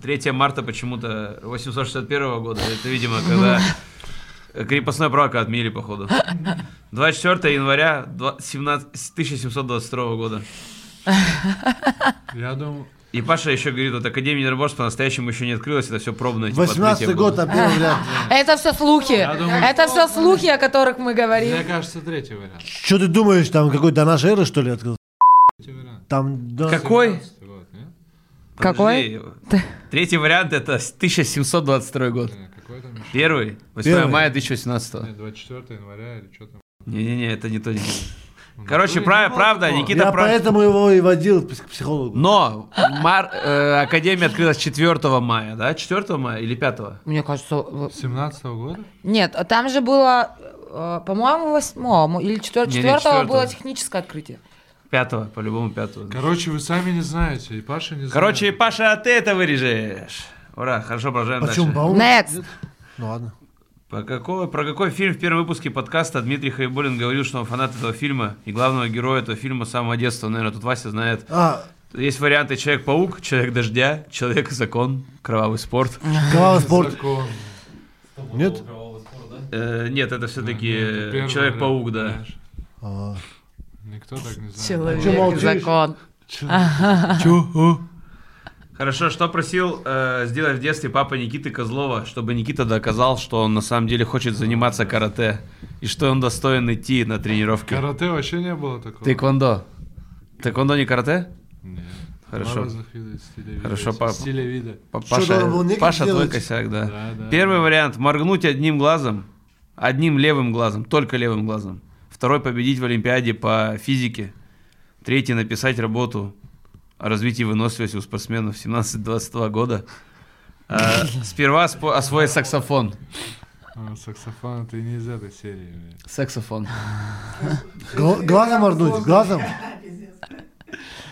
A: 3 марта почему-то 861 года. Это, видимо, когда крепостное право отменили, походу. 24 января два- 17 1722 года.
F: Я думаю,
A: И Паша еще говорит, вот Академия Нерборс по-настоящему еще не открылась, это все пробное. типа,
G: 18
A: открытие
G: год, там первый вариант.
B: Это все слухи.
F: Думаю,
B: Это все слухи, о которых мы говорим.
F: мне кажется, третий вариант.
G: Что ты думаешь, там какой-то до нашей эры, что ли, открыл?
F: Третий вариант.
G: Там... да-
A: Какой?
F: 17-й год, не?
B: Какой?
A: Подожди. Третий вариант это 1722 год.
F: Не, какой там еще?
A: Первый, 8
G: Первый.
A: мая 2018.
F: Не, 24 января или что там?
A: Не-не-не, это не то. Не то.
F: Ну,
A: Короче,
F: ну,
A: прав-
F: ну,
A: правда, Никита
G: Я
A: прав.
G: поэтому его и водил к псих- психологу.
A: Но мар- э, Академия открылась 4 мая, да? 4 мая или 5?
B: Мне кажется, в-
F: 17 года?
B: нет, а там же было, э, по-моему, восьмого или четвер-
A: Не-не,
B: четвертого
A: четвёртого.
B: было техническое открытие.
A: 5 по-любому 5
F: Короче, вы сами не знаете, и Паша не знает.
A: Короче, Паша, а ты это вырежешь. Ура, хорошо, продолжаем
G: Почему?
A: дальше.
B: Next.
G: нет? Ну ладно.
A: По какой, про какой фильм в первом выпуске подкаста Дмитрий Хайбулин говорил, что он фанат этого фильма и главного героя этого фильма с самого детства. Наверное, тут Вася знает.
G: А,
A: Есть варианты Человек-паук, Человек-дождя, Человек-закон, Кровавый спорт.
G: Кровавый спорт.
F: Закон.
G: Нет?
A: Э, нет, это все-таки Человек-паук, да.
F: Никто так не знает.
B: Человек закон.
A: Хорошо, что просил э, сделать в детстве папа Никиты Козлова, чтобы Никита доказал, что он на самом деле хочет заниматься карате и что он достоин идти на тренировки.
F: Карате вообще не было такого.
A: Тэквондо. Тэквондо не карате?
F: Нет.
A: Хорошо.
F: Два разных вида, стиля вида.
A: Хорошо, папа.
F: Стиля вида.
A: Па-
G: Что
A: Паша, Паша твой косяк, да.
F: Да, да,
A: Первый
F: да.
A: вариант моргнуть одним глазом, одним левым глазом, только левым глазом. Второй победить в Олимпиаде по физике. Третий написать работу о развитии выносливости у спортсменов 17-22 года. А, Сперва спо- освоить саксофон.
F: А, саксофон это не из этой серии. блядь.
A: Саксофон.
G: гла- Глазом моргнуть, глазом.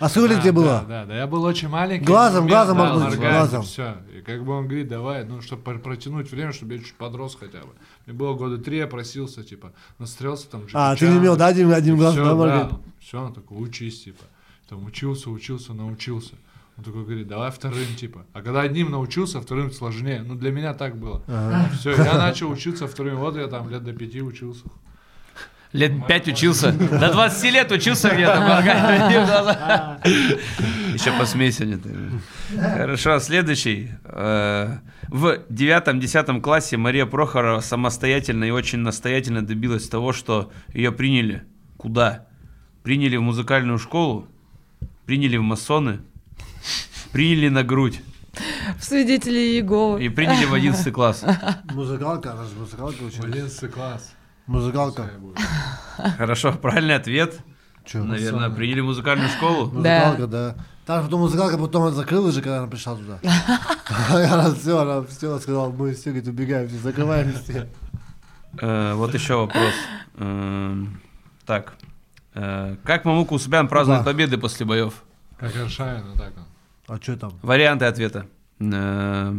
G: А тебе
F: Да,
G: было?
F: Да, да, да, я был очень маленький.
G: Глазом,
F: умел,
G: глазом
F: да,
G: моргнуть,
F: моргать,
G: глазом.
F: Все. И как бы он говорит, давай, ну, чтобы протянуть время, чтобы я чуть подрос хотя бы. Мне было года три, я просился, типа, настрелся там.
G: А,
F: Джеки
G: ты не умел, да, одним глазом да,
F: Все,
G: моргать?
F: да, все, он такой, учись, типа. Там учился, учился, научился. Он такой говорит, давай вторым, типа. А когда одним научился, вторым сложнее. Ну, для меня так было. Все, я начал учиться вторым. Вот я там лет до пяти учился.
A: Лет пять учился. До 20 лет учился где-то. Еще посмейся. не ты. Хорошо, следующий. Э, В девятом-десятом классе Мария Прохорова самостоятельно и очень настоятельно добилась того, что ее приняли. Куда? Приняли в музыкальную школу, приняли в масоны, приняли на грудь
B: В свидетели Иеговы.
A: и приняли в 11 класс.
G: Музыкалка, она же музыкалка очень.
F: 11 класс.
G: Музыкалка.
A: Хорошо, правильный ответ.
G: Чё?
A: Наверное, приняли в музыкальную школу.
G: Музыкалка, да. Там потом музыкалка потом она закрылась же, когда она пришла туда. Она все, она все сказала, мы все, говорит, убегаем, все, закрываем все.
A: Э, Вот еще вопрос. Эм, Так. Э, Как Мамука Усубян празднует победы после боев?
F: Как Аршавин, ну так он.
G: А что там?
A: Варианты ответа. Э,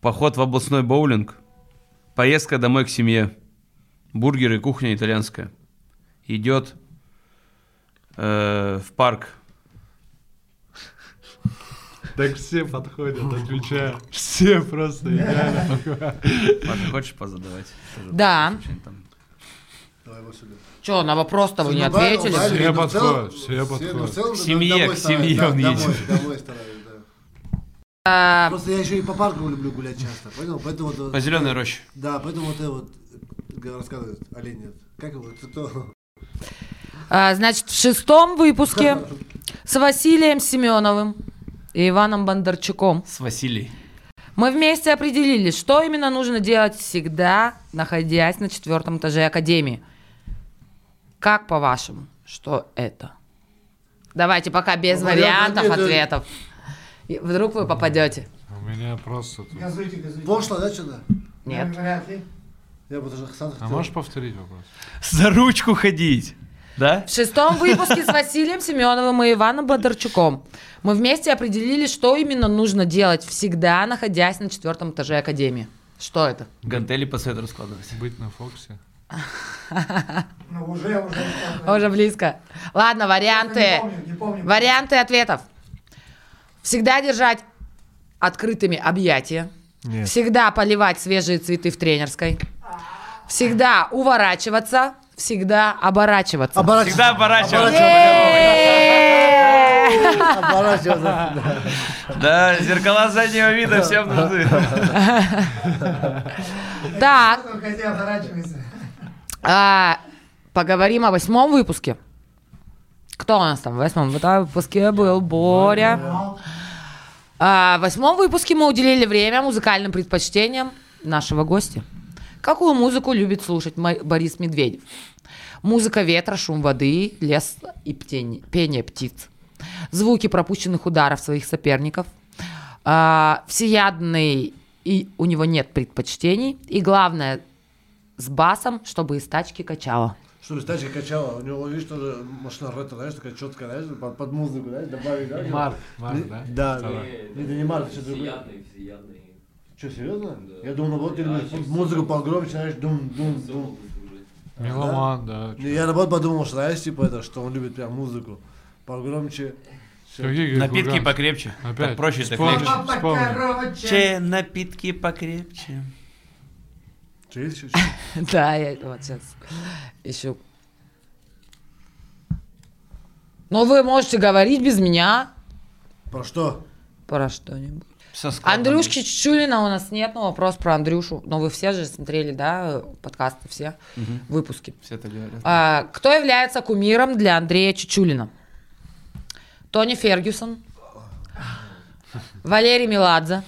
A: Поход в областной боулинг. Поездка домой к семье. Бургеры, кухня итальянская. Идет э, в парк.
F: Так все подходят, отвечают. Все просто идеально подходят.
A: Хочешь позадавать? Тоже
B: Да.
A: что-нибудь там?
G: Давай его сюда.
B: Что, на вопрос-то вы не ответили?
G: правильно,
F: Все
G: в целом-
F: подходят, все подходят.
A: К семье, к семье он
G: домой,
A: едет.
G: Домой стараюсь, Просто я еще и по парку люблю гулять часто, понял? Поэтому вот...
A: По зеленой роще.
G: Да, поэтому вот это вот э, рассказывают олень нет. Как его? Кто?
B: а, Значит, в шестом выпуске с Василием Семеновым и Иваном Бондарчуком
A: С Василий.
B: мы вместе определили, что именно нужно делать всегда, находясь на четвертом этаже Академии. Как по-вашему, что это? Давайте пока без
G: Ну,
B: вариантов
G: варианты это-
B: ответов. И вдруг вы попадете.
F: У меня просто тут...
D: Газуйте, газуйте.
G: Пошло, да, что-то?
B: Нет.
D: Вряд ли.
G: Я бы даже сам
F: А
G: хотел.
F: можешь повторить вопрос?
A: За ручку ходить. Да?
B: В шестом выпуске с Василием Семеновым и Иваном Бондарчуком мы вместе определили, что именно нужно делать всегда, находясь на четвертом этаже Академии. Что это?
A: Гантели по цвету раскладывать.
F: Быть на Фоксе?
D: Ну, уже, уже.
B: Уже близко. Ладно,
D: Не
B: варианты.
D: помню, не помню.
B: Варианты ответов. Всегда держать открытыми объятия.
G: Нет.
B: Всегда поливать свежие цветы в тренерской. Всегда уворачиваться. Всегда оборачиваться.
G: Оборачиваться.
A: Всегда оборачиваться.
G: Оборачиваться. да.
A: Зеркала заднего вида всем нужны.
B: Так, а, поговорим о восьмом выпуске. Кто у нас там в восьмом выпуске был? Боря. А, в восьмом выпуске мы уделили время музыкальным предпочтениям нашего гостя. Какую музыку любит слушать Борис Медведев? Музыка ветра, шум воды, лес и птень- пение птиц. Звуки пропущенных ударов своих соперников. А, всеядный, и у него нет предпочтений. И главное, с басом, чтобы из тачки качало.
G: Что ли, тачка качала, у него, видишь, тоже машина ретро, знаешь, такая четкая, знаешь, под, под музыку, знаешь, добавить, да?
F: Марк, Марк, да?
G: Да,
F: Второй.
G: не, не Марк, что другое. Что, серьезно? Я думал, наоборот, ты любишь музыку погромче, знаешь, дум, дум, дум.
F: Меломан, да.
G: Не, Я наоборот подумал, что, знаешь, типа это, что он любит прям музыку. Погромче.
A: Напитки покрепче.
F: Опять.
A: Так проще, так легче. Че, напитки покрепче.
G: Есть еще?
B: Да, я вот сейчас ищу. Но вы можете говорить без меня
G: Про что?
B: про что-нибудь. Андрюшки Чучулина у нас нет, но вопрос про Андрюшу. Но вы все же смотрели, да, подкасты все,
A: Мгм.
B: выпуски.
A: Все это говорят.
B: А, кто является кумиром для Андрея Чучулина? Тони Фергюсон, Валерий Меладзе,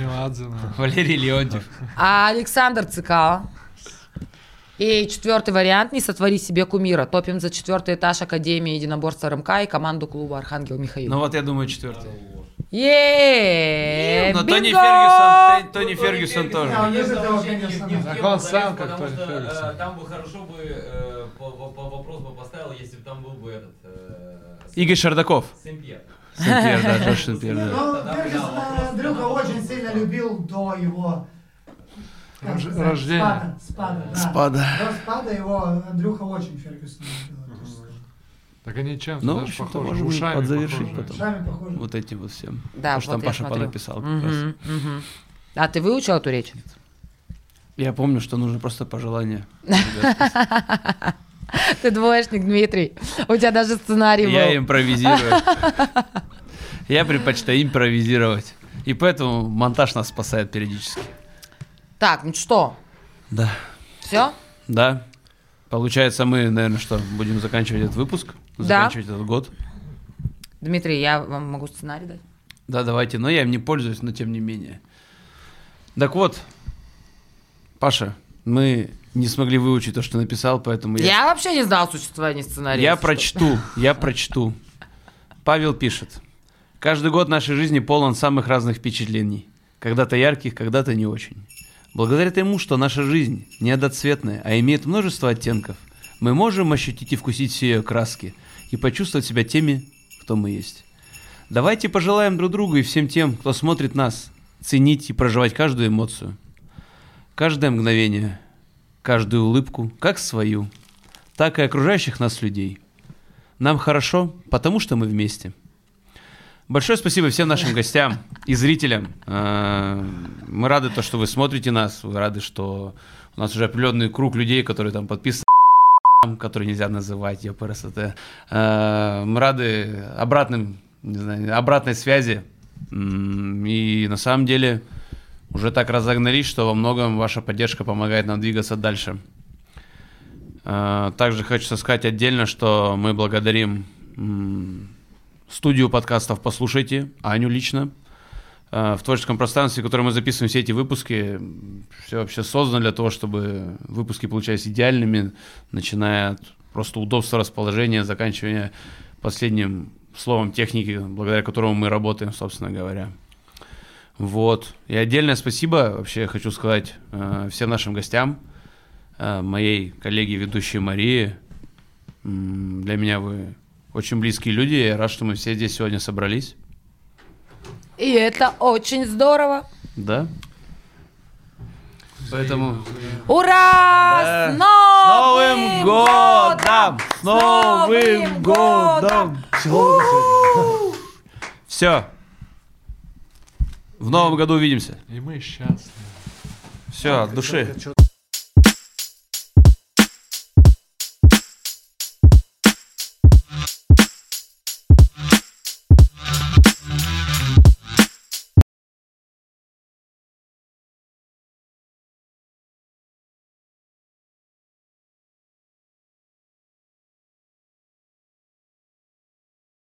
F: Меладзе, на.
A: Валерий Леонтьев.
B: а Александр Цикало. И четвертый вариант «Не сотвори себе кумира». Топим за четвертый этаж Академии единоборства РМК и команду клуба «Архангел Михаил».
A: Ну вот я думаю четвертый.
B: Е,
A: Но Тони! Фергюсон, Тони Фергюсон тоже.
F: Так он сам как Тони Фергюсон.
E: э, Там бы хорошо бы э, вопрос бы поставил, если бы там был бы этот... э,
A: Игорь Шардаков.
E: Сен-Пьер.
A: Сен-Пьер, да, Джордж Сен-Пьер, да.
D: Ну, Фергюсона Андрюха очень сильно любил до его
F: рождения.
D: Спада, спада, да.
A: Спада.
D: До спада его Андрюха очень Фергюсона
F: Так они чем-то
A: Ну,
F: даже похожи.
A: можем
F: Ушами
A: подзавершить
F: похожи.
A: потом.
D: Ушами похожи.
A: Вот этим вот всем.
B: Да,
A: То, что
B: вот
A: там
B: я
A: Паша
B: смотрю.
A: понаписал как раз.
B: Мгм. А ты выучил эту речь?
A: Я помню, что нужно просто пожелание.
B: Ты двоечник, Дмитрий. У тебя даже сценарий был.
A: Я импровизирую. Я предпочитаю импровизировать. И поэтому монтаж нас спасает периодически.
B: Так, ну что,
A: Да.
B: все?
A: Да. Получается, мы, наверное, что, будем заканчивать этот выпуск?
B: Да.
A: Заканчивать этот год?
B: Дмитрий, я вам могу сценарий дать?
A: Да, давайте. Но я им не пользуюсь, но тем не менее. Так вот, Паша, мы не смогли выучить то, что написал, поэтому я...
B: Я вообще не знал существования сценария.
A: Я прочту, я прочту. Павел пишет. Каждый год нашей жизни полон самых разных впечатлений. Когда-то ярких, когда-то не очень. Благодаря тому, что наша жизнь не одноцветная, а имеет множество оттенков, мы можем ощутить и вкусить все ее краски и почувствовать себя теми, кто мы есть. Давайте пожелаем друг другу и всем тем, кто смотрит нас, ценить и проживать каждую эмоцию. Каждое мгновение, каждую улыбку, как свою, так и окружающих нас людей. Нам хорошо, потому что мы вместе. Большое спасибо всем нашим гостям и зрителям. Э, Мы рады, то, что вы смотрите нас, вы рады, что у нас уже определенный круг людей, которые там подписаны, которые нельзя называть, ЕПРСТ. Э, Мы рады обратным, не знаю, обратной связи. И на самом деле уже так разогнались, что во многом ваша поддержка помогает нам двигаться дальше. Э, Также хочу сказать отдельно, что мы благодарим студию подкастов «Послушайте», Аню лично. Э, В творческом пространстве, в котором мы записываем все эти выпуски, все вообще создано для того, чтобы выпуски получались идеальными, начиная от просто удобства расположения, заканчивая последним словом техники, благодаря которому мы работаем, собственно говоря. Вот. И отдельное спасибо вообще хочу сказать э, всем нашим гостям, э, моей коллеге ведущей Марии. М, Для меня вы очень близкие люди. Я рад, что мы все здесь сегодня собрались.
B: И это очень здорово.
A: Да. Поэтому
B: Ура!
A: Да.
B: С
A: с
B: Новым,
A: Новым годом! С Новым годом! Все. В новом году увидимся.
F: И мы счастливы.
A: Все, от души.